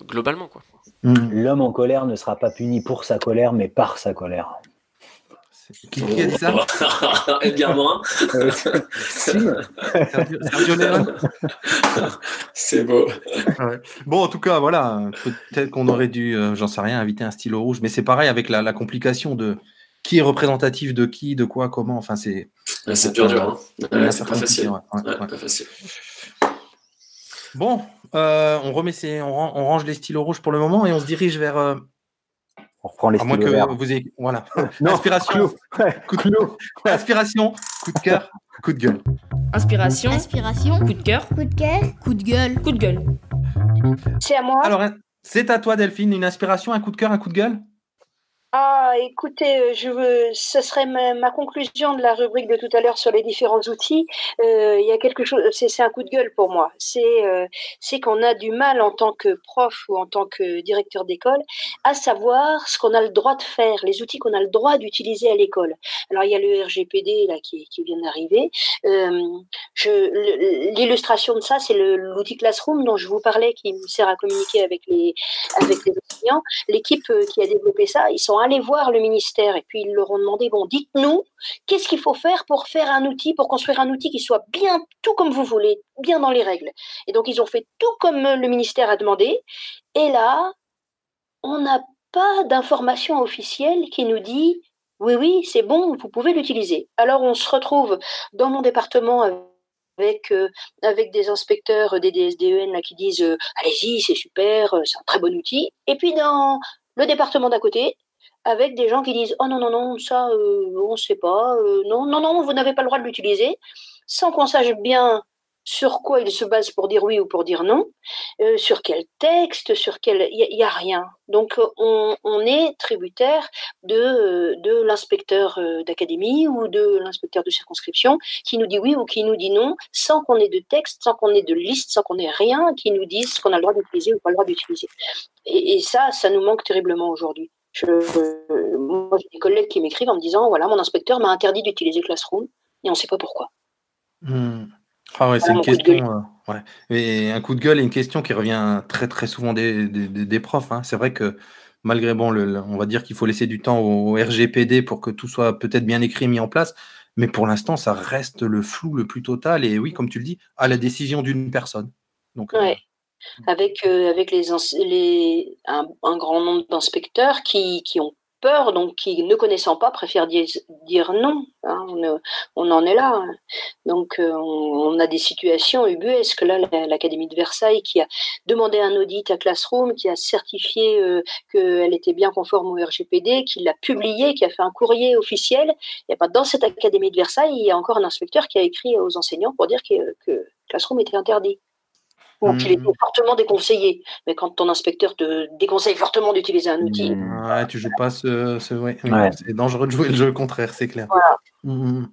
S5: globalement, quoi.
S2: L'homme en colère ne sera pas puni pour sa colère, mais par sa colère.
S1: Qui, qui dit ça
S3: Edgar Morin
S1: Sergio Sergio Leone
S3: C'est beau.
S1: Ouais. Bon, en tout cas, voilà, peut-être qu'on aurait dû, euh, j'en sais rien, inviter un stylo rouge, mais c'est pareil avec la, la complication de qui est représentatif de qui, de quoi, comment. Enfin, c'est.
S3: Ouais, c'est dur, dur. Hein.
S1: Ouais, c'est
S3: pas
S1: compliqué,
S3: facile.
S1: ouais, ouais,
S3: Ouais,
S1: ouais.
S3: pas facile.
S1: Bon, euh, on remet ces, on, ran- on range les stylos rouges pour le moment et on se dirige vers. euh,
S2: On reprend les
S1: à moins
S2: stylos
S1: que
S2: verts.
S1: vous ayez, voilà.
S2: Non,
S1: Inspiration, coup de Inspiration, coup de cœur, coup de gueule.
S4: Inspiration,
S12: Inspiration.
S4: coup de cœur,
S12: Coup de cœur.
S4: coup de gueule, coup de gueule.
S7: C'est à moi.
S1: Alors, c'est à toi, Delphine, une inspiration, un coup de cœur, un coup de gueule?
S7: Ah, écoutez, euh, je veux, ce serait ma, conclusion de la rubrique de tout à l'heure sur les différents outils. Euh, Il y a quelque chose, c'est un coup de gueule pour moi. C'est euh, c'est qu'on a du mal en tant que prof ou en tant que directeur d'école à savoir ce qu'on a le droit de faire, les outils qu'on a le droit d'utiliser à l'école. Alors il y a le RGPD là qui, qui vient d'arriver. L'illustration de ça, c'est l'outil Classroom dont je vous parlais, qui me sert à communiquer avec les avec les l'équipe qui a développé ça, ils sont allés voir le ministère et puis ils leur ont demandé bon, dites-nous, qu'est-ce qu'il faut faire pour faire un outil, pour construire un outil qui soit bien tout comme vous voulez, bien dans les règles. Et donc ils ont fait tout comme le ministère a demandé. Et là, on a pas d'information officielle qui nous dit oui, oui, c'est bon, vous pouvez l'utiliser. Alors on se retrouve dans mon département avec, euh, avec des inspecteurs des DSDEN là, qui disent euh, allez-y, c'est super, euh, c'est un très bon outil. Et puis dans le département d'à côté, avec des gens qui disent oh non, non, non, ça, on ne sait pas, non, non, non, vous n'avez pas le droit de l'utiliser, sans qu'on sache bien sur quoi il se base pour dire oui ou pour dire non, euh, sur quel texte, sur quel... Il n'y a, rien. Donc on, est tributaire de, de l'inspecteur euh, d'académie ou de l'inspecteur de circonscription qui nous dit oui ou qui nous dit non, sans qu'on ait de texte, sans qu'on ait de liste, sans qu'on ait rien qui nous dise ce qu'on a le droit d'utiliser ou pas le droit d'utiliser. Et, ça, ça nous manque terriblement aujourd'hui. Je, moi, j'ai des collègues qui m'écrivent en me disant, voilà, mon inspecteur m'a interdit d'utiliser Classroom et on ne sait pas pourquoi.
S1: Hmm. Ah ouais, c'est une question. Euh, et un coup de gueule et une question qui revient très très souvent des, des, profs. Hein. C'est vrai que malgré bon, le, on va dire qu'il faut laisser du temps au RGPD pour que tout soit peut-être bien écrit, mis en place. Mais pour l'instant, ça reste le flou le plus total. Et oui, comme tu le dis, à la décision d'une personne.
S7: Donc, euh, avec, euh, avec les, un, grand nombre d'inspecteurs qui, qui, ont peur, donc qui, ne connaissant pas, préfèrent dire, dire non. Hein, on, en est là. Hein. Donc, euh, on, a des situations ubuesques. Là, l'Académie de Versailles qui a demandé un audit à Classroom, qui a certifié euh, qu'elle était bien conforme au RGPD, qui l'a publié, qui a fait un courrier officiel. Et pas dans cette Académie de Versailles, il y a encore un inspecteur qui a écrit aux enseignants pour dire que Classroom était interdit ou qu'il était hmm. fortement déconseillé. Mais quand ton inspecteur te déconseille fortement d'utiliser un outil.
S1: Hmm. Ouais, tu joues pas ce. C'est dangereux de jouer le jeu contraire, c'est clair. Hmm.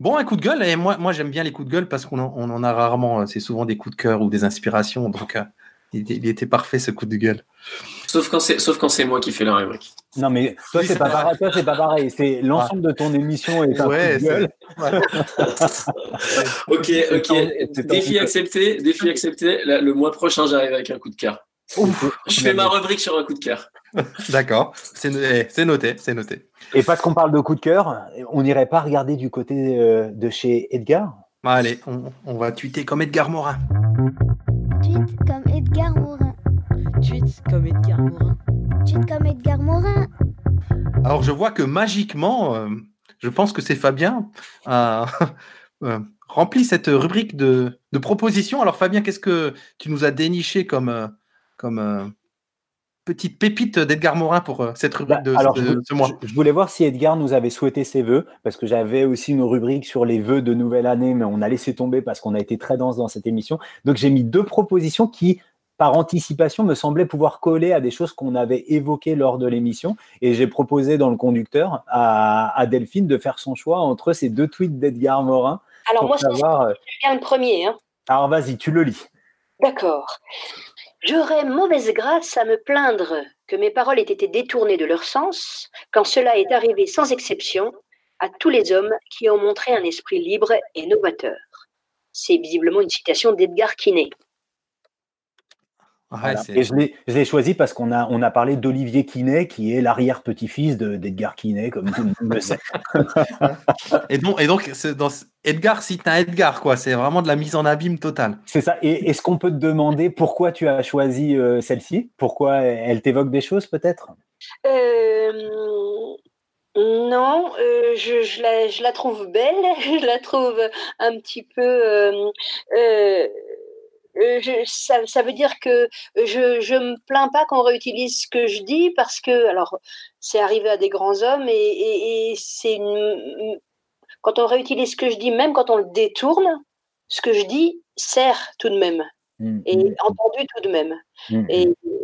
S1: Bon, un coup de gueule, et moi, moi j'aime bien les coups de gueule parce qu'on en, on en a rarement. C'est souvent des coups de cœur ou des inspirations. Donc, euh, il, était parfait ce coup de gueule.
S3: Sauf quand c'est, sauf quand c'est moi qui fais la rubrique.
S2: Non, mais toi, c'est, pas pareil, toi c'est pas pareil. C'est l'ensemble de ton émission est un coup de gueule.
S3: ok, ok. Défi accepté. Défi accepté. le mois prochain, j'arrive avec un coup de cœur. Je fais ma rubrique sur un coup de cœur.
S1: D'accord, c'est, noté, c'est noté.
S2: Et parce qu'on parle de coup de cœur, on n'irait pas regarder du côté euh, de chez Edgar?
S1: Allez, on, on va tweeter comme Edgar Morin.
S12: Tweet comme Edgar Morin.
S13: Tweet comme Edgar Morin.
S12: Tweet comme Edgar Morin.
S1: Alors, je vois que magiquement, euh, je pense que c'est Fabien, a euh, rempli cette rubrique de, de, propositions. Alors, Fabien, qu'est-ce que tu nous as déniché comme, euh, comme petite pépite d'Edgar Morin pour euh, cette rubrique bah, de, ce, mois?
S2: Je, voulais voir si Edgar nous avait souhaité ses vœux, parce que j'avais aussi une rubrique sur les vœux de nouvelle année, mais on a laissé tomber parce qu'on a été très dense dans cette émission. Donc j'ai mis deux propositions qui, par anticipation, me semblaient pouvoir coller à des choses qu'on avait évoquées lors de l'émission. Et j'ai proposé dans le conducteur à, Delphine de faire son choix entre ces deux tweets d'Edgar Morin.
S7: Alors moi, savoir... c'est bien le premier. Hein.
S2: Alors vas-y, tu le lis.
S7: D'accord. J'aurais mauvaise grâce à me plaindre que mes paroles aient été détournées de leur sens, quand cela est arrivé sans exception à tous les hommes qui ont montré un esprit libre et novateur. C'est visiblement une citation d'Edgar Quinet
S2: et je l'ai choisi parce qu'on a, on a parlé d'Olivier Quinet, qui est l'arrière-petit-fils d'Edgar Quinet, comme tout le monde le sait.
S1: et donc, et donc dans, Edgar cite un Edgar, quoi. C'est vraiment de la mise en abîme totale.
S2: C'est ça. Et est-ce qu'on peut te demander pourquoi tu as choisi euh, celle-ci? Pourquoi elle t'évoque des choses, peut-être?
S7: Euh, Non, euh, je, je, la, je, la, trouve belle. je la trouve un petit peu euh, ça, veut dire que euh, je ne me plains pas qu'on réutilise ce que je dis parce que, alors, c'est arrivé à des grands hommes et, c'est quand on réutilise ce que je dis, même quand on le détourne, ce que je dis sert tout de même mmh, et mmh. entendu tout de même. Mmh,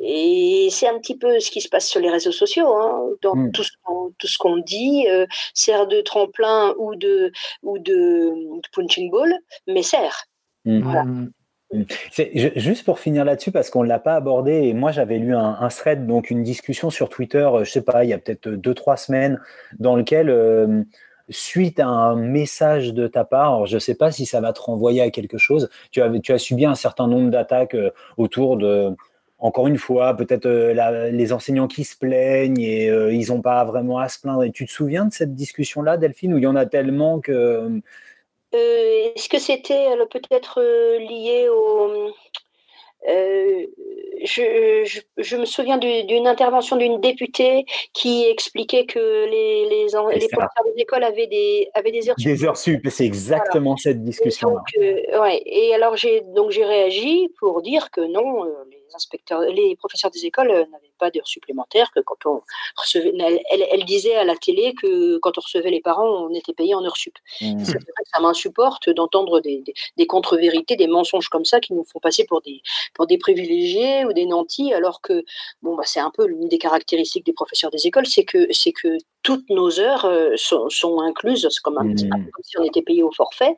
S7: et, c'est un petit peu ce qui se passe sur les réseaux sociaux. Hein, dans tout, ce qu'on dit euh, sert de tremplin ou de, ou de, punching ball, mais sert. Voilà.
S2: Juste pour finir là-dessus, parce qu'on ne l'a pas abordé, et moi j'avais lu un, thread, donc une discussion sur Twitter, euh, je sais pas, il y a peut-être deux, trois semaines, dans lequel, euh, suite à un message de ta part, je ne sais pas si ça va te renvoyer à quelque chose, tu as, tu as subi un certain nombre d'attaques euh, autour de, encore une fois, peut-être les enseignants qui se plaignent et ils n'ont pas vraiment à se plaindre. Et tu te souviens de cette discussion-là, Delphine, où il y en a tellement que
S7: euh, est-ce que c'était peut-être euh, lié au, euh, je, je, je me souviens du- d'une intervention d'une députée qui expliquait que les, les, professeurs des écoles avaient des, avaient des heures
S2: Des heures sup, c'est exactement cette discussion.
S7: donc, euh, ouais. Et alors j'ai réagi pour dire que non, euh, les inspecteurs, les professeurs des écoles euh, n'avaient pas d'heures supplémentaires, que quand on recevait, elle, elle, elle disait à la télé que quand on recevait les parents, on était payé en heures sup.
S2: Mmh.
S7: Ça m'insupporte d'entendre des, des, des contre-vérités, des mensonges comme ça qui nous font passer pour des pour des privilégiés ou des nantis, alors que bon bah c'est un peu l'une des caractéristiques des professeurs des écoles, c'est que c'est que toutes nos heures euh, sont, sont incluses, c'est comme, un, peu comme si on était payé au forfait,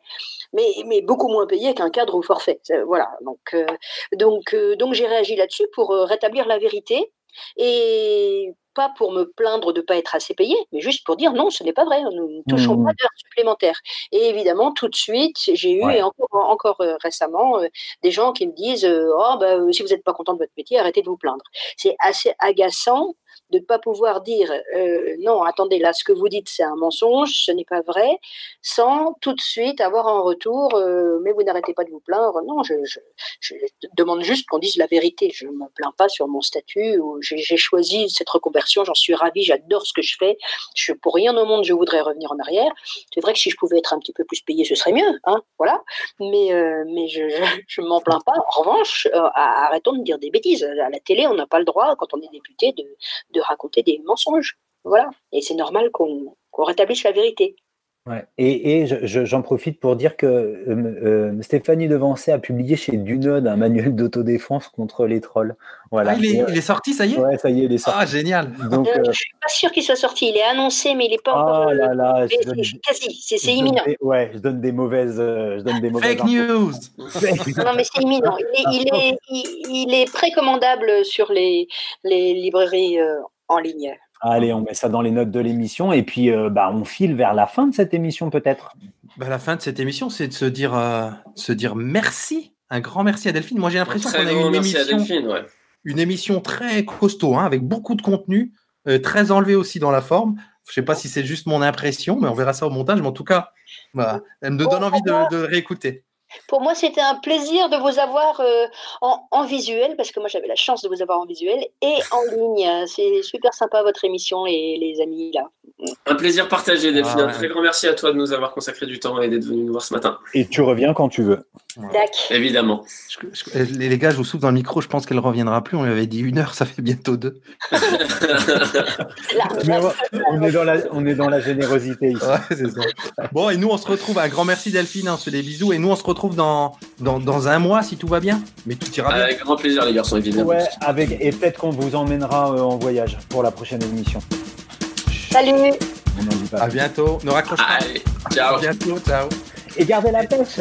S7: mais, mais beaucoup moins payé qu'un cadre au forfait. C'est- Voilà, donc, euh, donc, euh, donc j'ai réagi là-dessus pour euh, rétablir la vérité et pas pour me plaindre de ne pas être assez payé, mais juste pour dire non, ce n'est pas vrai, nous ne touchons
S2: Mmh.
S7: pas d'heures supplémentaires. Et évidemment, tout de suite, j'ai eu,
S2: Ouais.
S7: et encore, encore euh, récemment, euh, des gens qui me disent euh, Oh, bah, si vous n'êtes pas content de votre métier, arrêtez de vous plaindre. C'est assez agaçant de ne pas pouvoir dire euh, non, attendez, là, ce que vous dites, c'est un mensonge, ce n'est pas vrai, sans tout de suite avoir en retour euh, mais vous n'arrêtez pas de vous plaindre. Non, je, demande juste qu'on dise la vérité. Je ne me plains pas sur mon statut. J'ai choisi cette reconversion, j'en suis ravie, j'adore ce que je fais. Je, pour rien au monde, je voudrais revenir en arrière. C'est vrai que si je pouvais être un petit peu plus payé, ce serait mieux. Hein, voilà. Mais, euh, mais je ne m'en plains pas. En revanche, arrêtons de dire des bêtises. À la télé, on n'a pas le droit, quand on est député, de raconter des mensonges. Voilà. Et c'est normal qu'on rétablisse la vérité.
S2: Ouais. Et, et je- je- j'en profite pour dire que euh, euh, Stéphanie Devancé a publié chez Dunod un manuel d'autodéfense contre les trolls. Voilà.
S1: Ah, il, est,
S2: Et,
S1: il est sorti, ça y est
S2: Ouais, ça y est, il est sorti.
S1: Ah, génial.
S2: Donc,
S7: Euh, je suis pas sûre qu'il soit sorti. Il est annoncé, mais il n'est pas encore.
S2: ah là là,
S7: mais
S2: je donne,
S7: c'est quasi, imminent.
S2: des- ouais, je donne des mauvaises, je donne des mauvaises
S1: Fake news.
S7: Non, mais c'est imminent. Il est, il est, il, il est précommandable sur les, les librairies euh, en ligne.
S2: Allez, on met ça dans les notes de l'émission et puis euh, bah, on file vers la fin de cette émission peut-être.
S1: Bah, la fin de cette émission, c'est de se dire, euh, se dire merci. Un grand merci à Delphine. Moi, j'ai l'impression qu'on a eu une émission,
S3: Delphine, ouais.
S1: une émission très costaud, hein, avec beaucoup de contenu, euh, très enlevé aussi dans la forme. Je sais pas si c'est juste mon impression, mais on verra ça au montage. Mais en tout cas, voilà, elle me donne envie de, de réécouter.
S7: Pour moi, c'était un plaisir de vous avoir euh, en, en visuel, parce que moi, j'avais la chance de vous avoir en visuel et en ligne. C'est super sympa votre émission et les amis là.
S3: Un plaisir partagé, Delphine.
S1: Ah
S3: Un
S1: ouais.
S3: très grand merci à toi de nous avoir consacré du temps et d'être venu nous voir ce matin.
S2: Et tu reviens quand tu veux.
S7: Dac.
S3: Évidemment.
S1: Je- je- les gars, je vous souffle dans le micro. Je pense qu'elle reviendra plus. On lui avait dit une heure, ça fait bientôt deux.
S2: Mais on, on est dans la, on est dans la générosité ici.
S1: Ouais, ça. Bon, et nous, on se retrouve. Un grand merci, Delphine. hein, On se fait des bisous. Et nous, on se retrouve dans, dans, dans un mois, si tout va bien. Mais tout ira bien.
S3: Avec grand plaisir, les garçons, évidemment.
S2: Ouais, avec, et peut-être qu'on vous emmènera euh, en voyage pour la prochaine émission.
S7: Salut.
S2: On n'en dit pas.
S1: À bientôt. Ne raccroche pas.
S3: Allez, ciao.
S1: À bientôt. Ciao.
S2: Et gardez la pêche.